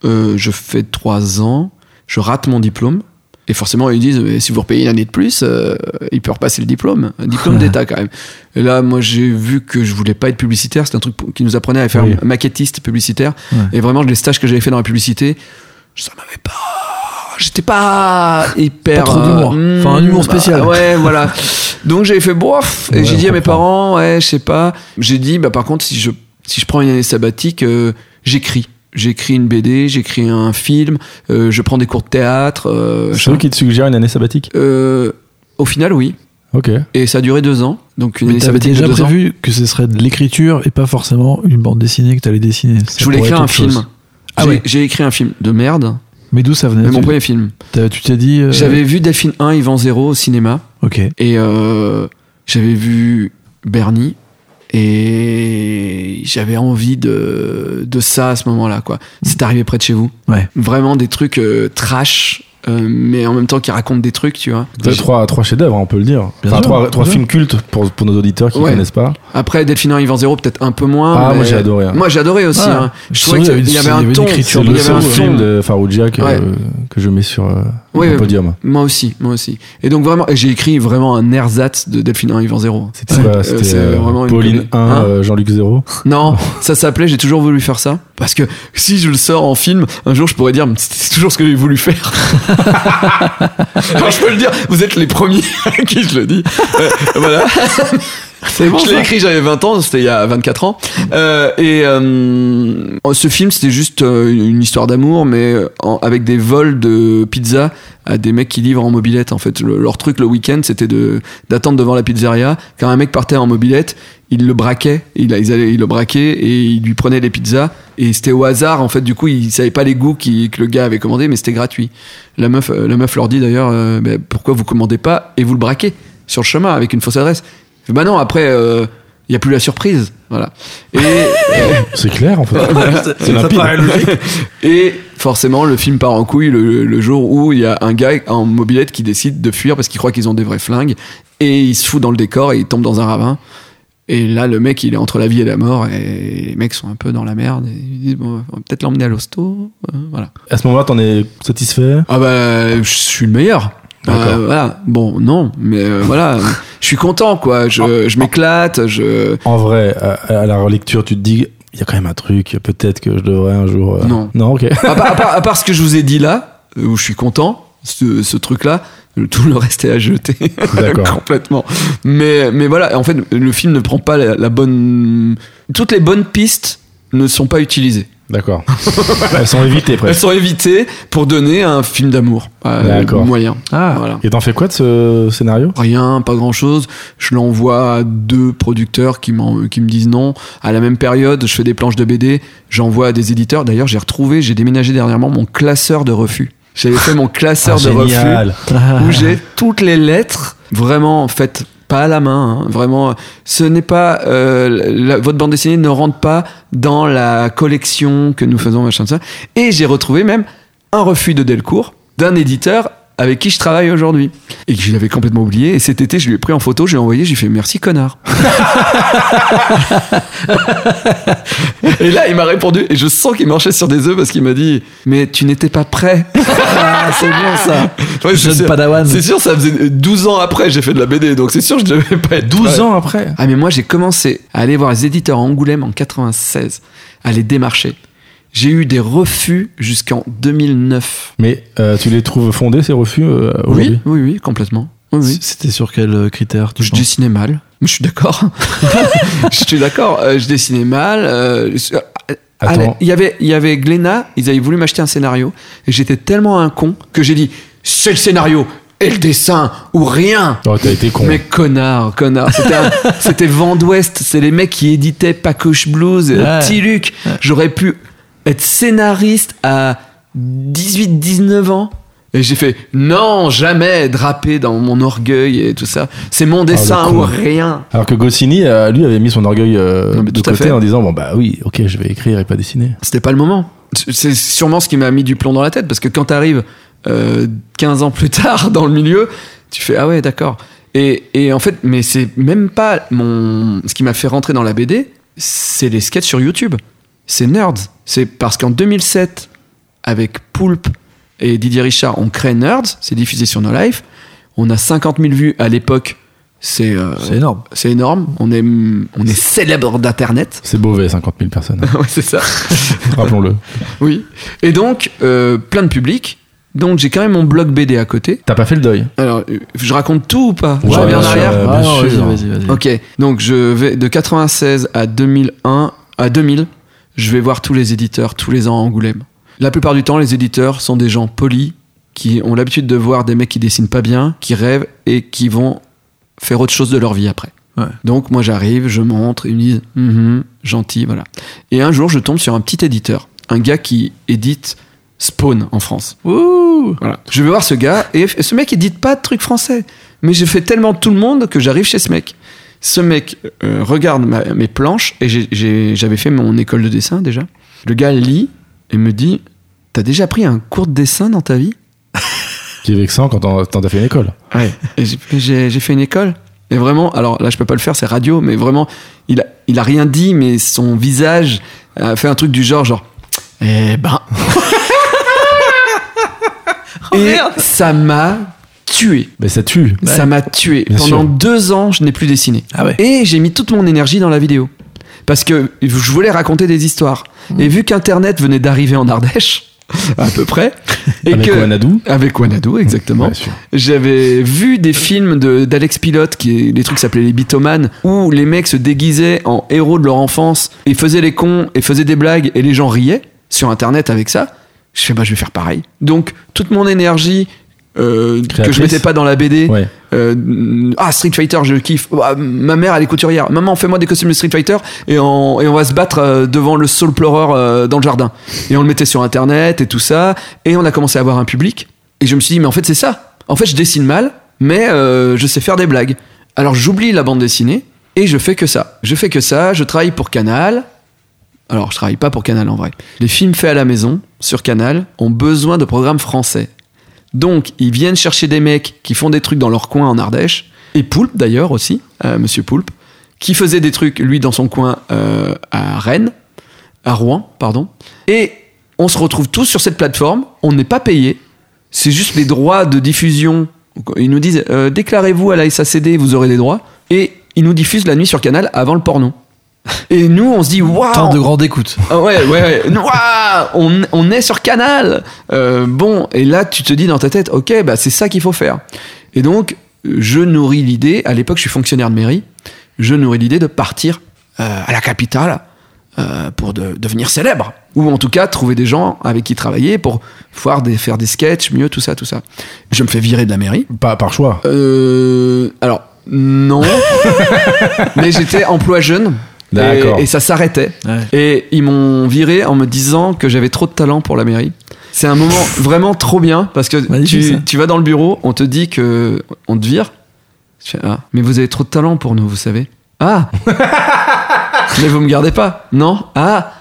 euh, je fais trois ans, je rate mon diplôme. Et forcément, ils disent, mais si vous repayez une année de plus, euh, il peut repasser le diplôme. Un diplôme d'État, quand même. Et là, moi, j'ai vu que je voulais pas être publicitaire. C'était un truc qui nous apprenait à faire Oui. maquettiste publicitaire. Ouais. Et vraiment, les stages que j'avais fait dans la publicité, ça m'avait pas. J'étais pas hyper. Pas trop d'humour. euh, Enfin, un humour bah, spécial. ouais, voilà. Donc, j'ai fait bof. Et Ouais, j'ai dit à mes parents, ouais, je sais pas. J'ai dit, bah, par contre, si je, si je prends une année sabbatique, euh, j'écris. J'écris une BD, j'écris un film, euh, je prends des cours de théâtre. euh, C'est eux qui te suggèrent une année sabbatique? euh, au final, oui. Ok. Et ça a duré deux ans. Donc une Mais année de déjà ans. prévu que ce serait de l'écriture et pas forcément une bande dessinée que t'allais dessiner. Ça Je voulais écrire un chose. film. Ah J'ai- ouais. J'ai écrit un film de merde, Mais d'où ça venait mais mon tu, premier film. tu t'es dit. J'avais vu Delphine 1, Yvan 0 au cinéma. Ok. Et j'avais vu Bernie. Et j'avais envie de, de ça à ce moment-là. quoi. C'est arrivé près de chez vous. Ouais. Vraiment des trucs euh, trash, euh, mais en même temps qui racontent des trucs, tu vois. T'as trois, trois chefs-d'œuvre, on peut le dire. Bien Enfin, sûr, trois, bien trois films cultes pour, pour nos auditeurs qui Ouais. connaissent pas. Après, Delphine 1, Yvan 0, peut-être un peu moins. Ah, mais- moi, j'ai adoré, hein. Moi j'ai adoré aussi. Ah, hein. Je trouvais qu'il y avait un une ton. C'est le seul film de Farouja que, Ouais. que je mets sur euh, Oui, oui. podium. Moi aussi, moi aussi. Et donc vraiment, j'ai écrit vraiment un ersatz de Delphine 1 Yvan 0. C'était quoi Euh, euh, vraiment une Pauline connerie. 1, Hein euh, Jean-Luc 0. Non, ça s'appelait, j'ai toujours voulu faire ça. Parce que si je le sors en film, un jour je pourrais dire, c'est toujours ce que j'ai voulu faire. Alors je peux le dire, vous êtes les premiers à qui je le dis. Euh, voilà. C'est bon. je l'ai écrit, j'avais 20 ans, c'était il y a 24 ans. Euh, et euh, ce film, c'était juste euh, une histoire d'amour, mais en- avec des vols de pizza à des mecs qui livrent en mobilette. En fait, Le- leur truc le week-end, c'était de d'attendre devant la pizzeria. Quand un mec partait en mobilette, il le braquait, il, ils allaient, il le braquait et il lui prenait les pizzas. Et c'était au hasard, en fait. Du coup, il savait pas les goûts qui- que le gars avait commandé, mais c'était gratuit. La meuf, euh, la meuf leur dit d'ailleurs, euh, pourquoi vous commandez pas et vous le braquez sur le chemin avec une fausse adresse? Bah non, après, il y a plus la surprise, voilà. Et, C'est clair en fait. C'est Ça limpide. paraît logique. et forcément, le film part en couille le, le jour où il y a un gars en mobilette qui décide de fuir parce qu'il croit qu'ils ont des vrais flingues et il se fout dans le décor et il tombe dans un ravin. Et là, le mec, il est entre la vie et la mort et les mecs sont un peu dans la merde. Et ils disent, bon, on va peut-être l'emmener à l'hosto. euh, voilà. À ce moment-là, t'en es satisfait? Ah bah, je suis le meilleur. Euh, voilà. Bon, non, mais euh, voilà. Je suis content, quoi. Je, je m'éclate. Je. En vrai, à, à la relecture, tu te dis, il y a quand même un truc, peut-être que je devrais un jour. euh, Non. Non, ok. À part, à part- à part ce que je vous ai dit là, où je suis content, ce, ce truc-là, tout le reste est à jeter. Complètement. Mais, mais voilà, en fait, le film ne prend pas la, la bonne. Toutes les bonnes pistes ne sont pas utilisées. D'accord. Elles sont évitées Elles presque. sont évitées pour donner un film d'amour euh, D'accord. moyen. Ah. voilà. Et t'en fais quoi de ce scénario? Rien, pas grand chose. Je l'envoie à deux producteurs qui, me disent non. À la même période, je fais des planches de BD, j'envoie à des éditeurs. D'ailleurs, j'ai retrouvé, j'ai déménagé dernièrement mon classeur de refus. J'avais fait mon classeur Ah, de refus Génial. où j'ai toutes les lettres vraiment faites à la main, hein, vraiment. Ce n'est pas euh, votre bande dessinée ne rentre pas dans la collection que nous faisons machin de ça. Et j'ai retrouvé même un refus de Delcourt d'un éditeur avec qui je travaille aujourd'hui et que je l'avais complètement oublié. Et cet été, je lui ai pris en photo, je lui ai envoyé, j'ai fait merci connard. et là, il m'a répondu et je sens qu'il marchait sur des œufs parce qu'il m'a dit mais tu n'étais pas prêt. Ah, c'est bon ça. Ouais, Jeune c'est sûr- padawan. C'est sûr, ça faisait 12 ans après, j'ai fait de la BD, donc c'est sûr, je devais pas être 12 prêt. ans après. Ah, mais moi, j'ai commencé à aller voir les éditeurs à Angoulême en 96, à les démarcher. J'ai eu des refus jusqu'en 2009. Mais euh, tu les trouves fondés ces refus euh, Oui, oui, oui, complètement. Oui, oui. C'était sur quel euh, critère tu Je penses? dessinais mal. Je suis d'accord. je suis d'accord. euh, je dessinais mal. euh, il y avait, il y avait Glénat, ils avaient voulu m'acheter un scénario, et j'étais tellement un con que j'ai dit c'est le scénario et le dessin ou rien. Oh, t'as été con. Mais connard, connard. C'était, Vent d'Ouest, c'est les mecs qui éditaient Pacoche Blues, euh, Ouais. Petit Luc. J'aurais pu être scénariste à 18-19 ans. Et j'ai fait non, jamais drapé dans mon orgueil et tout ça. C'est mon dessin Ah, con. ou rien. Alors que Goscinny, euh, lui, avait mis son orgueil euh, Non, de tout à côté fait. en disant bon bah oui, ok, je vais écrire et pas dessiner. C'était pas le moment. C'est sûrement ce qui m'a mis du plomb dans la tête parce que quand t'arrives euh, 15 ans plus tard dans le milieu, tu fais ah ouais d'accord. Et, et en fait, mais c'est même pas mon ce qui m'a fait rentrer dans la BD, c'est les sketchs sur YouTube. C'est Nerds. C'est parce qu'en 2007, avec Poulpe et Didier Richard, on crée Nerds. C'est diffusé sur No Life. On a 50 000 vues à l'époque. C'est euh, C'est énorme. c'est énorme. On est on est célèbre d'internet. C'est Beauvais, 50 000 personnes. ouais, c'est ça. Rappelons-le. Oui. Et donc, euh, plein de public. Donc, j'ai quand même mon blog BD à côté. T'as pas fait le deuil Alors, je raconte tout ou pas Je reviens en arrière Euh, Ah, vas-y, vas-y. Ok. Donc, je vais de 96 à 2001, à 2000, je vais voir tous les éditeurs tous les ans à Angoulême. La plupart du temps, les éditeurs sont des gens polis qui ont l'habitude de voir des mecs qui dessinent pas bien, qui rêvent et qui vont faire autre chose de leur vie après. Ouais. Donc moi j'arrive, je montre, ils me disent Mhm, gentil, voilà. Et un jour je tombe sur un petit éditeur, un gars qui édite Spawn en France. Ouh Voilà. Je vais voir ce gars et ce mec édite pas de trucs français. Mais j'ai fait tellement tout le monde que j'arrive chez ce mec. Ce mec euh, regarde ma- mes planches et j'avais fait mon école de dessin déjà. Le gars lit et me dit T'as déjà pris un cours de dessin dans ta vie? Qui est vexant quand t'en as fait une école. Ouais. Et j'ai- fait une école. Et vraiment, alors là je peux pas le faire, c'est radio, mais vraiment, il a, il a rien dit, mais son visage a fait un truc du genre, genre, eh ben. et ça m'a tué. Mais ça tue. Ça m'a tué. Bien Pendant sûr. deux ans, je n'ai plus dessiné. Ah ouais. Et j'ai mis toute mon énergie dans la vidéo. Parce que je voulais raconter des histoires. Mmh. Et vu qu'Internet venait d'arriver en Ardèche, à peu près, et Avec que, Wanadoo. avec Wanadoo, exactement. Ouais. J'avais vu des films de- d'Alex Pilote, qui est, des trucs qui s'appelaient les Bitoman, où les mecs se déguisaient en héros de leur enfance et faisaient les cons et faisaient des blagues et les gens riaient sur Internet avec ça. Je fais, bah, je vais faire pareil. Donc, toute mon énergie euh, que je mettais pas dans la BD, Ouais. euh, ah, Street Fighter, je kiffe. Ah, ma mère, elle est couturière. Maman, fais-moi des costumes de Street Fighter et on, et on va se battre euh, devant le Soul Pleureur dans le jardin. Et on le mettait sur Internet et tout ça. Et on a commencé à avoir un public. Et je me suis dit, mais en fait, c'est ça. En fait, je dessine mal, mais euh, je sais faire des blagues. Alors, j'oublie la bande dessinée et je fais que ça. Je fais que ça. Je travaille pour Canal. Alors, je travaille pas pour Canal en vrai. Les films faits à la maison, sur Canal, ont besoin de programmes français. Donc, ils viennent chercher des mecs qui font des trucs dans leur coin en Ardèche, et Poulpe d'ailleurs aussi, euh, Monsieur Poulpe, qui faisait des trucs, lui, dans son coin euh, à Rennes, à Rouen, pardon. Et on se retrouve tous sur cette plateforme, on n'est pas payé, c'est juste les droits de diffusion. Ils nous disent, euh, déclarez-vous à la SACD, vous aurez des droits, et ils nous diffusent la nuit sur Canal avant le porno. Et nous, on se dit, waouh! Temps de grande écoute. Ah ouais, ouais, ouais. Ouah, on, on est sur Canal. Euh, bon, et là, tu te dis dans ta tête, ok, bah c'est ça qu'il faut faire. Et donc, je nourris l'idée. À l'époque, je suis fonctionnaire de mairie. Je nourris l'idée de partir euh, à la capitale, euh, pour de- devenir célèbre. Ou en tout cas, trouver des gens avec qui travailler pour pouvoir des, faire des sketchs, mieux, tout ça, tout ça. Je me fais virer de la mairie. Pas par choix. Euh, alors, non. Mais j'étais emploi jeune. Et, D'accord. et ça s'arrêtait. Ouais. Et ils m'ont viré en me disant que j'avais trop de talent pour la mairie. C'est un moment vraiment trop bien parce que tu, tu vas dans le bureau, on te dit que on te vire. Fais, ah, mais vous avez trop de talent pour nous, vous savez. Ah Mais vous me gardez pas Non Ah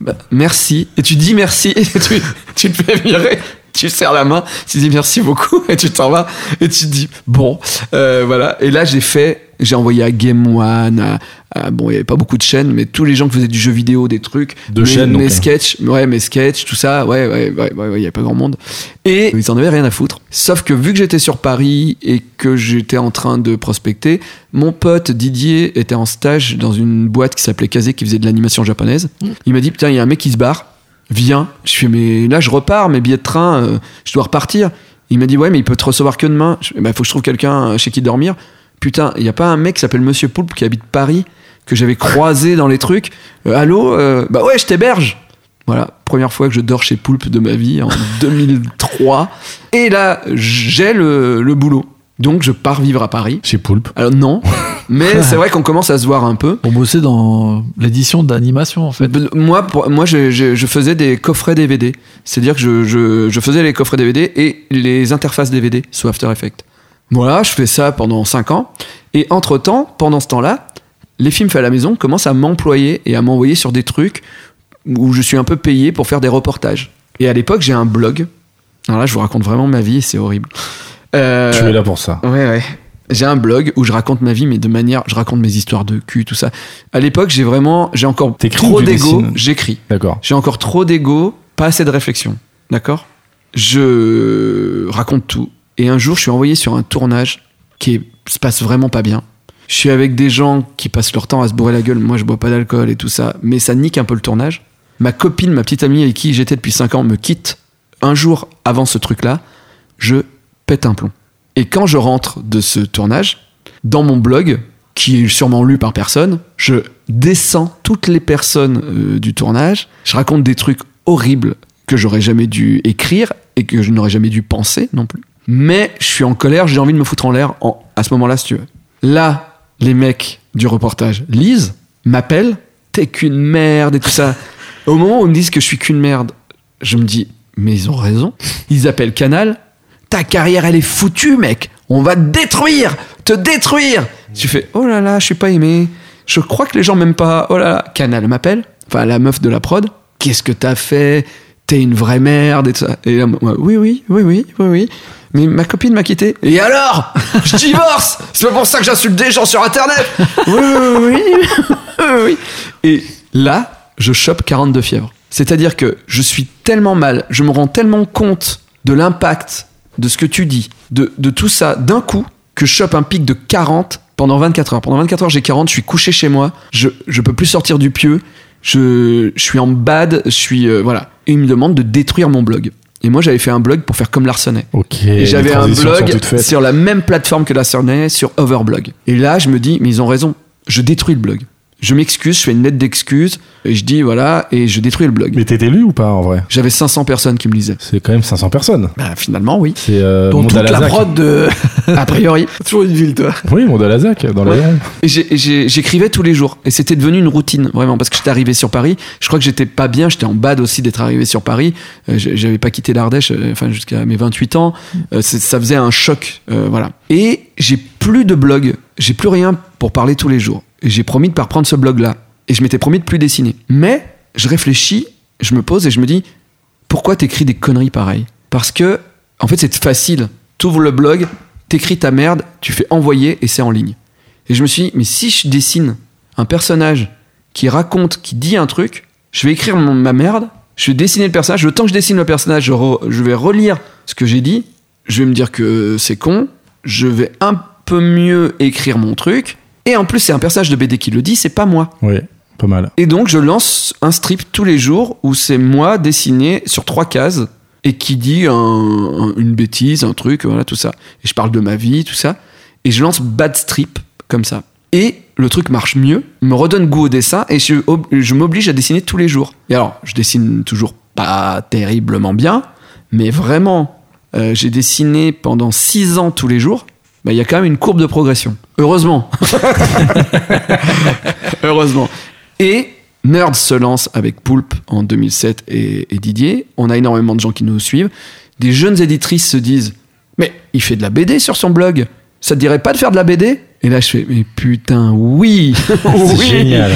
Bah, Merci. Et tu dis merci et tu, tu te fais virer. Tu serres la main, tu dis merci beaucoup et tu t'en vas et tu te dis bon, euh, voilà. Et là j'ai fait, j'ai envoyé à Game One, à, à- bon il y avait pas beaucoup de chaînes, mais tous les gens qui faisaient du jeu vidéo, des trucs, De mes, chaînes, donc, mes hein. sketchs, ouais mes sketchs, tout ça, ouais ouais ouais, ouais, ouais, il y avait pas grand monde. Et ils en avaient rien à foutre. Sauf que vu que j'étais sur Paris et que j'étais en train de prospecter, mon pote Didier était en stage dans une boîte qui s'appelait Kazé qui faisait de l'animation japonaise. Il m'a dit putain il y a un mec qui se barre, viens. Je fais mais là je repars, mes billets de train, euh, je dois repartir. Il m'a dit ouais mais il peut te recevoir que demain. Il bah, faut que je trouve quelqu'un chez qui dormir. Putain il y a pas un mec qui s'appelle Monsieur Poulpe qui habite Paris que j'avais croisé dans les trucs. Euh, allô euh, bah ouais je t'héberge. Voilà, première fois que je dors chez Poulpe de ma vie en 2003. Et là, j'ai le, le boulot. Donc je pars vivre à Paris. Chez Poulpe. Alors non, mais c'est vrai qu'on commence à se voir un peu. Pour bosser dans l'édition d'animation, en fait. Moi, pour- moi je, je- je faisais des coffrets DVD. C'est-à-dire que je, je- je faisais les coffrets DVD et les interfaces DVD sous After Effects. Voilà, je fais ça pendant 5 ans. Et entre-temps, pendant ce temps-là, les films faits à la maison commencent à m'employer et à m'envoyer sur des trucs où je suis un peu payé pour faire des reportages. Et à l'époque, j'ai un blog. Alors là, je vous raconte vraiment ma vie, c'est horrible. Euh, Tu es là pour ça. Ouais, ouais. J'ai un blog où je raconte ma vie, mais de manière, je raconte mes histoires de cul, tout ça. À l'époque, j'ai vraiment, j'ai encore trop d'ego. J'écris. D'accord. J'ai encore trop d'ego, pas assez de réflexion. D'accord? Je raconte tout. Et un jour, je suis envoyé sur un tournage qui se passe vraiment pas bien. Je suis avec des gens qui passent leur temps à se bourrer la gueule. Moi, je bois pas d'alcool et tout ça, mais ça nique un peu le tournage. Ma copine, ma petite amie avec qui j'étais depuis 5 ans, me quitte un jour avant ce truc-là. Je pète un plomb. Et quand je rentre de ce tournage, dans mon blog, qui est sûrement lu par personne, je descends toutes les personnes euh, du tournage. Je raconte des trucs horribles que j'aurais jamais dû écrire et que je n'aurais jamais dû penser non plus. Mais je suis en colère, j'ai envie de me foutre en l'air en- à ce moment-là, si tu veux. Là, les mecs du reportage lisent, m'appellent, t'es qu'une merde et tout ça. Au moment où ils me disent que je suis qu'une merde, je me dis, mais ils ont raison. Ils appellent Canal, ta carrière elle est foutue, mec. On va te détruire, te détruire. Tu fais, oh là là, je suis pas aimé. Je crois que les gens m'aiment pas. Oh là là. Canal m'appelle, enfin la meuf de la prod. Qu'est-ce que t'as fait? T'es une vraie merde et tout ça. Et là, moi, oui, oui, oui, oui, oui, oui. Mais ma copine m'a quitté. Et alors? Je divorce C'est pas pour ça que j'insulte des gens sur Internet Oui, oui, oui, oui. Et là, je chope 42 fièvres. C'est-à-dire que je suis tellement mal, je me rends tellement compte de l'impact de ce que tu dis, de, de tout ça d'un coup, que je chope un pic de 40 pendant 24 heures. Pendant 24 heures, j'ai 40, je suis couché chez moi, je, je peux plus sortir du pieu, je, je suis en bad, je suis. euh, voilà. Et il me demande de détruire mon blog. Et moi, j'avais fait un blog pour faire comme Larsenet. Et j'avais un blog sur la même plateforme que Larsenet, sur Overblog. Et là, je me dis, mais ils ont raison, je détruis le blog. Je m'excuse, je fais une lettre d'excuse, et je dis voilà, et je détruis le blog. Mais t'étais lu ou pas en vrai? J'avais 500 personnes qui me lisaient. C'est quand même 500 personnes. Bah, finalement, oui. C'est euh, Dans toute la prod de. A priori. Toujours une ville, toi. Oui, Mondalazac, dans Ouais. j'ai- j'écrivais tous les jours. Et c'était devenu une routine, vraiment, parce que j'étais arrivé sur Paris. Je crois que j'étais pas bien, j'étais en bad aussi d'être arrivé sur Paris. Euh, J'avais pas quitté l'Ardèche, euh, enfin, jusqu'à mes 28 ans. Euh, ça faisait un choc, euh, voilà. Et j'ai plus de blog, j'ai plus rien pour parler tous les jours. J'ai promis de pas reprendre ce blog-là. Et je m'étais promis de plus dessiner. Mais je réfléchis, je me pose et je me dis, pourquoi t'écris des conneries pareilles? Parce que, en fait, c'est facile. T'ouvres le blog, t'écris ta merde, tu fais envoyer et c'est en ligne. Et je me suis dit, mais si je dessine un personnage qui raconte, qui dit un truc, je vais écrire ma merde, je vais dessiner le personnage, le temps que je dessine le personnage, je, je vais relire ce que j'ai dit, je vais me dire que c'est con, je vais un peu mieux écrire mon truc, et en plus c'est un personnage de BD qui le dit, c'est pas moi. Oui, pas mal. Et donc, je lance un strip tous les jours où c'est moi dessiné sur trois cases et qui dit un- un- une bêtise, un truc, voilà, tout ça. Et je parle de ma vie, tout ça. Et je lance Bad Strip comme ça. Et le truc marche mieux, me redonne goût au dessin et je, ob- je m'oblige à dessiner tous les jours. Et alors, je dessine toujours pas terriblement bien, mais vraiment, euh, j'ai dessiné pendant 6 ans tous les jours. Bah, Il y a quand même une courbe de progression. Heureusement. Heureusement. Et Nerd se lance avec Poulpe en 2007 et, et Didier. On a énormément de gens qui nous suivent. Des jeunes éditrices se disent Mais il fait de la BD sur son blog. Ça te dirait pas de faire de la BD Et là, je fais Mais putain, oui C'est Oui génial.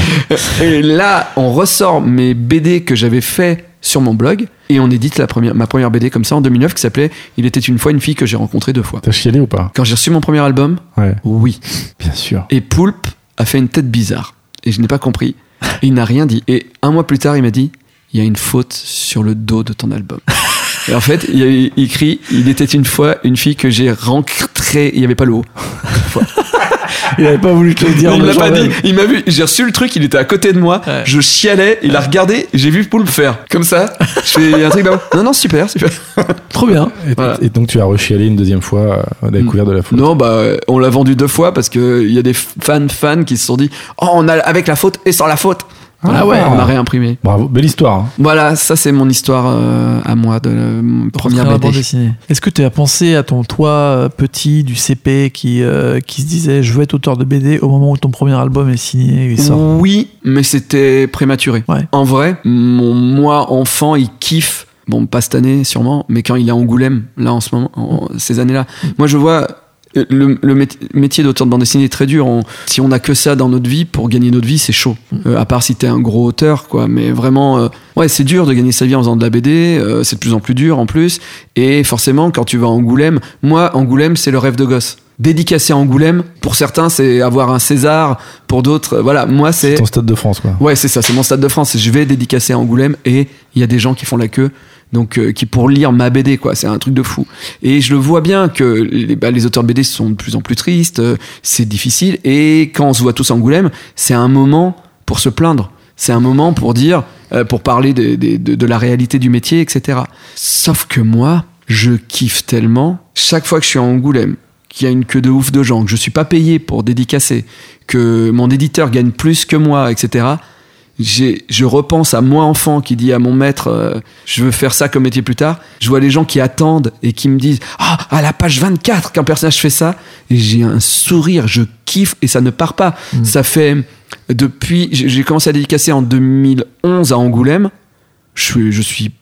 Et là, on ressort mes BD que j'avais fait sur mon blog et on édite la première, ma première BD comme ça en 2009 qui s'appelait Il était une fois une fille que j'ai rencontrée deux fois. T'as chialé ou pas? Quand j'ai reçu mon premier album, Ouais, oui. bien sûr. Et Poulpe a fait une tête bizarre. Et je n'ai pas compris. Il n'a rien dit. Et un mois plus tard, il m'a dit Il y a une faute sur le dos de ton album. Et en fait, il y a écrit Il était une fois une fille que j'ai rencontrée. Il n'y avait pas le haut. Il avait pas voulu te le dire. il m'a pas dit. Il m'a vu. J'ai reçu le truc. Il était à côté de moi. Ouais. Je chialais. Il a regardé. J'ai vu Poulpe faire. Comme ça. Je fais un truc. bah, non, non, super, super. Trop bien. Et, Voilà. et donc tu as rechialé une deuxième fois euh, à la découverte de la faute. Non, bah, on l'a vendu deux fois parce que il y a des fans fans qui se sont dit Oh, on a avec la faute et sans la faute. Ah ouais. On a réimprimé. Bravo, belle histoire. hein. Voilà, ça c'est mon histoire euh, à moi de la mon première BD. dessinée. Est-ce que tu as pensé à ton toi euh, petit du CP qui, euh, qui se disait je veux être auteur de BD au moment où ton premier album est signé il sort? Oui, mais c'était prématuré. Ouais. En vrai, mon moi enfant, il kiffe. Bon, pas cette année sûrement, mais quand il est à Angoulême, là en ce moment, en- ces années-là. Moi, je vois euh, le, le mét- métier d'auteur de bande dessinée est très dur. On- si on a que ça dans notre vie, pour gagner notre vie, c'est chaud. Euh, à part si t'es un gros auteur, quoi. Mais vraiment, euh, ouais, c'est dur de gagner sa vie en faisant de la BD. euh, c'est de plus en plus dur en plus. Et forcément, quand tu vas à Angoulême, moi, Angoulême, c'est le rêve de gosse. Dédicacé à Angoulême, pour certains, c'est avoir un César. Pour d'autres, voilà, moi, c'est Ton stade de France, quoi. Ouais, c'est ça, c'est mon stade de France. Je vais dédicacer à Angoulême et il y a des gens qui font la queue, donc euh, qui pour lire ma BD, quoi. C'est un truc de fou. Et je le vois bien que les, bah, auteurs BD sont de plus en plus tristes, euh, c'est difficile. Et quand on se voit tous à Angoulême, c'est un moment pour se plaindre. C'est un moment pour dire, euh, pour parler de- de la réalité du métier, etc. Sauf que moi, je kiffe tellement. Chaque fois que je suis à Angoulême, qu'il y a une queue de ouf de gens, que je suis pas payé pour dédicacer, que mon éditeur gagne plus que moi, etc. Je repense à moi enfant qui dit à mon maître euh, je veux faire ça comme métier plus tard. Je vois les gens qui attendent et qui me disent ah à la page 24 qu'un personnage fait ça et j'ai un sourire je kiffe et ça ne part pas. Ça fait depuis j'ai j'ai commencé à dédicacer en 2011 à Angoulême. Je suis je suis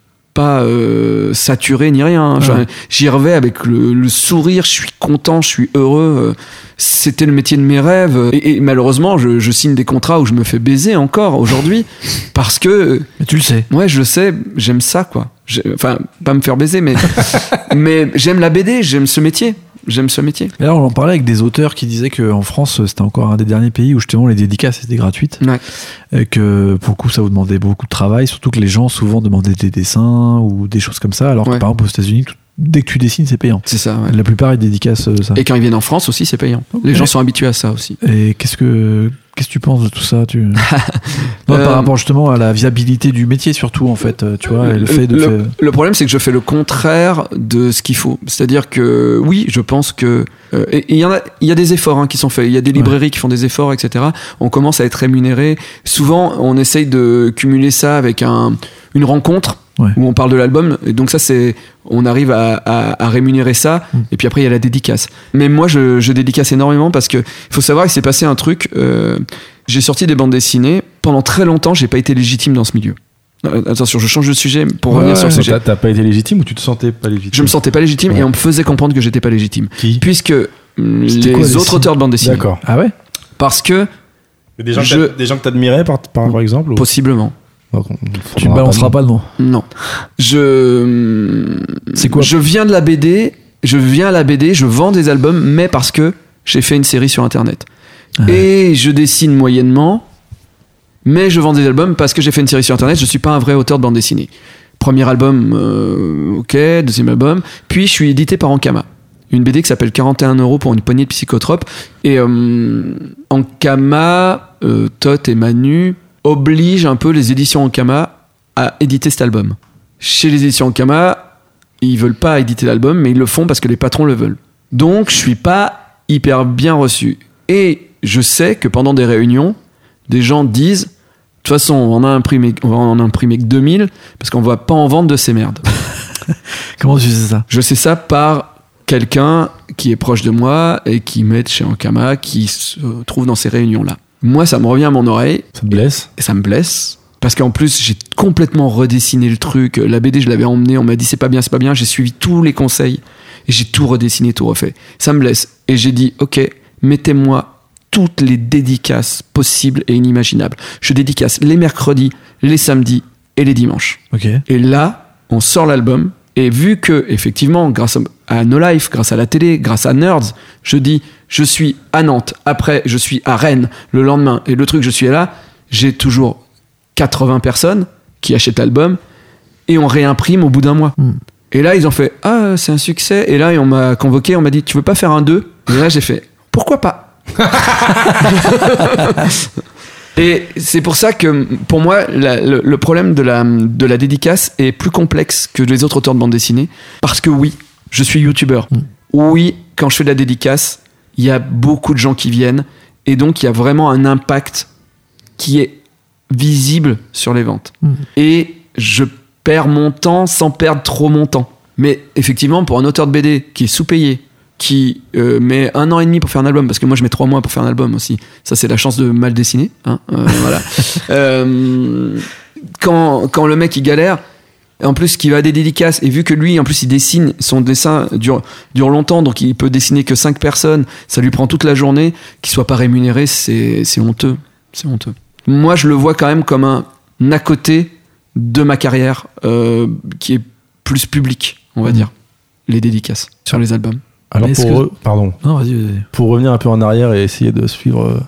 pas euh, saturé ni rien hein. Ouais. j'y reviens avec le, le sourire je suis content je suis heureux euh, c'était le métier de mes rêves et, et malheureusement je, je signe des contrats où je me fais baiser encore aujourd'hui parce que Mais tu le sais. ouais je le sais j'aime ça quoi enfin pas me faire baiser mais mais j'aime la BD j'aime ce métier j'aime ce métier Et là, on en parlait avec des auteurs qui disaient qu'en France, c'était encore un des derniers pays où justement les dédicaces étaient gratuites. Ouais. Et que pour le coup, ça vous demandait beaucoup de travail. Surtout que les gens souvent demandaient des dessins ou des choses comme ça. Alors que par exemple, aux États-Unis, dès que tu dessines, c'est payant. c'est ça ouais. La plupart, ils dédicacent euh, ça. et quand ils viennent en France aussi c'est payant les gens sont habitués à ça aussi Et qu'est-ce que qu'est-ce que tu penses de tout ça tu... non, Euh, Par rapport justement à la viabilité du métier surtout en fait, tu vois, et le fait de le, faire- le problème, c'est que je fais le contraire de ce qu'il faut. C'est-à-dire que oui, je pense que euh, et et il y en a, il y a des efforts hein, qui sont faits. Il y a des librairies qui font des efforts, etc. On commence à être rémunéré. Souvent, on essaye de cumuler ça avec un, une rencontre. Ouais. où on parle de l'album et donc ça c'est on arrive à, à- à rémunérer ça Mm. et puis après il y a la dédicace. Mais moi je, je dédicace énormément parce que il faut savoir qu'il s'est passé un truc euh, j'ai sorti des bandes dessinées pendant très longtemps j'ai pas été légitime dans ce milieu. Euh, attention je change de sujet pour revenir sur le sujet. T'as t'as pas été légitime ou tu te sentais pas légitime? Je me sentais pas légitime Ouais. et on me faisait comprendre que j'étais pas légitime. Qui? Puisque C'était les quoi, autres auteurs de bande dessinée D'accord. Ah ouais? Parce que Des gens, que Je- t'as- des gens que t'admirais par, par, par exemple ou- possiblement Donc, Tu ne balanceras pas le nom. non. Je C'est quoi je viens de la BD je viens à la BD je vends des albums mais parce que j'ai fait une série sur internet. Ah. et je dessine moyennement mais je vends des albums parce que j'ai fait une série sur internet. Je suis pas un vrai auteur de bande dessinée. Premier album euh, ok deuxième album. Puis je suis édité par Ankama. Une BD qui s'appelle 41 euros pour une poignée de psychotropes et euh, Ankama euh, Tot et Manu obligent un peu les éditions Ankama à éditer cet album chez les éditions Ankama ils veulent pas éditer l'album mais ils le font parce que les patrons le veulent donc je suis pas hyper bien reçu et je sais que pendant des réunions, des gens disent, de toute façon, on a imprimé, on va en imprimer que 2000 parce qu'on va pas en vendre de ces merdes. Comment tu sais ça? Je sais ça par quelqu'un qui est proche de moi et qui m'aide chez Ankama, qui se trouve dans ces réunions-là. Moi, ça me revient à mon oreille Ça te blesse et ça me blesse. Parce qu'en plus, j'ai complètement redessiné le truc. La BD, je l'avais emmené, on m'a dit c'est pas bien, c'est pas bien. J'ai suivi tous les conseils et j'ai tout redessiné, tout refait. Ça me blesse. Et j'ai dit, ok, mettez-moi toutes les dédicaces possibles et inimaginables. Je dédicace les mercredis, les samedis et les dimanches. Ok. Et là, on sort l'album. Et vu que, effectivement, grâce à No Life, grâce à la télé, grâce à Nerds, je dis, je suis à Nantes, après, je suis à Rennes, le lendemain, et le truc, je suis là, j'ai toujours 80 personnes qui achètent l'album, et on réimprime au bout d'un mois. Hmm. Et là, ils ont fait, ah, c'est un succès. Et là, on m'a convoqué, on m'a dit, tu veux pas faire un 2 Et là, j'ai fait, pourquoi pas? Et c'est pour ça que, pour moi, la- le, le problème de la, de la dédicace est plus complexe que les autres auteurs de bande dessinée. Parce que oui, je suis youtubeur. Oui, quand je fais de la dédicace, il y a beaucoup de gens qui viennent. Et donc, il y a vraiment un impact qui est visible sur les ventes. Mm. Et je perds mon temps sans perdre trop mon temps. Mais effectivement, pour un auteur de BD qui est sous-payé, qui euh, met un an et demi pour faire un album, parce que moi je mets trois mois pour faire un album aussi, ça c'est la chance de mal dessiner. hein, euh, voilà. Euh, quand, quand le mec il galère, en plus qui va à des dédicaces, et vu que lui en plus il dessine, son dessin dure, dure longtemps, donc il peut dessiner que cinq personnes, ça lui prend toute la journée, qu'il soit pas rémunéré, c'est c'est honteux. C'est honteux. Moi je le vois quand même comme un à côté de ma carrière euh, qui est plus public, on va Mhm. dire, les dédicaces sur les albums. Alors pour que- pardon, Non, vas-y, vas-y. pour revenir un peu en arrière et essayer de suivre euh,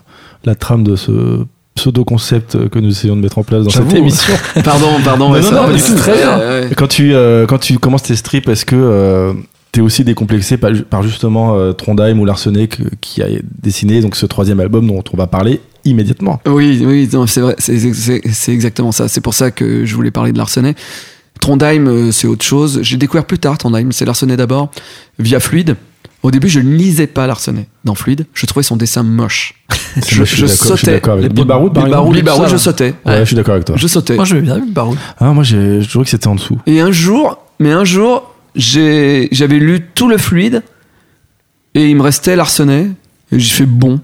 la trame de ce pseudo-concept que nous essayons de mettre en place dans cette émission. Pardon, pardon. Non, non, tout, très bien. Ouais, ouais. Quand tu, euh, quand tu commences tes strips, est-ce que euh, t'es aussi décomplexé par, par justement euh, Trondheim ou Larsenet que- qui a dessiné donc ce troisième album dont on va parler immédiatement? Oui, oui, c'est vrai, c'est c'est- c'est exactement ça. C'est pour ça que je voulais parler de Larsenet. Trondheim, euh, c'est autre chose. J'ai découvert plus tard Trondheim, c'est Larsenet d'abord, via Fluide. Au début, je ne lisais pas Larsenet dans Fluide. Je trouvais son dessin moche. Je, sautais. Bill Baroud, par Bill Bill Baroud, je sautais. Ouais, je suis d'accord avec toi. Je sautais. Moi, je bien Baroud. Ah, moi, j'ai- je trouvais que c'était en dessous. Et un jour, mais un jour, j'ai- j'avais lu tout le Fluide et il me restait Larsenet. Et j'ai fait bon.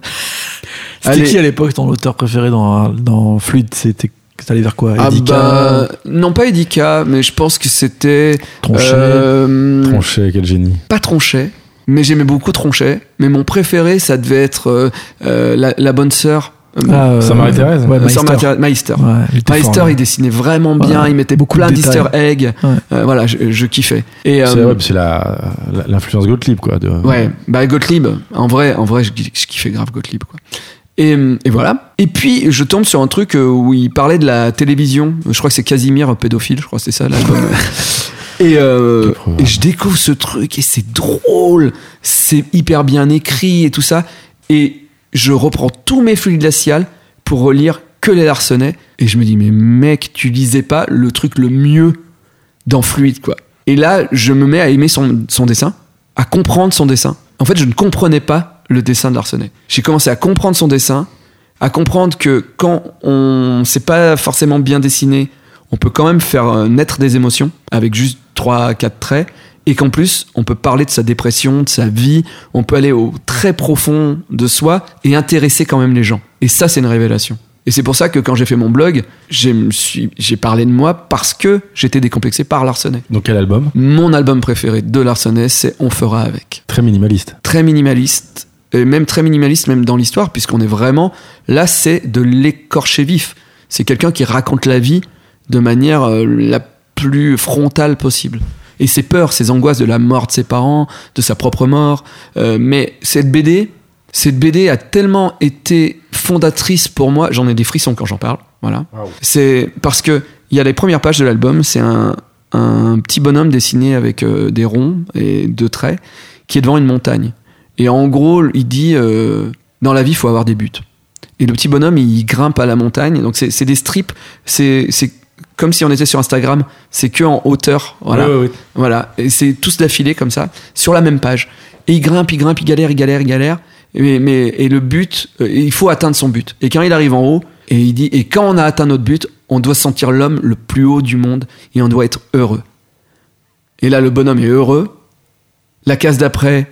C'était qui à l'époque ton auteur préféré dans, dans Fluide C'était. T'allais vers quoi? Ah Edika, bah, non pas Edika, mais je pense que c'était Tronchet euh, Tronchet, quel génie. pas Tronchet, mais j'aimais beaucoup Tronchet. Mais mon préféré, ça devait être euh, euh, la, la bonne sœur. euh, Ah, euh, Saint Marie-Thérèse Ouais, Meister. Marie- Meister. Ouais, il était Meister, fort, il dessinait vraiment bien, Ouais, il mettait beaucoup plein d'easter eggs. Ouais. Euh, voilà, je, je kiffais. Et, C'est euh, ouais, c'est la- la- l'influence Gottlieb, quoi. De... Ouais, bah Gottlieb, en vrai, en vrai, je, je kiffais grave Gottlieb, quoi. Et, et voilà. Et puis, je tombe sur un truc où il parlait de la télévision. Je crois que c'est Casimir pédophile, je crois que c'est ça l'album. et, euh, et je découvre ce truc et c'est drôle, c'est hyper bien écrit et tout ça. Et je reprends tous mes flux glaciales pour relire que les Larsenet. Et je me dis, mais mec, tu lisais pas le truc le mieux dans Fluide, quoi. Et là, je me mets à aimer son, son dessin, à comprendre son dessin. En fait, je ne comprenais pas le dessin de Larsenet. J'ai commencé à comprendre son dessin, à comprendre que quand on sait pas forcément bien dessiner, on peut quand même faire euh, naître des émotions avec juste 3 4 traits et qu'en plus, on peut parler de sa dépression, de sa vie, on peut aller au très profond de soi et intéresser quand même les gens. Et ça, c'est une révélation. Et c'est pour ça que quand j'ai fait mon blog, j'ai parlé de moi parce que j'étais décomplexé par Larsenet. Donc, quel album? Mon album préféré de Larsenet, c'est On fera avec. Très minimaliste. Très minimaliste, et même très minimaliste même dans l'histoire, puisqu'on est vraiment là, c'est de l'écorché vif. C'est quelqu'un qui raconte la vie de manière euh, la plus frontale possible. Et ses peurs, ses angoisses de la mort de ses parents, de sa propre mort. Euh, mais cette BD, cette BD a tellement été fondatrice pour moi, j'en ai des frissons quand j'en parle. Voilà. C'est parce que il y a les premières pages de l'album, c'est un, un petit bonhomme dessiné avec euh, des ronds et deux traits qui est devant une montagne. Et en gros, il dit euh, dans la vie, il faut avoir des buts. Et le petit bonhomme, il grimpe à la montagne. Donc c'est des strips, c'est comme si on était sur Instagram, c'est que en hauteur. Voilà. Ouais, ouais, ouais. Voilà, et c'est tous d'affilée comme ça, sur la même page. Et il grimpe, il grimpe, il galère, il galère, il galère. mais, mais et le but, euh, il faut atteindre son but. Et quand il arrive en haut, et il dit, et quand on a atteint notre but, on doit sentir l'homme le plus haut du monde et on doit être heureux. Et là, le bonhomme est heureux. La case d'après,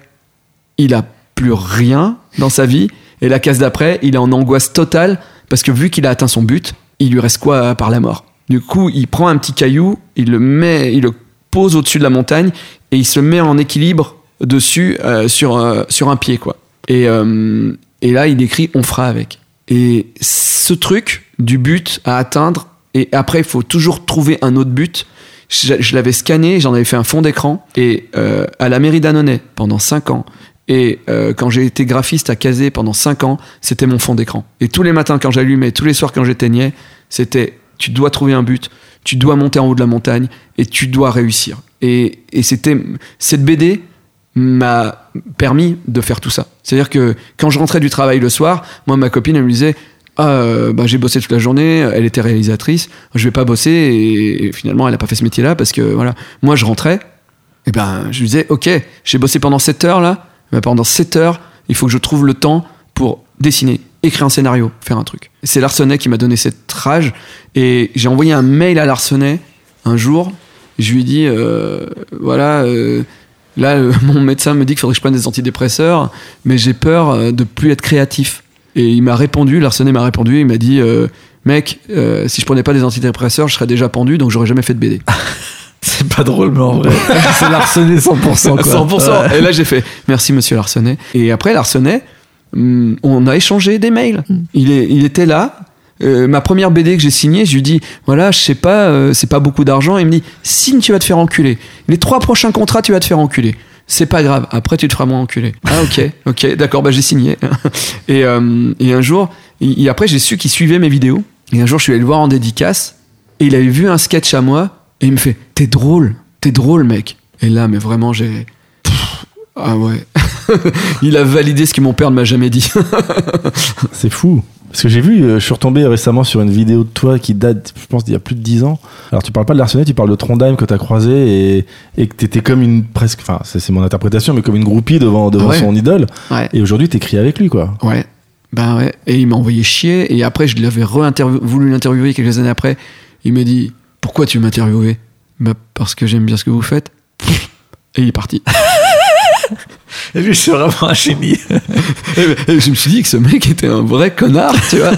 il a plus rien dans sa vie. Et la case d'après, il est en angoisse totale parce que vu qu'il a atteint son but, il lui reste quoi par la mort? Du coup, il prend un petit caillou, il le met, il le pose au-dessus de la montagne et il se met en équilibre dessus euh, sur, euh, sur un pied quoi. Et, euh, et là, il écrit on fera avec. Et ce truc du but à atteindre et après il faut toujours trouver un autre but. Je, l'avais scanné, j'en avais fait un fond d'écran et euh, à la mairie d'Annonay pendant 5 ans. Et euh, quand j'ai été graphiste à Kazé pendant 5 ans, c'était mon fond d'écran. Et tous les matins quand j'allumais, tous les soirs quand j'éteignais, c'était tu dois trouver un but, tu dois monter en haut de la montagne et tu dois réussir. Et, et c'était cette BD m'a permis de faire tout ça. C'est-à-dire que quand je rentrais du travail le soir, moi ma copine elle me disait ah, euh, bah, j'ai bossé toute la journée, elle était réalisatrice, je vais pas bosser et, finalement elle a pas fait ce métier-là parce que voilà, moi je rentrais et ben je lui disais ok, j'ai bossé pendant 7 heures là, mais pendant 7 heures, il faut que je trouve le temps pour dessiner, écrire un scénario, faire un truc. C'est Larsenet qui m'a donné cette rage et j'ai envoyé un mail à Larsenet un jour, je lui ai dit euh, voilà euh, Là, euh, mon médecin me dit qu'il faudrait que je prenne des antidépresseurs, mais j'ai peur de plus être créatif. Et il m'a répondu, Larsenet m'a répondu, il m'a dit, mec, si je prenais pas des antidépresseurs, je serais déjà pendu, donc j'aurais jamais fait de BD. C'est pas drôle, mais en vrai, c'est Larsenet 100%. Quoi. 100%. Et là, j'ai fait, merci monsieur Larsenet. Et après, Larsenet, on a échangé des mails. Il, est, il était là. Euh, ma première BD que j'ai signée, je lui dis voilà, je sais pas, euh, c'est pas beaucoup d'argent. Il me dit signe, tu vas te faire enculer. Les trois prochains contrats, tu vas te faire enculer. C'est pas grave. Après, tu te feras moins enculer. Ah ok, ok, d'accord, bah j'ai signé. et, euh, et un jour, et, et après, j'ai su qu'il suivait mes vidéos. Et un jour, je suis allé le voir en dédicace. Et il avait vu un sketch à moi. Et il me fait t'es drôle, t'es drôle, mec. Et là, mais vraiment, j'ai ah ouais. il a validé ce que mon père ne m'a jamais dit. C'est fou. Parce que j'ai vu, euh, je suis retombé récemment sur une vidéo de toi qui date, je pense, d'il y a plus de 10 ans. Alors, tu parles pas de l'Arsenal, tu parles de Trondheim que tu as croisé et, et que tu étais comme une presque, enfin, c'est mon interprétation, mais comme une groupie devant, devant Ouais. son idole. ouais. Et aujourd'hui, t'écris avec lui, quoi. Ouais. Ben ouais. Et il m'a envoyé chier. Et après, je l'avais voulu l'interviewer quelques années après. Il m'a dit Pourquoi tu veux m'interviewer Bah, parce que j'aime bien ce que vous faites. Et il est parti. Et lui, c'est vraiment un génie. Et- et je me suis dit que ce mec était un vrai connard, tu vois.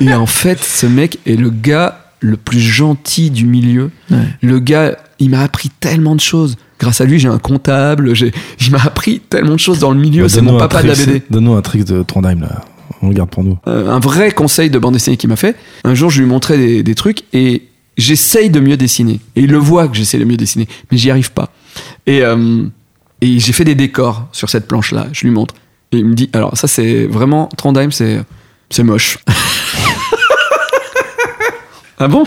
Et en fait, ce mec est le gars le plus gentil du milieu. Ouais. Le gars, il m'a appris tellement de choses. Grâce à lui, j'ai un comptable. J'ai, il m'a appris tellement de choses dans le milieu. Bah, c'est mon donne-nous un papa de la BD. Donne-nous un trick de Trondheim, là. On le garde pour nous. Euh, un vrai conseil de bande dessinée qu'il m'a fait. Un jour, je lui montrais des, des trucs et j'essaye de mieux dessiner. Et il le voit que j'essaie de mieux dessiner, mais j'y arrive pas. Et, euh, et j'ai fait des décors sur cette planche-là. Je lui montre. Et il me dit, alors ça c'est vraiment Trondheim, c'est c'est moche. ah bon?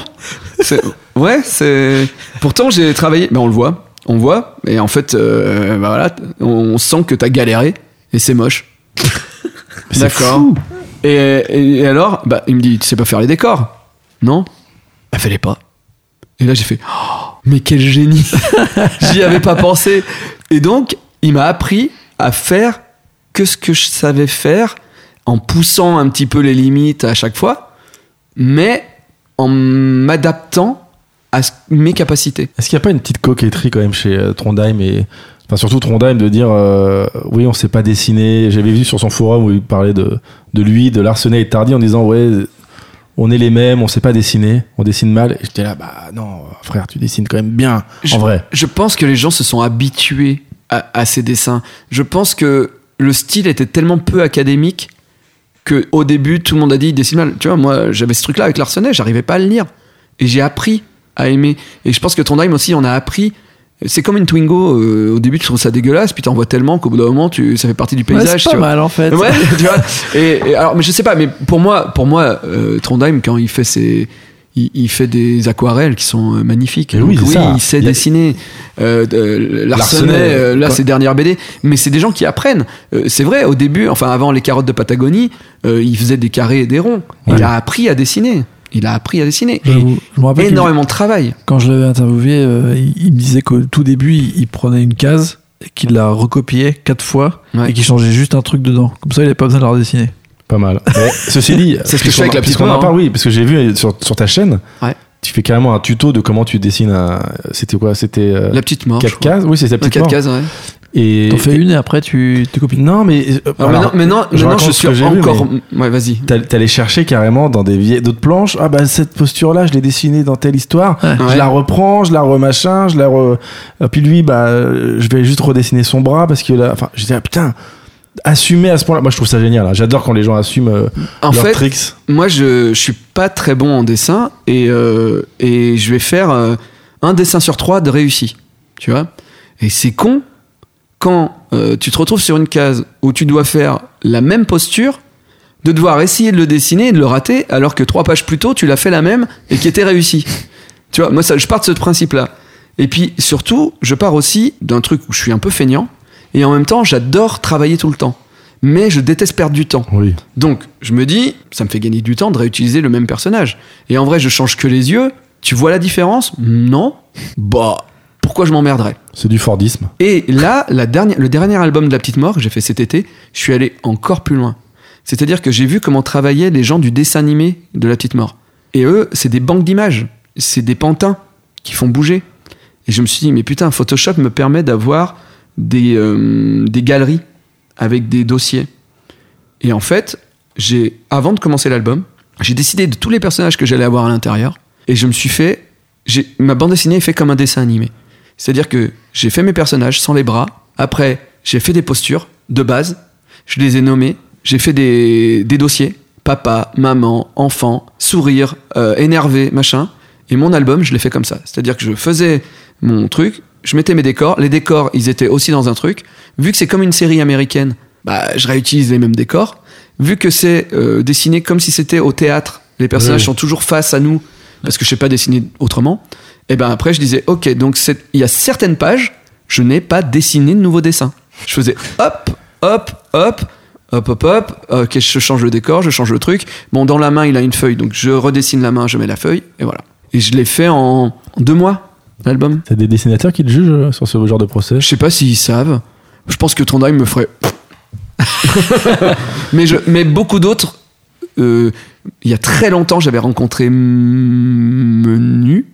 C'est- Ouais, c'est. Pourtant j'ai travaillé. Ben on le voit, on voit. Et en fait, euh, voilà, on sent que t'as galéré et c'est moche. C'est D'accord. fou. Et, alors, bah, il me dit, tu sais pas faire les décors Non? Bah, fais-les pas. Et là, j'ai fait, Oh, mais quel génie J'y avais pas pensé. Et donc, il m'a appris à faire que ce que je savais faire, en poussant un petit peu les limites à chaque fois, mais en m'adaptant à mes capacités. Est-ce qu'il n'y a pas une petite coquetterie quand même chez euh, Trondheim et enfin surtout Trondheim de dire euh, oui on sait pas dessiner. J'avais vu sur son forum où il parlait de, lui, de Larsenet et Tardy en disant ouais on est les mêmes, on sait pas dessiner, on dessine mal. Et j'étais là bah non frère tu dessines quand même bien en vrai. Je pense que les gens se sont habitués à, à ces dessins. Je pense que le style était tellement peu académique que au début tout le monde a dit il dessine mal. Tu vois, moi j'avais ce truc-là avec Larsenet, j'arrivais pas à le lire et j'ai appris à aimer. Et je pense que Trondheim aussi, on a appris. C'est comme une Twingo. euh, au début, tu trouves ça dégueulasse, puis t'en vois tellement qu'au bout d'un moment, tu, ça fait partie du Ouais, paysage. c'est tu pas vois. mal, en fait. Ouais, tu vois. Et, et alors, mais je sais pas, mais pour moi, pour moi, euh, Trondheim, quand il fait ses, il, il fait des aquarelles qui sont euh, magnifiques. Et oui, Donc c'est ça. il sait Il y a- dessiner. Euh, Larsenet, euh, là, quoi. c'est dernière BD. Mais c'est des gens qui apprennent. Euh, c'est vrai, au début, enfin, avant les carottes de Patagonie, euh, il faisait des carrés et des ronds. Il a appris à dessiner. Il a appris à dessiner. Et J'avoue, je me rappelle qu'il- énormément de travail. quand je l'avais interviewé, euh, il, il me disait qu'au tout début, il, il prenait une case et qu'il l'a recopié quatre fois Ouais. et qu'il changeait juste un truc dedans. Comme ça, il avait pas besoin de la redessiner. Pas mal. Ceci dit, C'est ce que je fais avec la petite puisqu'on en parle, hein. oui, parce que j'ai vu sur, sur ta chaîne, Ouais. Tu fais carrément un tuto de comment tu dessines un. C'était quoi C'était euh, La petite mort. je 4 crois. cases Oui, c'est Ouais, petite quatre mort. cases, ouais. Et T'en fais une et après tu te copies. Non, mais. euh, Alors, alors, maintenant, maintenant, je je suis vu, encore. mais- Ouais, vas-y. T'as- T'allais chercher carrément dans des vieilles d'autres planches. Ah bah cette posture-là, je l'ai dessinée dans telle histoire. Ouais. Je Ouais. la reprends, je la remachin, je la re... Puis lui, bah, euh, je vais juste redessiner son bras parce que là, enfin, j'étais ah, putain, assumer à ce point-là. Moi, je trouve ça génial. hein. J'adore quand les gens assument euh, En leurs fait, tricks. moi, je, je suis pas très bon en dessin et, euh, et je vais faire euh, un dessin sur trois de réussi. Tu vois Et c'est con quand euh, tu te retrouves sur une case où tu dois faire la même posture, de devoir essayer de le dessiner et de le rater, alors que trois pages plus tôt, tu l'as fait la même et qui était réussi. Tu vois, moi, ça, je pars de ce principe-là. Et puis, surtout, je pars aussi d'un truc où je suis un peu feignant et en même temps, j'adore travailler tout le temps. Mais je déteste perdre du temps. Oui. Donc, je me dis, ça me fait gagner du temps de réutiliser le même personnage. Et en vrai, je change que les yeux. Tu vois la différence? Non Bah, pourquoi je m'emmerderais? C'est du Fordisme. Et là, la dernière, le dernier album de La Petite Mort que j'ai fait cet été, je suis allé encore plus loin. C'est-à-dire que j'ai vu comment travaillaient les gens du dessin animé de La Petite Mort. Et eux, c'est des banques d'images. C'est des pantins qui font bouger. Et je me suis dit, mais putain, Photoshop me permet d'avoir des, euh, des galeries avec des dossiers. Et en fait, j'ai, avant de commencer l'album, j'ai décidé de tous les personnages que j'allais avoir à l'intérieur. Et je me suis fait. Ma bande dessinée est faite comme un dessin animé. C'est-à-dire que j'ai fait mes personnages sans les bras. Après, j'ai fait des postures de base. Je les ai nommés. J'ai fait des, des dossiers. Papa, maman, enfant, sourire, euh, énervé, machin. Et mon album, je l'ai fait comme ça. C'est-à-dire que je faisais mon truc, je mettais mes décors. Les décors, ils étaient aussi dans un truc. Vu que c'est comme une série américaine, bah, je réutilise les mêmes décors. Vu que c'est euh, dessiné comme si c'était au théâtre, les personnages Oui. sont toujours face à nous, parce que je sais pas dessiner autrement. Et ben après, je disais, ok, donc il y a certaines pages, je n'ai pas dessiné de nouveaux dessins. Je faisais hop, hop, hop, hop, hop, hop. Ok, je change le décor, je change le truc. Bon, dans la main, il a une feuille, donc je redessine la main, je mets la feuille, et voilà. Et je l'ai fait en, en deux mois, l'album. T'as des dessinateurs qui te jugent euh, sur ce genre de procès Je sais pas s'ils savent. Je pense que Trondheim me ferait. mais, je, mais beaucoup d'autres. euh, il y a très longtemps, j'avais rencontré Menu.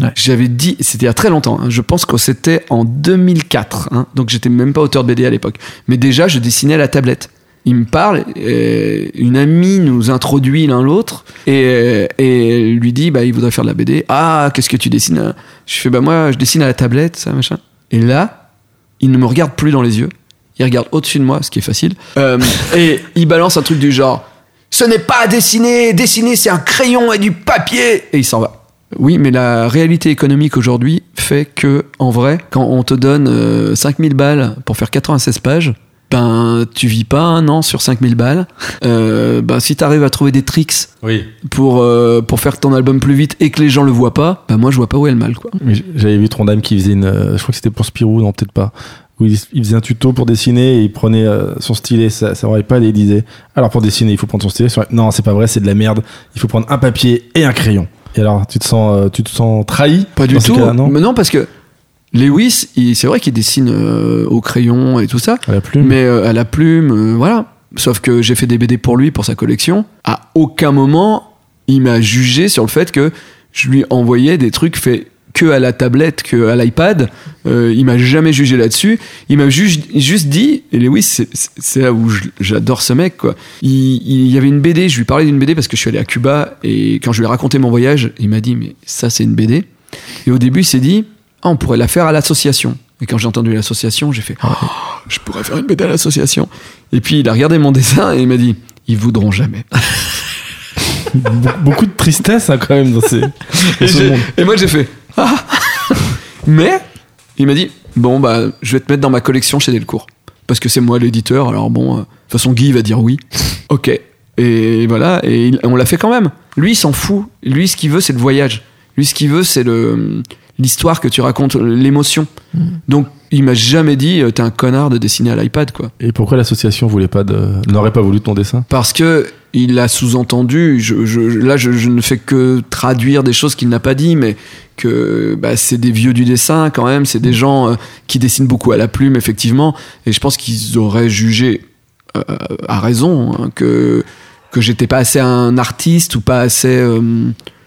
Ouais. J'avais dit, c'était il y a très longtemps, hein, je pense que c'était en 2004, hein, donc j'étais même pas auteur de BD à l'époque. Mais déjà, je dessinais à la tablette. Il me parle, une amie nous introduit l'un l'autre, et, et lui dit, bah, il voudrait faire de la BD. Ah, qu'est-ce que tu dessines? Je fais, bah, moi, je dessine à la tablette, ça, machin. Et là, il ne me regarde plus dans les yeux. Il regarde au-dessus de moi, ce qui est facile. Euh, et il balance un truc du genre Ce n'est pas dessiner, dessiner c'est un crayon et du papier Et il s'en va. Oui, mais la réalité économique aujourd'hui fait que, en vrai, quand on te donne euh, 5000 balles pour faire 96 pages, ben, tu vis pas un an sur 5000 balles. Euh, ben, si t'arrives à trouver des tricks Oui. pour, euh, pour faire ton album plus vite et que les gens le voient pas, ben, moi, je vois pas où est le mal, quoi. J'avais vu Trondheim qui faisait une. euh, je crois que c'était pour Spirou, non, peut-être pas. Où il, il faisait un tuto pour dessiner et il prenait euh, son stylet, ça, ça aurait pas et il disait Alors pour dessiner, il faut prendre son stylet. Non, c'est pas vrai, c'est de la merde. Il faut prendre un papier et un crayon. Et alors, tu te sens, euh, tu te sens trahi Pas du tout. non? Mais non, parce que Lewis, c'est vrai qu'il dessine euh, au crayon et tout ça, À la plume. mais euh, à la plume, euh, voilà. Sauf que j'ai fait des BD pour lui, pour sa collection. À aucun moment, il m'a jugé sur le fait que je lui envoyais des trucs faits que à la tablette, que à l'iPad. Euh, il m'a jamais jugé là-dessus. Il m'a juste, juste dit, et Lewis, c'est- là où j'adore ce mec, quoi. Il, il y avait une BD, je lui parlais d'une BD parce que je suis allé à Cuba et quand je lui ai raconté mon voyage, il m'a dit, mais ça, c'est une BD. Et au début, il s'est dit, ah, on pourrait la faire à l'association. Et quand j'ai entendu l'association, j'ai fait, Oh, je pourrais faire une BD à l'association. Et puis il a regardé mon dessin et il m'a dit, ils voudront jamais. Be- Beaucoup de tristesse hein, quand même dans, ces, dans Et, ce monde. et moi j'ai fait, ah. Mais il m'a dit, bon bah je vais te mettre dans ma collection chez Delcourt. Parce que c'est moi l'éditeur, alors bon, euh, de toute façon Guy va dire oui. Ok. Et voilà, et il- on l'a fait quand même. Lui il s'en fout. Lui ce qu'il veut c'est le voyage. Lui ce qu'il veut c'est le l'histoire que tu racontes, l'émotion. Donc il m'a jamais dit, euh, t'es un connard de dessiner à l'iPad quoi. Et pourquoi l'association voulait pas de, n'aurait pas voulu de ton dessin? Parce que il a sous-entendu. Je, je- là, je, je ne fais que traduire des choses qu'il n'a pas dit, mais que bah, c'est des vieux du dessin quand même. C'est des gens euh, qui dessinent beaucoup à la plume, effectivement. Et je pense qu'ils auraient jugé euh, à raison hein, que que j'étais pas assez un artiste ou pas assez euh,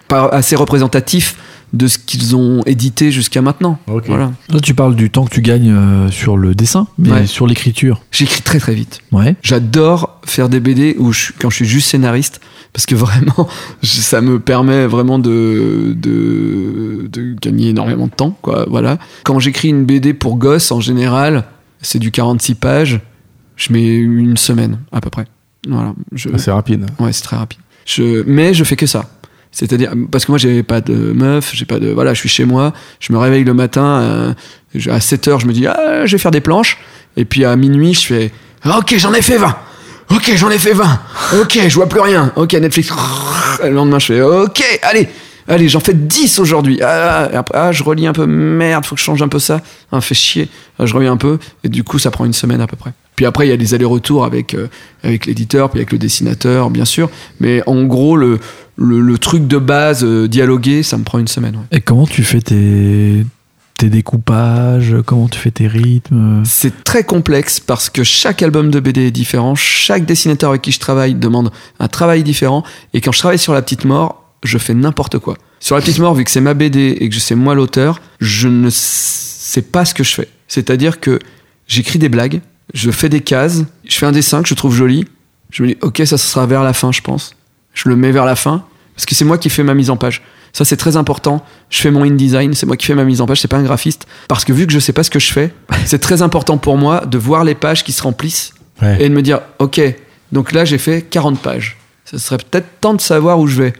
pas assez représentatif de ce qu'ils ont édité jusqu'à maintenant. Voilà. Là, tu parles du temps que tu gagnes euh, sur le dessin, mais Ouais. sur l'écriture. J'écris très très vite. Ouais. J'adore faire des BD où je, quand je suis juste scénariste, parce que vraiment, je- ça me permet vraiment de, de, de gagner énormément de temps. Quoi, voilà. Quand j'écris une BD pour gosses, en général, c'est du 46 pages, je mets une semaine à peu près. Voilà. Je, C'est rapide. Ouais, c'est très rapide. Je, mais je fais que ça. C'est-à-dire, parce que moi, j'ai pas de meuf, j'ai pas de. Voilà, je suis chez moi, je me réveille le matin, euh, à 7 heures, je me dis, ah, je vais faire des planches. Et puis à minuit, je fais, Ah, ok, j'en ai fait 20. Ok, j'en ai fait 20. Ok, je vois plus rien. Ok, Netflix. Et le lendemain, je fais, ok, allez, allez, j'en fais 10 aujourd'hui. Ah, et après, ah, je relis un peu, merde, faut que je change un peu ça. Ah, fait chier. Ah, je reviens un peu. Et du coup, ça prend une semaine à peu près. Puis après, il y a des allers-retours avec, euh, avec l'éditeur, puis avec le dessinateur, bien sûr. Mais en gros, le, le, le truc de base, euh, dialoguer, ça me prend une semaine. ouais. Et comment tu fais tes, tes découpages? Comment tu fais tes rythmes? C'est très complexe parce que chaque album de BD est différent, chaque dessinateur avec qui je travaille demande un travail différent, et quand je travaille sur La Petite Mort, je fais n'importe quoi. Sur La Petite Mort, vu que c'est ma BD et que c'est moi l'auteur, je ne sais pas ce que je fais. C'est-à-dire que j'écris des blagues, je fais des cases, je fais un dessin que je trouve joli, je me dis ok ça, sera vers la fin je pense. Je le mets vers la fin, parce que c'est moi qui fais ma mise en page. Ça c'est très important. Je fais mon InDesign, c'est moi qui fais ma mise en page, c'est pas un graphiste. Parce que vu que je sais pas ce que je fais, c'est très important pour moi de voir les pages qui se remplissent Ouais. et de me dire ok, donc là j'ai fait 40 pages. Ça serait peut-être temps de savoir où je vais.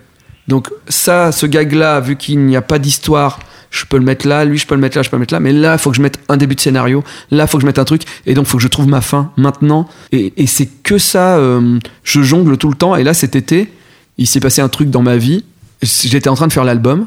Donc ça, ce gag-là, vu qu'il n'y a pas d'histoire, je peux le mettre là, lui je peux le mettre là, je peux le mettre là, mais là il faut que je mette un début de scénario, là il faut que je mette un truc, et donc il faut que je trouve ma fin maintenant. Et, c'est que ça, euh, je jongle tout le temps, et là cet été, il s'est passé un truc dans ma vie, j'étais en train de faire l'album,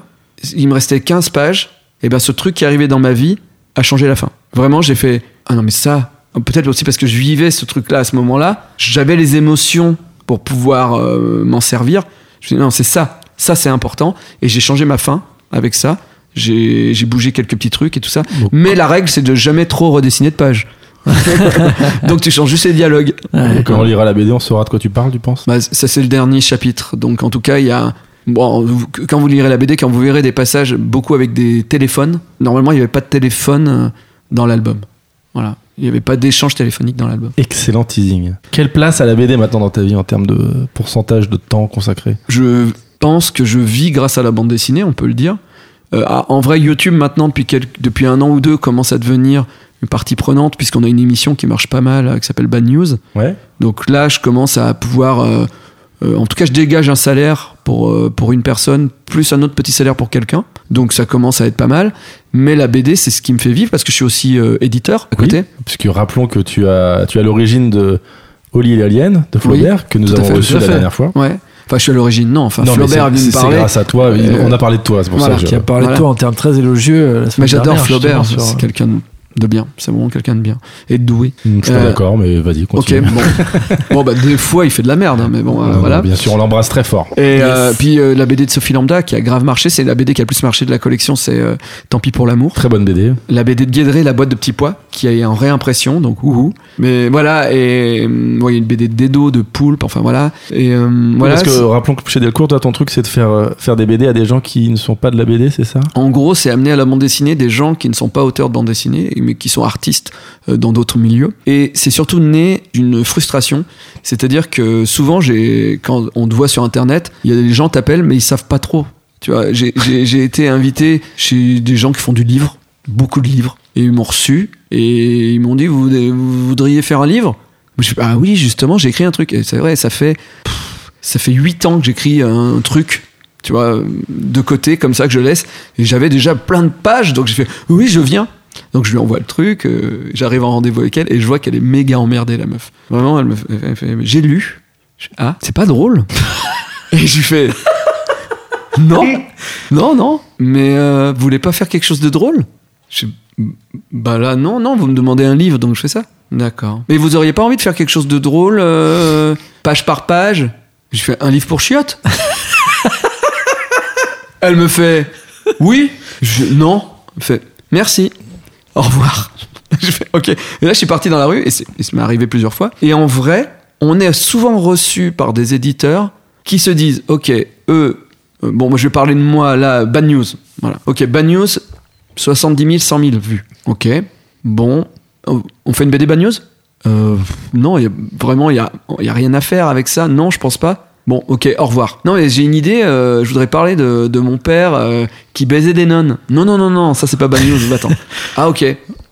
il me restait 15 pages, et ben ce truc qui arrivait dans ma vie a changé la fin. Vraiment j'ai fait, ah non mais ça, peut-être aussi parce que je vivais ce truc-là à ce moment-là, j'avais les émotions pour pouvoir euh, m'en servir. Je me dis non, c'est ça, ça c'est important. Et j'ai changé ma fin avec ça. J'ai j'ai bougé quelques petits trucs et tout ça. Mais la règle, c'est de jamais trop redessiner de page. Donc tu changes juste les dialogues. Ouais. Quand on lira la BD, on saura de quoi tu parles, tu penses? Bah, ça c'est le dernier chapitre. Donc en tout cas, il y a bon, quand vous lirez la BD, quand vous verrez des passages beaucoup avec des téléphones. Normalement, il n'y avait pas de téléphone euh, dans l'album. Voilà, il n'y avait pas d'échange téléphonique dans l'album. Excellent teasing. Quelle place a la BD maintenant dans ta vie en termes de pourcentage de temps consacré? Je pense que je vis grâce à la bande dessinée, on peut le dire. Euh, ah, en vrai, YouTube maintenant depuis quelques- depuis un an ou deux commence à devenir une partie prenante puisqu'on a une émission qui marche pas mal euh, qui s'appelle Bad News. Ouais. Donc là, je commence à pouvoir. euh, en tout cas, je dégage un salaire pour, euh, pour une personne, plus un autre petit salaire pour quelqu'un. Donc ça commence à être pas mal. Mais la BD, c'est ce qui me fait vivre parce que je suis aussi euh, éditeur à côté. Puisque rappelons que tu as, tu as l'origine de Oli et l'Alien de Flaubert, que nous avons fait, reçu la fait. dernière fois. Ouais. Enfin, je suis à l'origine, non. Enfin, Non, Flaubert est c'est- venu me c'est parler. grâce à toi. Euh, on a parlé de toi, c'est pour voilà, ça que je- Qui a parlé Voilà. de toi en termes très élogieux euh, la semaine Mais j'adore Flaubert, c'est sur- quelqu'un de bien. C'est vraiment quelqu'un de bien. Et de doué. Je suis pas Euh, d'accord, mais vas-y, Ok, continue. bon. bon, bah, des fois, il fait de la merde, hein, mais bon, euh, Non, voilà. non, Bien sûr, on l'embrasse très fort. Et euh, puis euh, la BD de Sophie Lambda qui a grave marché, c'est la BD qui a le plus marché de la collection, c'est euh, Tant pis pour l'amour. Très bonne BD. La BD de Guédré, La boîte de petits pois, qui est en réimpression, donc ouhou. Mais voilà, et ouais, il y a une BD de Dedo, de Poulpe, enfin voilà. Et euh, voilà. Parce que rappelons que chez Delcourt, toi, ton truc, c'est de faire, euh, faire des BD à des gens qui ne sont pas de la BD, c'est ça? En gros, c'est amener à la bande dessinée des gens qui ne sont pas auteurs de bande dessinée, mais qui sont artistes euh, dans d'autres milieux. Et c'est surtout né d'une frustration. C'est-à-dire que souvent, quand on te voit sur Internet, il y a des gens t'appellent, mais ils savent pas trop. Tu vois, j'ai, été invité chez des gens qui font du livre, beaucoup de livres, et ils m'ont reçu, et ils m'ont dit, vous, voudriez faire un livre? Je fais, Ah oui, justement, j'ai écrit un truc. C'est vrai, ça fait, pff, ça fait huit ans que j'écris un truc tu vois, de côté, comme ça que je laisse. Et j'avais déjà plein de pages, donc j'ai fait oui, je viens. Donc je lui envoie le truc, euh, j'arrive en rendez-vous avec elle et je vois qu'elle est méga emmerdée, la meuf. Vraiment, elle me fait, elle fait, j'ai lu. Je ah, c'est pas drôle. et je lui fais non, non, non, mais euh, vous voulez pas faire quelque chose de drôle? Je, Bah là, non, non, vous me demandez un livre, donc je fais ça. D'accord. Mais vous auriez pas envie de faire quelque chose de drôle, euh, page par page? Je fais un livre pour chiottes? Elle me fait oui? Je, non. Elle me fait merci. Au revoir. Je fais ok. Et là, je suis parti dans la rue et et ça m'est arrivé plusieurs fois. Et en vrai, on est souvent reçu par des éditeurs qui se disent ok, eux, euh, bon, moi je vais parler de moi là, Bad News. Voilà. Ok, Bad News, 70 000, 100 000 vues. Ok, bon, on fait une BD Bad News? Euh, Non, vraiment, il n'y a, y a rien à faire avec ça. Non, je pense pas. Bon, ok, au revoir. Non, mais j'ai une idée, euh, je voudrais parler de, de mon père euh, qui baisait des nonnes. Non, non, non, non, ça c'est pas Bad News, va-t'en. ah, ok.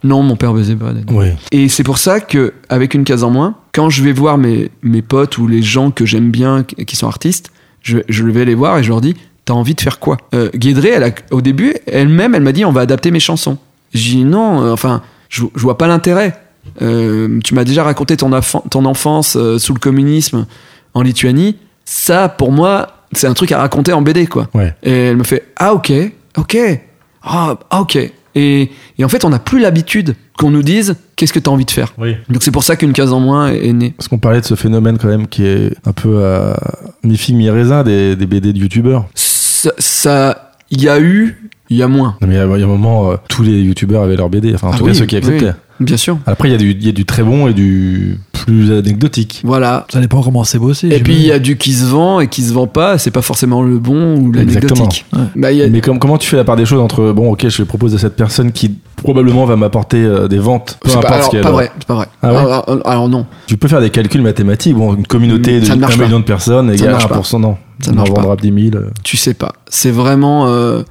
Non, mon père baisait pas des nonnes. Oui. Et c'est pour ça que, avec une case en moins, quand je vais voir mes, mes potes ou les gens que j'aime bien qui sont artistes, je, je vais les voir et je leur dis T'as envie de faire quoi? Euh, Guédré, elle a- au début, elle-même, elle m'a dit On va adapter mes chansons. J'ai dit Non, euh, enfin, je, je vois pas l'intérêt. Euh, tu m'as déjà raconté ton, ton enfance euh, sous le communisme en Lituanie. Ça, pour moi, c'est un truc à raconter en BD, quoi. Ouais. Et elle me fait Ah, ok, ok, ah, ah, ok. Et, et en fait, on n'a plus l'habitude qu'on nous dise Qu'est-ce que tu as envie de faire Oui. donc c'est pour ça qu'une case en moins est, est née. Parce qu'on parlait de ce phénomène quand même qui est un peu à mi-figue, mi-raisin des, des BD de youtubeurs. Ça, ça- il y a eu, il y a moins. Non, mais il y a il y a un moment, euh, tous les youtubeurs avaient leur BD. Enfin, en Ah tout oui, cas, ceux qui acceptaient. oui, bien sûr. Après, il y, a du- il y a du très bon et du plus anecdotique. Voilà. Ça dépend comment c'est bossé. Et puis il y a du qui se vend et qui se vend pas. C'est pas forcément le bon ou l'anecdotique. Ouais. Bah, a- Mais comme, comment tu fais la part des choses entre, bon, ok, je le propose à cette personne qui probablement va m'apporter euh, des ventes, peu importe pas, ce alors, qu'elle pas vrai. C'est pas vrai. Ah ouais alors, alors- alors non. Tu peux faire des calculs mathématiques. Bon, une communauté de ne marche 1 pas. million de personnes égale marche pas. 1%, non. Ça ne vendra 10 000. euh. Tu sais pas. C'est vraiment. euh,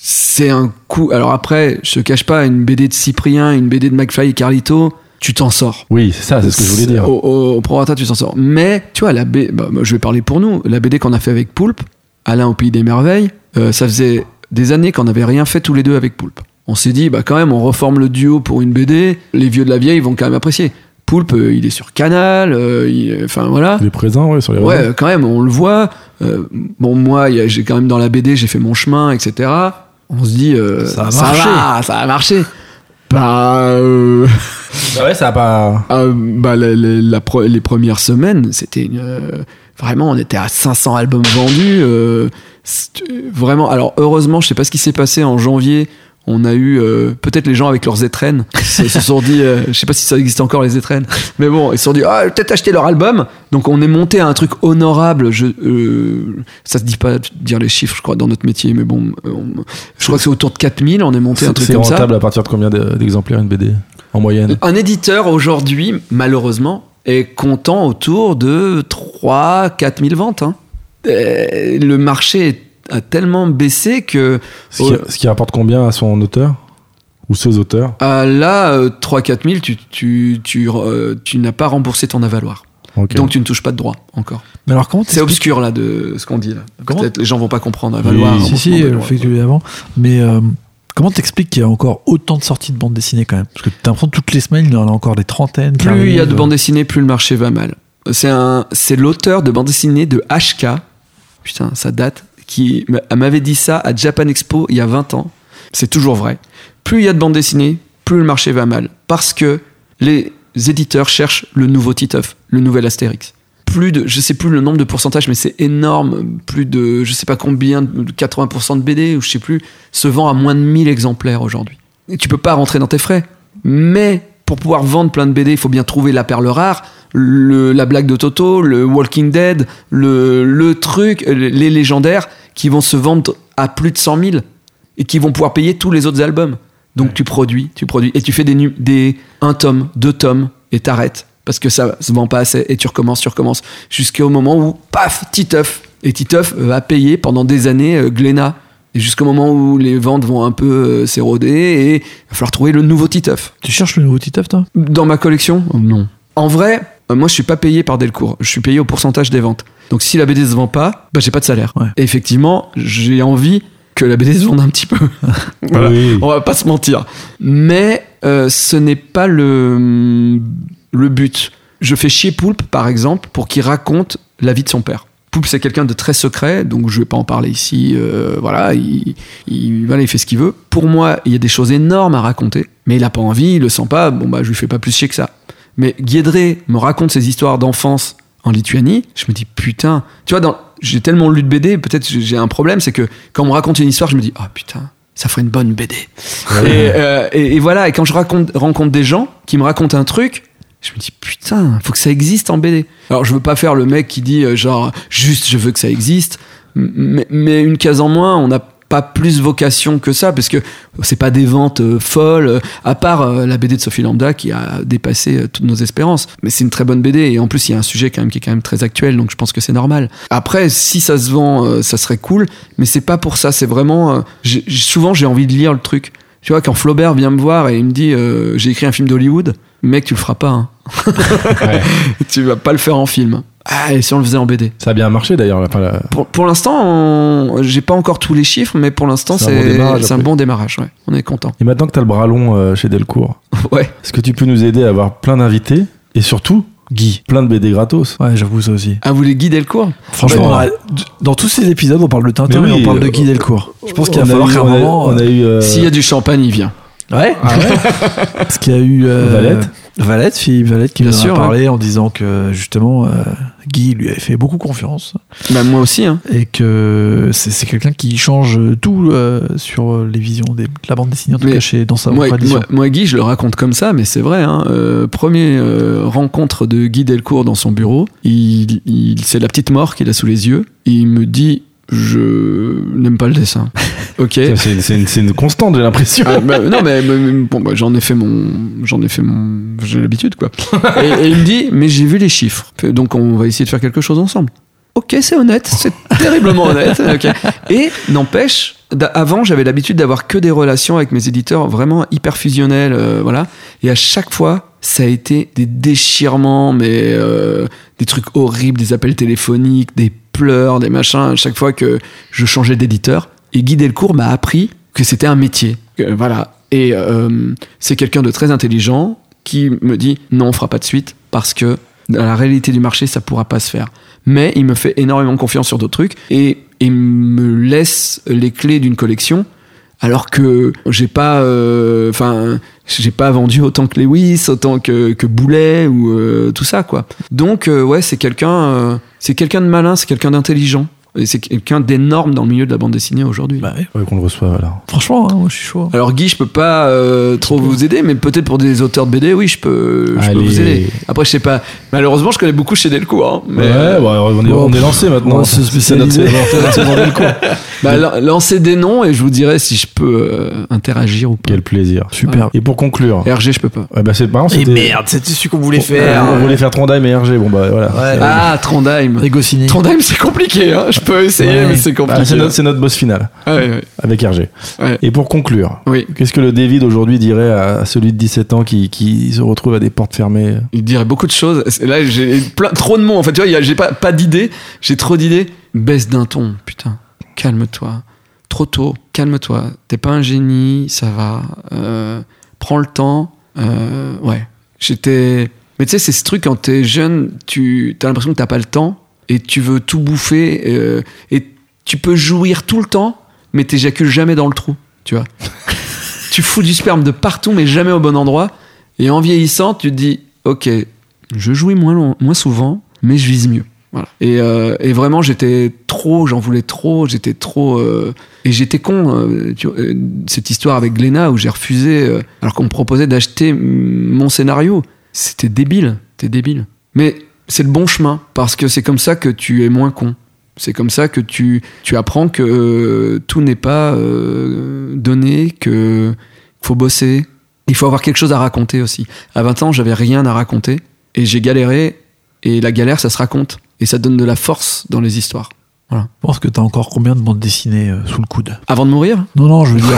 c'est un coup. Alors après, je te cache pas, une BD de Cyprien, une BD de McFly et Carlito, tu t'en sors. Oui, c'est ça, c'est ce que je voulais dire. Au, au, au prorata, tu t'en sors. Mais, tu vois, la B, bah, moi, je vais parler pour nous. La BD qu'on a fait avec Poulpe, Alain au Pays des Merveilles, euh, ça faisait des années qu'on n'avait rien fait tous les deux avec Poulpe. On s'est dit, bah quand même, on reforme le duo pour une BD. Les vieux de la vieille vont quand même apprécier. Poulpe, euh, il est sur Canal, euh, il- enfin voilà. Il est présent, ouais, sur les Ouais, euh, quand même, on le voit. Bon, moi, j'ai quand même dans la BD, j'ai fait mon chemin, etc. On se dit, Ça a ça marché. va, ça a marché. Bah, euh, Bah ouais, ça a pas. euh, bah, la- la- la pre- les premières semaines, c'était une, vraiment, on était à 500 albums vendus. euh, vraiment, alors heureusement, je sais pas ce qui s'est passé en janvier. On a eu euh, peut-être les gens avec leurs étrennes se, se sont dit, euh, je sais pas si ça existe encore les étrennes, mais bon, ils se sont dit, ah, peut-être acheter leur album. Donc on est monté à un truc honorable. Je, euh, ça se dit pas de dire les chiffres, je crois, dans notre métier, mais bon, euh, on- je crois que c'est autour de 4000. On est monté un C'est truc c'est comme ça. rentable à partir de combien de- d'exemplaires une BD en moyenne? Un éditeur aujourd'hui, malheureusement, est content autour de 3-4 000 ventes. hein. Euh, le marché a tellement baissé que ce qui, ce qui rapporte combien à son auteur Ou ses auteurs? Euh, là, euh, 3-4 000, tu, tu, tu, euh, tu n'as pas remboursé ton avaloir. Ok. Donc tu ne touches pas de droit encore. Mais alors, comment C'est obscur là de ce qu'on dit là. Peut-être les gens vont pas comprendre. Avaloir. Oui, Si, si, remboursement le d'avaloir. fait que tu l'aies avant. Mais euh, comment t'expliques qu'il y a encore autant de sorties de bandes dessinées quand même? Parce que t'as l'impression que toutes les semaines, il y en a encore des trentaines. Plus il y a de bandes dessinées, plus le marché va mal. C'est un, c'est l'auteur de bandes dessinées de HK. Putain, ça date. Qui m'avait dit ça à Japan Expo il y a 20 ans. C'est toujours vrai. Plus il y a de bandes dessinées, plus le marché va mal. Parce que les éditeurs cherchent le nouveau Titeuf, le nouvel Astérix. Plus de, je sais plus le nombre de pourcentages, mais c'est énorme. Plus de, je sais pas combien, de 80% de BD, ou je sais plus, se vend à moins de 1000 exemplaires aujourd'hui. Et tu peux pas rentrer dans tes frais. Mais pour pouvoir vendre plein de BD, il faut bien trouver la perle rare, le- la blague de Toto, le Walking Dead, le, le truc, euh, les légendaires qui vont se vendre à plus de 100 000 et qui vont pouvoir payer tous les autres albums. Donc tu produis, tu produis et tu fais des, des un tome, deux tomes et t'arrêtes parce que ça se vend pas assez et tu recommences, tu recommences. Jusqu'au moment où paf, Titeuf. Et Titeuf va payer pendant des années euh, Glénat et jusqu'au moment où les ventes vont un peu euh, s'éroder et il va falloir trouver le nouveau Titeuf. Tu cherches le nouveau Titeuf, toi? Dans ma collection Oh, Non. En vrai, euh, moi je suis pas payé par Delcourt, je suis payé au pourcentage des ventes. Donc si la BD se vend pas, bah j'ai pas de salaire. Ouais. Et effectivement, j'ai envie que la BD se vende un petit peu. Voilà. Oui. On va pas se mentir. Mais euh, ce n'est pas le, le but. Je fais chier Poulpe, par exemple, pour qu'il raconte la vie de son père. Poulpe, c'est quelqu'un de très secret, donc je vais pas en parler ici. euh, voilà, il, il, voilà, il fait ce qu'il veut. Pour moi, il y a des choses énormes à raconter, mais il a pas envie, il le sent pas. Bon, bah, je lui fais pas plus chier que ça. Mais Guédré me raconte ses histoires d'enfance en Lituanie, je me dis putain, tu vois, dans, j'ai tellement lu de BD, peut-être j'ai un problème, c'est que quand on me raconte une histoire, je me dis, oh putain, ça ferait une bonne BD. Et, euh, et- et voilà, et quand je raconte, rencontre des gens qui me racontent un truc, je me dis putain, faut que ça existe en BD. Alors je veux pas faire le mec qui dit euh, genre juste je veux que ça existe, mais, une case en moins, on n'a pas plus vocation que ça parce que c'est pas des ventes euh, folles à part euh, la BD de Sophie Lambda qui a dépassé toutes nos espérances. Mais c'est une très bonne BD et en plus il y a un sujet quand même qui est quand même très actuel donc je pense que c'est normal. Après si ça se vend ça serait cool mais c'est pas pour ça c'est vraiment souvent j'ai envie de lire le truc tu vois quand Flaubert vient me voir et il me dit euh, j'ai écrit un film d'Hollywood mec tu le feras pas hein. Ouais. tu vas pas le faire en film ah et si on le faisait en BD Ça a bien marché d'ailleurs. la- pour, pour l'instant, on- j'ai pas encore tous les chiffres, mais pour l'instant, C'est un bon démarrage, c'est un après. bon démarrage. Ouais. On est content. Et maintenant que tu as le bras long euh, chez Delcourt, Ouais. est-ce que tu peux nous aider à avoir plein d'invités et surtout, Guy, plein de BD gratos Ouais, j'avoue ça aussi. Ah, vous voulez guider le cours Franchement, Bah, dans tous ces épisodes, on parle de Tintin Mais et on parle de euh, Guy Delcourt. Je pense qu'il va a falloir qu'à un moment. On a eu. euh, S'il y a du champagne, il vient. Ouais, parce qu'il y a eu euh, Valette. Valette, Philippe Valette qui Bien nous en a disant que justement euh, Guy lui avait fait beaucoup confiance Bah, moi aussi. Hein. et que c'est c'est quelqu'un qui change tout euh, sur les visions de la bande dessinée en tout Mais cas chez dans sa Moi, tradition. moi, moi, Guy, je le raconte comme ça, mais c'est vrai. Hein. Euh, premier euh, rencontre de Guy Delcourt dans son bureau. Il, il, c'est la petite mort qu'il a sous les yeux. Il me dit Je n'aime pas le dessin. ok. C'est une, une constante, j'ai l'impression. Ah, bah, non mais, bon bah, j'en ai fait mon j'en ai fait mon j'ai l'habitude quoi et, et il me dit mais j'ai vu les chiffres donc on va essayer de faire quelque chose ensemble ok c'est honnête c'est terriblement honnête et n'empêche avant j'avais l'habitude d'avoir que des relations avec mes éditeurs vraiment hyper fusionnelles euh, voilà et à chaque fois ça a été des déchirements mais euh, des trucs horribles des appels téléphoniques des pleurs des machins à chaque fois que je changeais d'éditeur et Guy Delcourt m'a appris que c'était un métier. Voilà. Et euh, c'est quelqu'un de très intelligent qui me dit non, on fera pas de suite parce que dans la réalité du marché, ça pourra pas se faire. Mais il me fait énormément confiance sur d'autres trucs et il me laisse les clés d'une collection alors que j'ai pas euh, enfin j'ai pas vendu autant que Lewis autant que, Boulet ou euh, tout ça quoi donc euh, ouais c'est quelqu'un euh, c'est quelqu'un de malin c'est quelqu'un d'intelligent et c'est quelqu'un d'énorme dans le milieu de la bande dessinée aujourd'hui Bah ouais. Ouais, qu'on le reçoit, voilà. Franchement, hein, moi je suis chaud. alors Guy, je peux pas euh, trop vous aider, mais peut-être pour des auteurs de BD, oui, je peux, je peux Allez. vous aider. Après, je sais pas. Malheureusement, je connais beaucoup chez Delcourt. Hein, mais ouais, euh, on est, on est lancé maintenant. On va se C'est notre- bah, lan- lancez des noms et je vous dirai si je peux euh, interagir ou pas. Quel plaisir. Super. Et pour conclure, RG, je peux pas. ouais, bah, c'est marrant. Et merde, c'était celui qu'on voulait faire. on voulait faire Trondheim et RG. Bon, bah voilà. Ouais. Ah, Trondheim. Trondheim, c'est compliqué. Hein. Je peux essayer, Ouais. mais c'est Bah, compliqué. c'est notre, boss final Ouais, ouais, avec RG. ouais. Et pour conclure, Oui. qu'est-ce que le David aujourd'hui dirait à celui de 17 ans qui, qui se retrouve à des portes fermées Il dirait beaucoup de choses. Là, j'ai plein, trop de mots. En fait, tu vois, j'ai pas, pas d'idées. J'ai trop d'idées. Baisse d'un ton, putain. Calme-toi. Trop tôt. Calme-toi. T'es pas un génie, ça va. Euh, prends le temps. Euh, ouais. J'étais. Mais tu sais, c'est ce truc quand t'es jeune, tu as l'impression que t'as pas le temps et tu veux tout bouffer euh, et tu peux jouir tout le temps, mais t'éjacules jamais dans le trou. Tu vois. tu fous du sperme de partout, mais jamais au bon endroit. Et en vieillissant, tu te dis, ok, je jouis moins, long- moins souvent, mais je vise mieux. Voilà. Et, euh, et vraiment, j'étais trop, j'en voulais trop, j'étais trop. euh, et j'étais con, euh, tu vois, cette histoire avec Glénat où j'ai refusé, alors qu'on me proposait d'acheter mon scénario. C'était débile, c'était débile. Mais c'est le bon chemin, parce que c'est comme ça que tu es moins con. C'est comme ça que tu, tu apprends que euh, tout n'est pas euh, donné, que faut bosser. Il faut avoir quelque chose à raconter aussi. À 20 ans, j'avais rien à raconter et j'ai galéré. Et la galère, ça se raconte et ça donne de la force dans les histoires. Je pense que t'as encore combien de bandes dessinées euh, sous le coude? Avant de mourir, Non, non, je veux dire,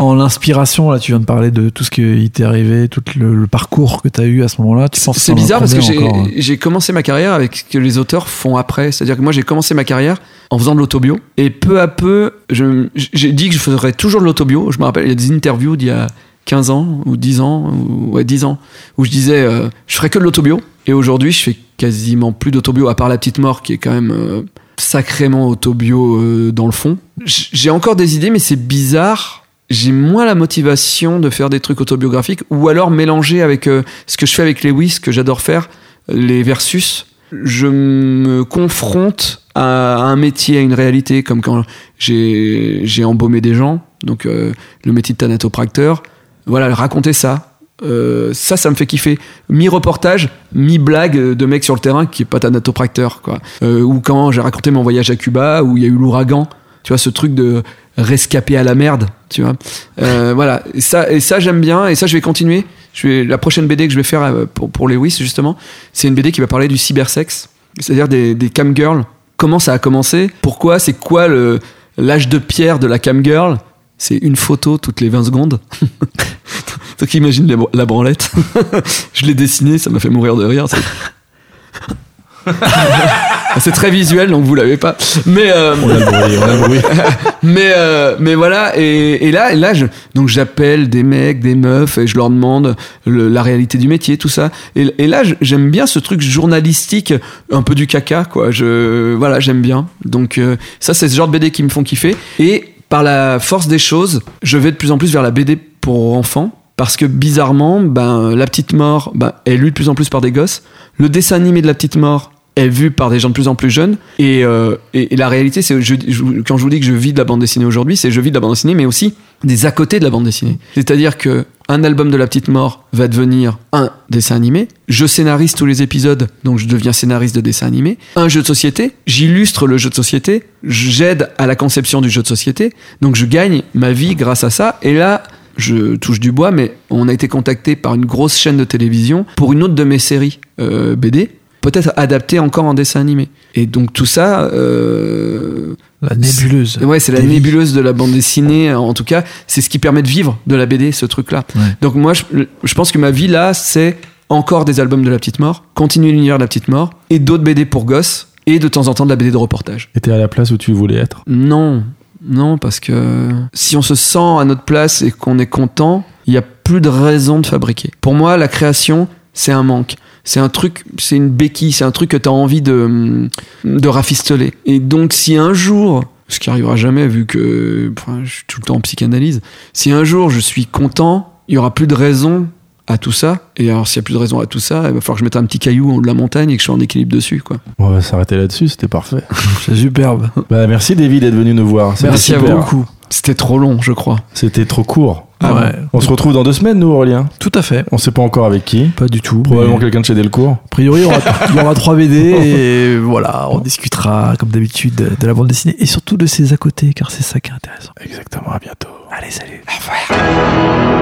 en, en inspiration, là, tu viens de parler de tout ce qui t'est arrivé, tout le, le parcours que t'as eu à ce moment-là. Tu c'est as bizarre parce que j'ai hein? j'ai commencé ma carrière avec ce que les auteurs font après. C'est-à-dire que moi, j'ai commencé ma carrière en faisant de l'autobio. Et peu à peu, j'ai dit que je ferais toujours de l'autobio. Je me rappelle, il y a des interviews d'il y a 15 ans ou 10 ans, ou, ouais, 10 ans, où je disais, euh, je ferais que de l'autobio. Et aujourd'hui, je fais quasiment plus d'autobio, à part La Petite Mort, qui est quand même euh, sacrément autobio euh, dans le fond. J'ai encore des idées, mais c'est bizarre. J'ai moins la motivation de faire des trucs autobiographiques, ou alors mélanger avec euh, ce que je fais avec Lewis, que j'adore faire, les versus. je me confronte à un métier, à une réalité, comme quand j'ai j'ai embaumé des gens, donc euh, le métier de thanatopracteur. Voilà, raconter ça. Euh, ça, ça me fait kiffer. Mi-reportage, mi-blague de mec sur le terrain qui est pas thanatopracteur, quoi. Euh, ou quand j'ai raconté mon voyage à Cuba, où il y a eu l'ouragan. Tu vois, ce truc de rescapé à la merde, tu vois. Euh, voilà, et ça, et ça j'aime bien, et ça je vais continuer. Je vais, la prochaine BD que je vais faire euh, pour, pour Lewis, justement, c'est une BD qui va parler du cybersex, c'est-à-dire des, des camgirls. Comment ça a commencé? Pourquoi? C'est quoi l'âge de pierre de la camgirl? C'est une photo toutes les 20 secondes. Donc imagine la, la branlette. je l'ai dessiné, ça m'a fait mourir de rire. C'est- très visuel, donc vous l'avez pas. Mais euh, On a le bruit, on mais euh, mais voilà et, et là et là je, donc j'appelle des mecs des meufs et je leur demande le- la réalité du métier tout ça et, et là j'aime bien ce truc journalistique un peu du caca quoi je voilà j'aime bien donc euh, ça c'est ce genre de BD qui me font kiffer et par la force des choses je vais de plus en plus vers la BD pour enfants parce que bizarrement ben la petite mort ben, est lue de plus en plus par des gosses. Le dessin animé de la petite mort est vu par des gens de plus en plus jeunes. Et, euh, et, et la réalité c'est je, je- quand je vous dis que je vis de la bande dessinée aujourd'hui c'est je vis de la bande dessinée mais aussi des à côté de la bande dessinée. C'est à dire que un album de la petite mort va devenir un dessin animé. Je scénarise tous les épisodes donc je deviens scénariste de dessin animé. Un jeu de société j'illustre le jeu de société j'aide à la conception du jeu de société. Donc je gagne ma vie grâce à ça. Et là je touche du bois, mais on a été contacté par une grosse chaîne de télévision pour une autre de mes séries euh, BD, peut-être adaptée encore en dessin animé. Et donc tout ça, euh, La nébuleuse. ouais, c'est la Des vies. nébuleuse de la bande dessinée. En tout cas, c'est ce qui permet de vivre de la BD, ce truc-là. Ouais. Donc moi, je, je pense que ma vie là, c'est encore des albums de la petite mort, continuer l'univers de la petite mort, et d'autres BD pour gosses, et de temps en temps de la BD de reportage. Et t'es à la place où tu voulais être? Non, non, parce que si on se sent à notre place et qu'on est content, il n'y a plus de raison de fabriquer. Pour moi, la création, c'est un manque. C'est un truc, c'est une béquille, c'est un truc que tu as envie de, de rafistoler. Et donc, si un jour, ce qui arrivera jamais vu que je suis tout le temps en psychanalyse, si un jour je suis content, il y aura plus de raison à tout ça. Et alors, s'il y a plus de raison à tout ça, il va falloir que je mette un petit caillou en haut de la montagne et que je sois en équilibre dessus, quoi. On va s'arrêter là-dessus, c'était parfait. C'est superbe. Bah, merci David d'être venu nous voir. Merci à vous. beaucoup. C'était trop long, je crois. C'était trop court. Ah ouais. On se retrouve dans deux semaines, nous, Aurélien. Tout à fait. On sait pas encore avec qui. Pas du tout. Probablement mais quelqu'un de chez Delcourt. A priori, il y aura, il y aura trois BD et voilà, on discutera comme d'habitude de la bande dessinée et surtout de ses à côté car c'est ça qui est intéressant. Exactement, à bientôt. Allez, salut. Au revoir.